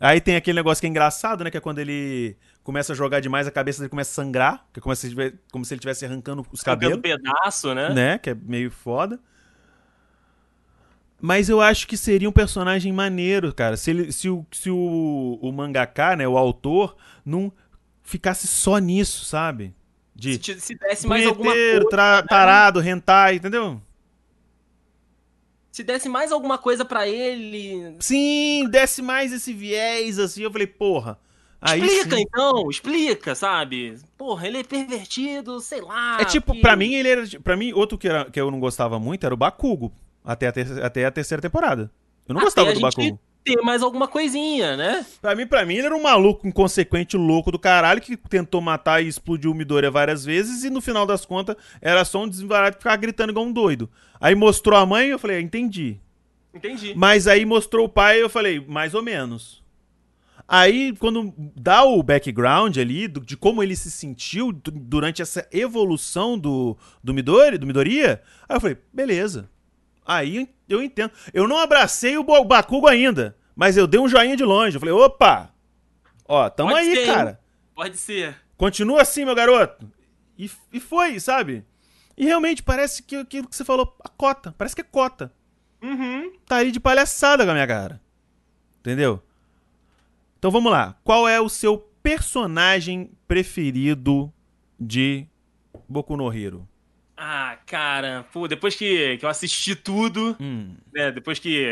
Aí tem aquele negócio que é engraçado, né? Que é quando ele começa a jogar demais, a cabeça dele começa a sangrar, que é como se ele tivesse, como se ele estivesse arrancando os cabelo cabelos, pedaço, né? né? Que é meio foda. Mas eu acho que seria um personagem maneiro, cara. Se, ele, se, o, se o, o mangaka, né, o autor, não ficasse só nisso, sabe? De Se, te- se desse mais alguma coisa, tra- né? tarado, hentai, entendeu? Se desse mais alguma coisa pra ele. Sim, desce mais esse viés, assim. Eu falei, porra. Aí explica sim. então, explica, sabe? Porra, ele é pervertido, sei lá. É tipo, que- pra mim, ele era. Pra mim, outro que, era, que eu não gostava muito era o Bakugo. Até a, ter- até a terceira temporada. Eu não Até gostava do gente Bakugo. Ter mais alguma coisinha, né? Pra mim, pra mim, ele era um maluco inconsequente, louco do caralho, que tentou matar e explodiu o Midoriya várias vezes, e no final das contas, era só um desvarado que ficava gritando igual um doido. Aí mostrou a mãe, eu falei, "Ah, entendi. Entendi. Mas aí mostrou o pai, eu falei, mais ou menos. Aí, quando dá o background ali, do- de como ele se sentiu du- durante essa evolução do, do Midori, do Midoriya, aí eu falei, beleza. Aí eu entendo. Eu não abracei o Bakugo ainda, mas eu dei um joinha de longe. Eu falei, opa! Ó, tamo Pode aí, ser, hein? cara. Pode ser. Continua assim, meu garoto. E, e foi, sabe? E realmente parece que aquilo que você falou, a cota. Parece que é cota. Uhum. Tá aí de palhaçada com a minha cara. Entendeu? Então vamos lá. Qual é o seu personagem preferido de Boku no Hero? Ah, cara, pô, depois que, que eu assisti tudo, Hum. né, depois que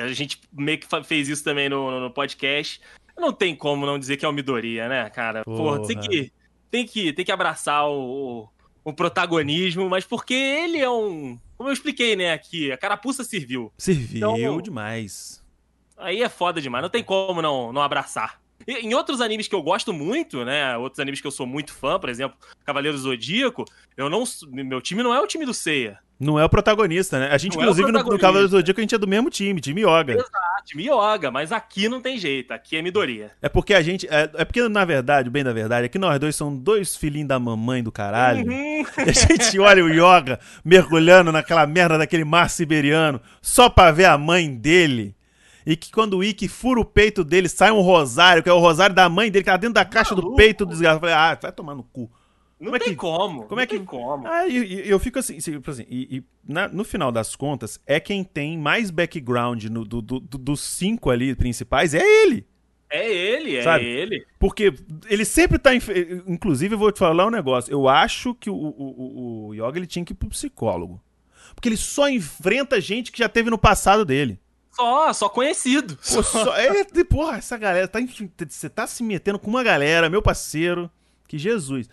a gente meio que fez isso também no, no- no podcast, não tem como não dizer que é o Midoriya, né, cara? Porra, tem Porra. que, tem que, tem que abraçar o, o, o protagonismo, mas porque ele é um. Como eu expliquei, né, aqui, a carapuça serviu. Serviu Então- demais. Aí é foda demais, não tem como não, não abraçar. Em outros animes que eu gosto muito, né? Outros animes que eu sou muito fã, por exemplo, Cavaleiro Zodíaco, eu não. Meu time não é o time do Seiya. Não é o protagonista, né? A gente, Não é inclusive, no, no protagonista. Cavaleiro do Zodíaco, a gente é do mesmo time, time Yoga. Ah, time Yoga, mas aqui não tem jeito, aqui é Midoriya. É porque a gente. É, é porque, na verdade, bem da verdade, é que nós dois somos dois filhinhos da mamãe do caralho. Uhum. <laughs> E a gente olha o Yoga mergulhando naquela merda daquele mar siberiano só pra ver a mãe dele. E que quando o Ikki fura o peito dele, sai um rosário, que é o rosário da mãe dele, que tá dentro da caixa do Maluco. peito do desgraçado. Eu falei, ah, vai tomar no cu. Não Como é que- como. como não é que- tem como. Ah, e, e eu fico assim, assim, e, e na- no final das contas, é quem tem mais background no- do- do- do- dos cinco ali principais, é ele. É ele, é Sabe? ele. Porque ele sempre tá. enf- Inclusive, eu vou te falar um negócio. Eu acho que o, o, o- o Yoga ele tinha que ir pro psicólogo. Porque ele só enfrenta gente que já teve no passado dele. Só, só conhecido. Pô, só- é, de- porra, essa galera. Tá, você tá se metendo com uma galera, meu parceiro. Que Jesus.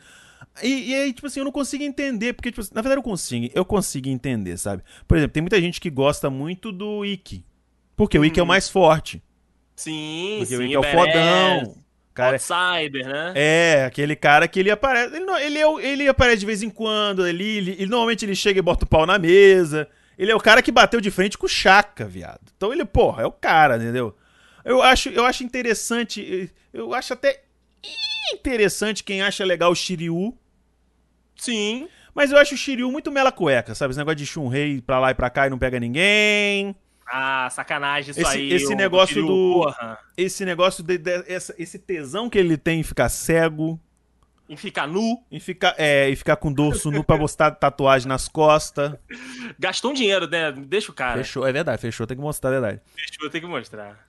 E, e aí, tipo assim, eu não consigo entender. Porque, tipo, assim, na verdade, eu consigo. Eu consigo entender, sabe? Por exemplo, tem muita gente que gosta muito do Ikki. Porque o Ikki é o Hum. mais forte. Sim, Porque o sim. Ikki é o fodão. Cara, Outsider, né? É, aquele cara que ele aparece. Ele, não- ele, é o- ele aparece de vez em quando ali. Ele, ele- normalmente ele chega e bota o pau na mesa. Ele é o cara que bateu de frente com o Chaka, viado. Então ele, porra, é o cara, entendeu? Eu acho, eu acho interessante. Eu acho até interessante quem acha legal o Shiryu. Sim. Mas eu acho o Shiryu muito mela cueca, sabe? Esse negócio de Shunrei pra lá e pra cá e não pega ninguém. Ah, sacanagem isso Esse- aí. esse negócio Kiryu, do- Porra. Esse negócio, de, de- essa- esse tesão que ele tem em ficar cego. Em ficar nu. Em ficar, é, e ficar com dorso nu pra mostrar tatuagem nas costas. Gastou um dinheiro, né? Deixa o cara. Fechou, é verdade, fechou, tem que mostrar, é verdade. Eu ter que mostrar.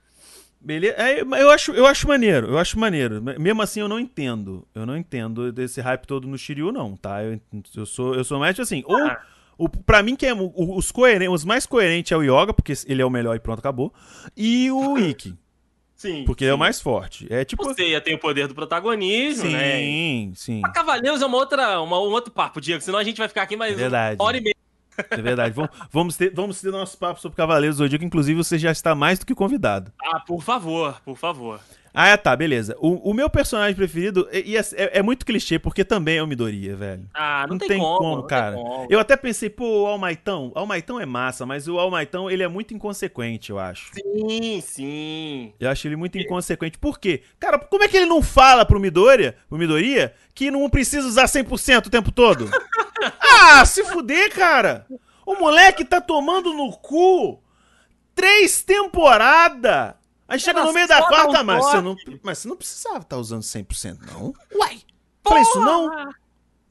Beleza? É, eu, acho, eu acho maneiro, eu acho maneiro. Mesmo assim, eu não entendo. Eu não entendo desse hype todo no Shiryu, não, tá? Eu, eu, sou, eu sou mais tipo assim. Ou, Ah. o, pra mim, quem é os, coeren- os mais coerentes é o Yoga, porque ele é o melhor e pronto, acabou. E o <laughs> Ikki, Sim. porque ele é o sim. mais forte. É tipo. O Seiya tem o poder do protagonismo, né? Sim, sim. A Cavaleiros é uma outra, uma, um outro papo, Diego, senão a gente vai ficar aqui mais É verdade. uma hora e meia. É verdade. vamos, vamos, ter, vamos ter nosso papo sobre Cavaleiros do Zodíaco. Inclusive, você já está mais do que convidado. Ah, por favor, por favor. Ah, é, tá, beleza. O, o meu personagem preferido é, e é, é- muito clichê, porque também é o Midoriya, velho. Ah, não, Não tem, tem como, como, não tem cara. como. Eu até pensei, pô, o Almaitão. O Almaitão é massa, mas o Almaitão, ele é muito inconsequente, eu acho. Sim, sim. Eu acho ele muito inconsequente. Por quê? Cara, como é que ele não fala pro Midoriya, pro Midoriya que não precisa usar 100% o tempo todo? <laughs> ah, se fuder, cara! O moleque tá tomando no cu três temporadas! Aí chega no meio da só quarta, mas você, não, mas você não precisava estar usando 100%, não. Uai! Falei isso não? Porra!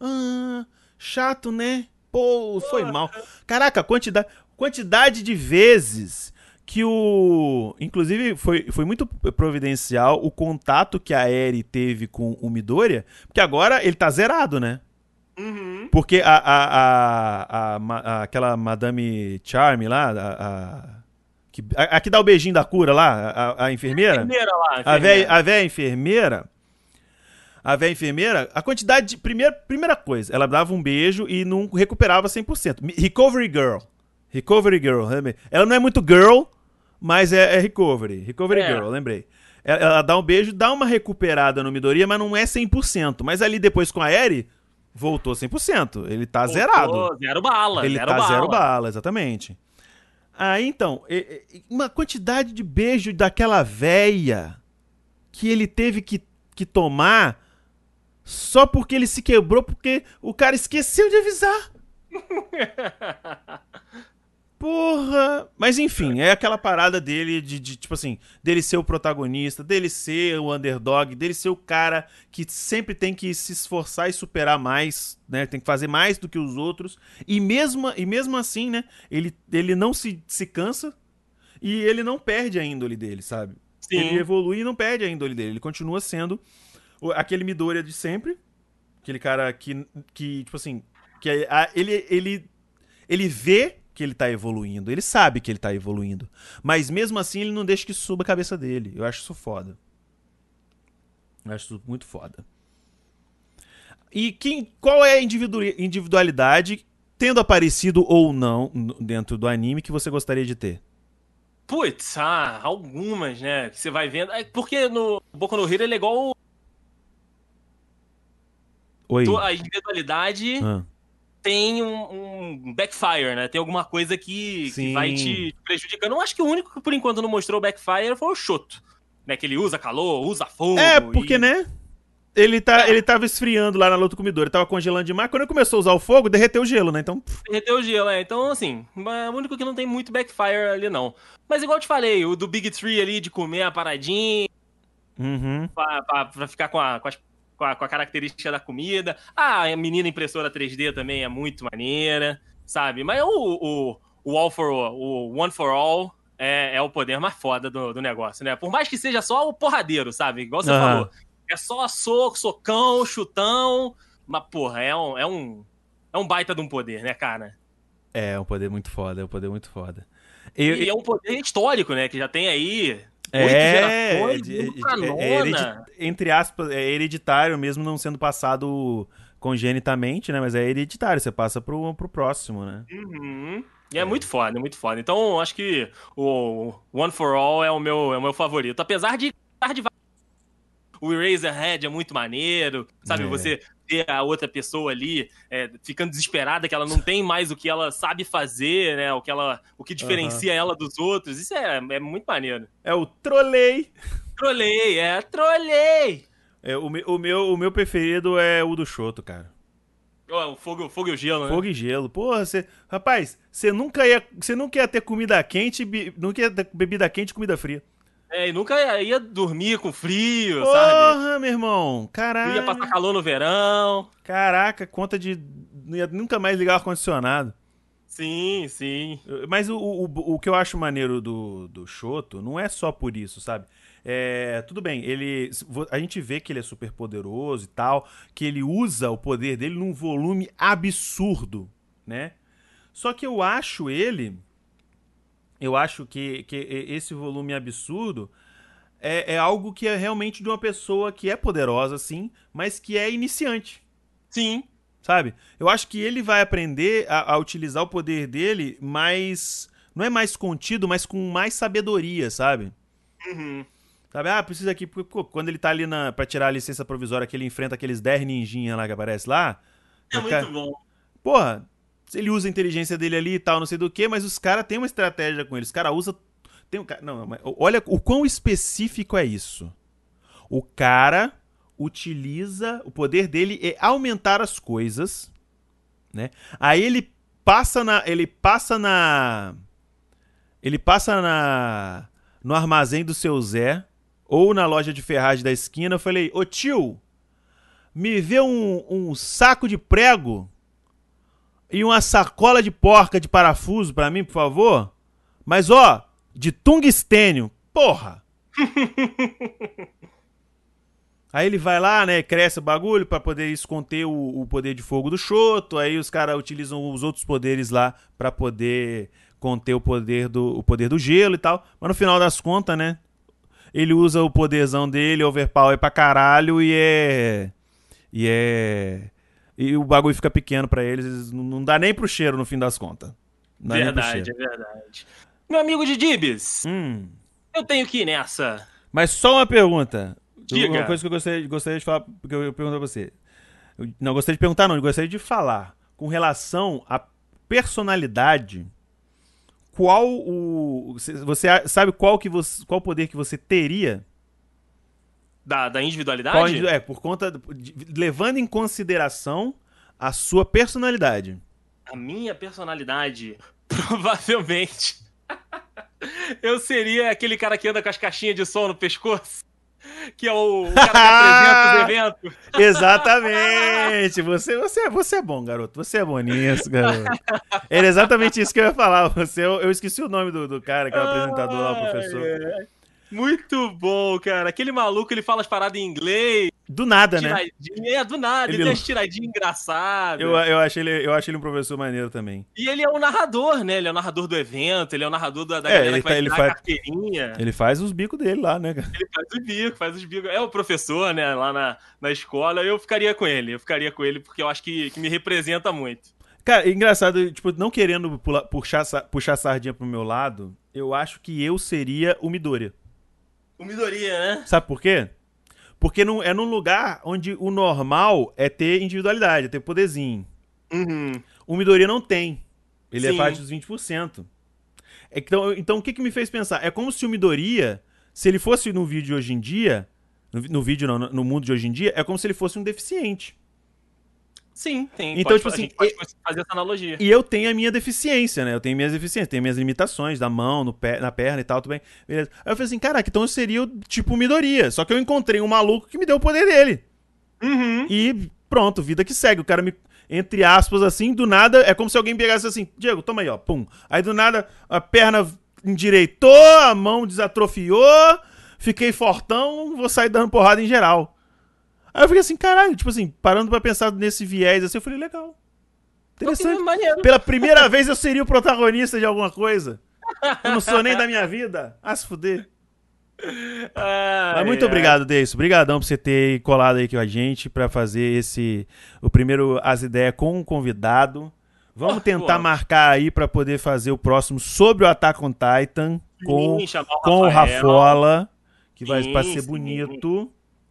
Ah, chato, né? Pô, foi mal. Caraca, quantidade, quantidade de vezes que o. Inclusive, foi, foi muito providencial o contato que a Eri teve com o Midoriya, porque agora ele tá zerado, né? Uhum. Porque a, a, a, a- aquela Madame Charme lá, a, que, a, a que dá o beijinho da cura lá, a, a enfermeira. Enfermeira lá, A enfermeira. véia, a véia enfermeira. A véia enfermeira, a quantidade de. Primeira, primeira coisa, ela dava um beijo e não recuperava 100%. Me- Recovery Girl. Recovery Girl. Ela não é muito girl, mas é, é recovery. Recovery É. Girl, lembrei. Ela, ela dá um beijo, dá uma recuperada no Midoriya, mas não é 100%. Mas ali depois com a Eri, voltou 100%. Ele tá Voltou, zerado. Zero bala, Ele zero tá bala. zero bala, exatamente. Aí então, e- e- uma quantidade de beijo daquela véia que ele teve que, que tomar só porque ele se quebrou, porque o cara esqueceu de avisar. <laughs> Porra! Mas enfim, é aquela parada dele de, de, tipo assim, dele ser o protagonista, dele ser o underdog, dele ser o cara que sempre tem que se esforçar e superar mais, né? Tem que fazer mais do que os outros. E mesmo, e mesmo assim, né? Ele, ele não se, se cansa e ele não perde a índole dele, sabe? Sim. Ele evolui e não perde a índole dele. Ele continua sendo aquele Midoriya de sempre. Aquele cara que, que tipo assim, que ele, ele, ele vê que ele tá evoluindo. Ele sabe que ele tá evoluindo. Mas mesmo assim ele não deixa que suba a cabeça dele. Eu acho isso foda. Eu acho isso muito foda. E quem, qual é a individualidade, tendo aparecido ou não dentro do anime, que você gostaria de ter? Putz, ah, algumas, né? Que você vai vendo. É porque no Boku no Hero ele é igual. Oi. A individualidade. Ah tem um, um, backfire, né? Tem alguma coisa que, que, vai te prejudicando. Eu acho que o único que por enquanto não mostrou backfire foi o Shoto. Né, que ele usa calor, usa fogo. É, porque, e... né? Ele, tá, é. ele tava esfriando lá na luta com o Midori, tava congelando demais. Quando ele começou a usar o fogo, derreteu o gelo, né? Então. Derreteu o gelo, é. Então, assim, é o único que não tem muito backfire ali, não. Mas igual eu te falei, o do Big Tree ali de comer a paradinha. Uhum. Pra, pra, pra ficar com, a, com as com a, com a característica da comida. Ah, a menina impressora 3D também é muito maneira, sabe? Mas o, o, o All for o One for All é, é o poder mais foda do, do negócio, né? Por mais que seja só o porradeiro, sabe? Igual você uhum. falou. É só soco, socão, chutão. Mas, porra, é um, é um. É um baita de um poder, né, cara? É, é um poder muito foda, é um poder muito foda. Eu, e é um poder histórico, né? Que já tem aí é, é, é entre aspas, é hereditário mesmo não sendo passado congenitamente, né? Mas é hereditário, você passa pro, pro próximo, né? Uhum. E é, é, muito foda, é muito foda. Então, acho que o One for All é o meu, é o meu favorito. Apesar de de o Eraserhead é muito maneiro, sabe? É. Você ver a outra pessoa ali é, ficando desesperada, que ela não tem mais o que ela sabe fazer, né? O que, ela, o que diferencia uhum. ela dos outros. Isso é, é muito maneiro. É o trolei. Trolei, é, trolei. É, o, o, meu, o meu preferido é o do Choto, cara. o fogo, fogo e o gelo, né? Fogo e gelo. Porra, você. Rapaz, você nunca ia. Você nunca ia ter comida quente, nunca ia ter bebida quente e comida fria. É, e nunca ia dormir com frio, Porra, sabe? Porra, meu irmão. Caraca. Ia passar calor no verão. Caraca, conta de. Não ia nunca mais ligar o ar-condicionado. Sim, sim. Mas o, o, o que eu acho maneiro do, do Shoto não é só por isso, sabe? É, tudo bem, ele. A gente vê que ele é super poderoso e tal, que ele usa o poder dele num volume absurdo, né? Só que eu acho ele eu acho que, que esse volume absurdo é, é, algo que é realmente de uma pessoa que é poderosa, sim, mas que é iniciante. Sim. Sabe? Eu acho que ele vai aprender a, a utilizar o poder dele mais. Não é mais contido, mas com mais sabedoria, sabe? Uhum. Sabe? Ah, precisa aqui. Quando ele tá ali na, pra tirar a licença provisória, que ele enfrenta aqueles 10 ninjinhas lá que aparece lá. É muito cara... bom. Porra, ele usa a inteligência dele ali e tal, não sei do que, mas os caras têm uma estratégia com ele. Os caras usam. Tem um, não, mas olha o quão específico é isso. O cara utiliza. O poder dele é aumentar as coisas. Né? Aí ele passa na. Ele passa na. Ele passa na. No armazém do seu Zé. Ou na loja de ferragem da esquina. Eu falei, ô tio, me vê um, um saco de prego e uma sacola de porca de parafuso para mim, por favor? Mas ó, de tungstênio. Porra! <laughs> aí ele vai lá, né, cresce o bagulho para poder esconder o, o, poder de fogo do Choto. Aí os caras utilizam os outros poderes lá para poder conter o poder do o poder do gelo e tal. Mas no final das contas, né, ele usa o poderzão dele, overpower pra caralho e é e é e o bagulho fica pequeno para eles, não dá nem pro cheiro no fim das contas. Verdade, é verdade. Meu amigo de Dibs, hum. eu tenho que ir nessa. Mas só uma pergunta. Diga. Uma coisa que eu gostaria, gostaria de falar, porque eu pergunto a você. Eu não gostaria de perguntar, não, eu gostaria de falar com relação à personalidade. Qual o. Você sabe qual que você, qual poder que você teria da, da individualidade? Qual, é, por conta. De, levando em consideração a sua personalidade. A minha personalidade. <laughs> Provavelmente. <laughs> Eu seria aquele cara que anda com as caixinhas de som no pescoço. Que é o, o cara que apresenta os <laughs> eventos. Exatamente! Você, você, é, você é bom, garoto. Você é bom nisso, garoto. Era exatamente isso que eu ia falar. Você, eu, eu esqueci o nome do, do cara, que é o apresentador lá, o professor. É. Muito bom, cara. Aquele maluco, ele fala as paradas em inglês. Do nada, né? É, do nada. Ele, ele tem as tiradinhas engraçadas. Eu, eu, achei ele, eu achei ele um professor maneiro também. E ele é o narrador, né? Ele é o narrador do evento, ele é o narrador da, da é, galera que vai ele faz, carteirinha. Ele faz os bicos dele lá, né, cara? Ele faz os bicos, faz os bicos. É o professor, né, lá na, na escola. Eu ficaria com ele. Eu ficaria com ele porque eu acho que, que me representa muito. Cara, engraçado, tipo, não querendo puxar, puxar sardinha pro meu lado, eu acho que eu seria o Midoriya. O Midoriya, né? Sabe por quê? Porque não, é num lugar onde o normal é ter individualidade, é ter poderzinho. Uhum. O Midoriya não tem. Ele é Sim. é parte dos 20%. Então, então o que, que me fez pensar? É como se o Midoriya, se ele fosse no vídeo hoje em dia, no, no vídeo não, no mundo de hoje em dia, é como se ele fosse um deficiente. Sim, tem. Então, pode, tipo assim, pode fazer essa analogia. E eu tenho a minha deficiência, né? Eu tenho minhas deficiências, tenho minhas limitações da mão, no pé, na perna e tal, tudo bem. Beleza. Aí eu falei assim, caraca, então eu seria o tipo Midoriya. Só que eu encontrei um maluco que me deu o poder dele. Uhum. E pronto, vida que segue. O cara me, entre aspas, assim, do nada, é como se alguém pegasse assim, Diego, toma aí, ó, pum. Aí do nada a perna endireitou, a mão desatrofiou, fiquei fortão, vou sair dando porrada em geral. Aí eu fiquei assim, caralho, tipo assim, parando pra pensar nesse viés assim, eu falei, legal. Interessante. Pela primeira <laughs> vez eu seria o protagonista de alguma coisa. Eu não sou nem da minha vida. Ah, se fuder. Mas muito obrigado, Deison. Obrigadão por você ter colado aí com a gente para fazer esse o primeiro as ideias com um convidado. Vamos <laughs> tentar marcar aí para poder fazer o próximo sobre o Attack on Titan com, sim, com o Rafola, que sim, vai, vai ser bonito.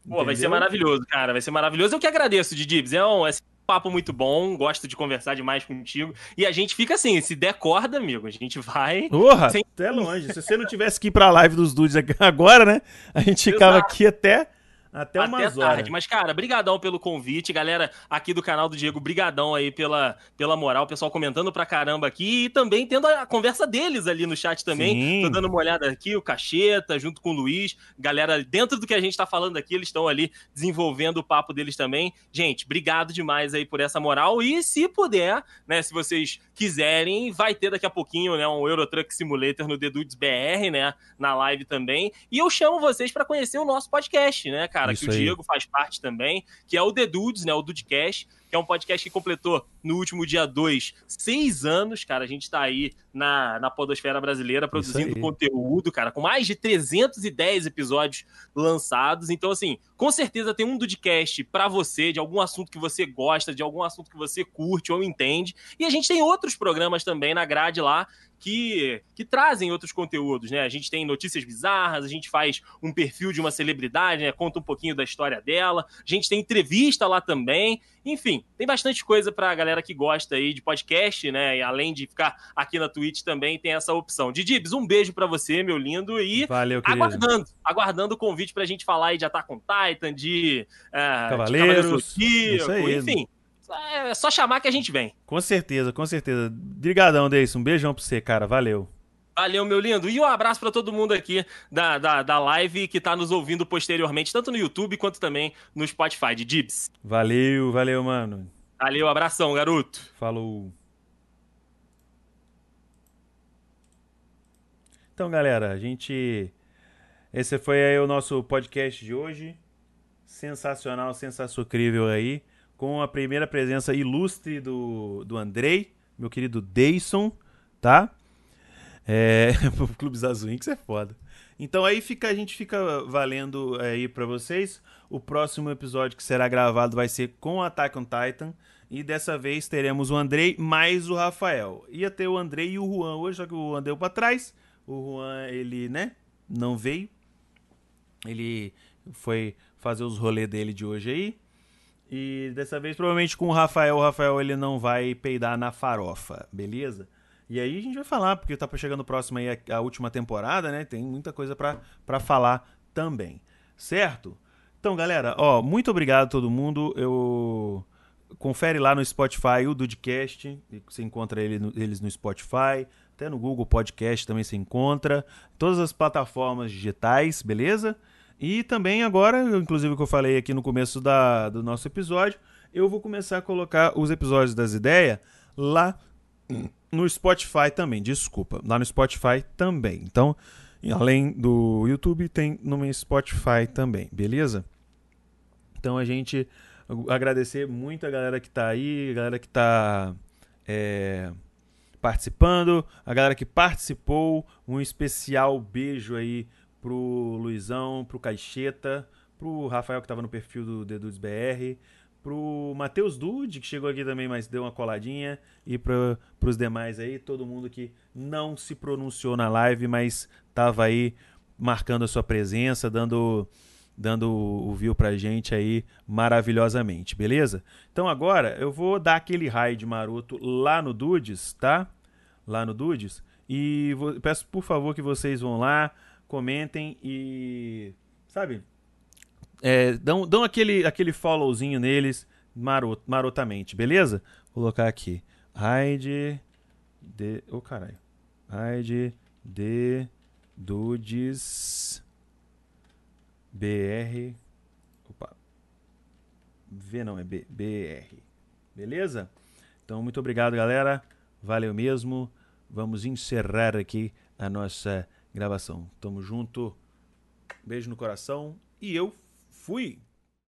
Pô, vai ser maravilhoso, cara. Vai ser maravilhoso. Eu que agradeço, Didibs. É um, é um papo muito bom. Gosto de conversar demais contigo. E a gente fica assim, se der corda, amigo, a gente vai. Porra, sem... até longe. Se você não tivesse que ir pra live dos dudes <laughs> agora, né? A gente ficava aqui até até, Até umas tarde. Horas. Mas, cara, brigadão pelo convite. Galera aqui do canal do Diego, brigadão aí pela, pela moral. O pessoal comentando pra caramba aqui. E também tendo a conversa deles ali no chat também. Sim. Tô dando uma olhada aqui, o Cacheta, junto com o Luiz. Galera, dentro do que a gente tá falando aqui, eles estão ali desenvolvendo o papo deles também. Gente, obrigado demais aí por essa moral. E se puder, né, se vocês quiserem, vai ter daqui a pouquinho, né, um Eurotruck Simulator no The Dudes BR, né, na live também. E eu chamo vocês para conhecer o nosso podcast, né, cara? Cara, Isso que o Diego faz parte também, que é o The Dudes, né? O Dudecast, que é um podcast que completou no último dia 2 seis anos, cara. A gente tá aí na, na Podosfera Brasileira produzindo conteúdo, cara, com mais de 310 episódios lançados. Então, assim, com certeza tem um Dudecast para você, de algum assunto que você gosta, de algum assunto que você curte ou entende. E a gente tem outros programas também na grade lá que, que trazem outros conteúdos, né? A gente tem notícias bizarras, a gente faz um perfil de uma celebridade, né? Conta um pouquinho da história dela, a gente tem entrevista lá também. Enfim, tem bastante coisa pra galera que gosta aí de podcast, né? E além de ficar aqui na Twitch também tem essa opção. Didibs, um beijo para você, meu lindo, e Valeu, aguardando, aguardando o convite pra gente falar aí de Attack on Titan, de, uh, Cavaleiros, de Cavaleiro enfim. É só chamar que a gente vem. Com certeza, com certeza. Obrigadão, Deison. Um beijão pra você, cara. Valeu. Valeu, meu lindo. E um abraço para todo mundo aqui da, da, da live que tá nos ouvindo posteriormente, tanto no YouTube quanto também no Spotify de Dibs. Valeu, valeu, mano. Valeu, abração, garoto. Falou. Então, galera, a gente. Esse foi aí o nosso podcast de hoje. Sensacional, sensacional aí com a primeira presença ilustre do, do Andrei, meu querido Dayson, tá? É, <laughs> o Clube Zazuinx é foda. Então aí fica, a gente fica valendo aí para vocês. O próximo episódio que será gravado vai ser com Attack on Titan. E dessa vez teremos o Andrei mais o Rafael. Ia ter o Andrei e o Juan hoje, só que o Juan deu pra trás. O Juan, ele, né, não veio. Ele foi fazer os rolês dele de hoje aí. E dessa vez, provavelmente com o Rafael, o Rafael ele não vai peidar na farofa, beleza? E aí a gente vai falar, porque tá chegando próximo aí a, a última temporada, né? Tem muita coisa para falar também, certo? Então, galera, ó, muito obrigado a todo mundo. Eu confere lá no Spotify o Dudcast. Você encontra ele no, eles no Spotify. Até no Google Podcast também se encontra. Todas as plataformas digitais, beleza? E também agora, inclusive que eu falei aqui no começo da, do nosso episódio, eu vou começar a colocar os episódios das ideias lá no Spotify também. Desculpa, lá no Spotify também. Então, além do YouTube, tem no Spotify também, beleza? Então a gente agradecer muito a galera que tá aí, a galera que tá é, participando, a galera que participou, um especial beijo aí pro Luizão, pro Caixeta, pro Rafael que tava no perfil do Dedudes BR, pro Matheus Dude, que chegou aqui também, mas deu uma coladinha, e para os demais aí, todo mundo que não se pronunciou na live, mas tava aí marcando a sua presença, dando dando o view pra gente aí maravilhosamente, beleza? Então agora eu vou dar aquele raid maroto lá no Dudes, tá? Lá no Dudes. E vou, peço por favor que vocês vão lá, comentem e. Sabe? É, dão, dão aquele, aquele followzinho neles marot, marotamente, beleza? Vou colocar aqui. Raid de. Ô oh, caralho. Raid de Dudes. BR. Opa. V não, é B, BR. Beleza? Então, muito obrigado, galera. Valeu mesmo. Vamos encerrar aqui a nossa gravação. Tamo junto. Beijo no coração. E eu fui.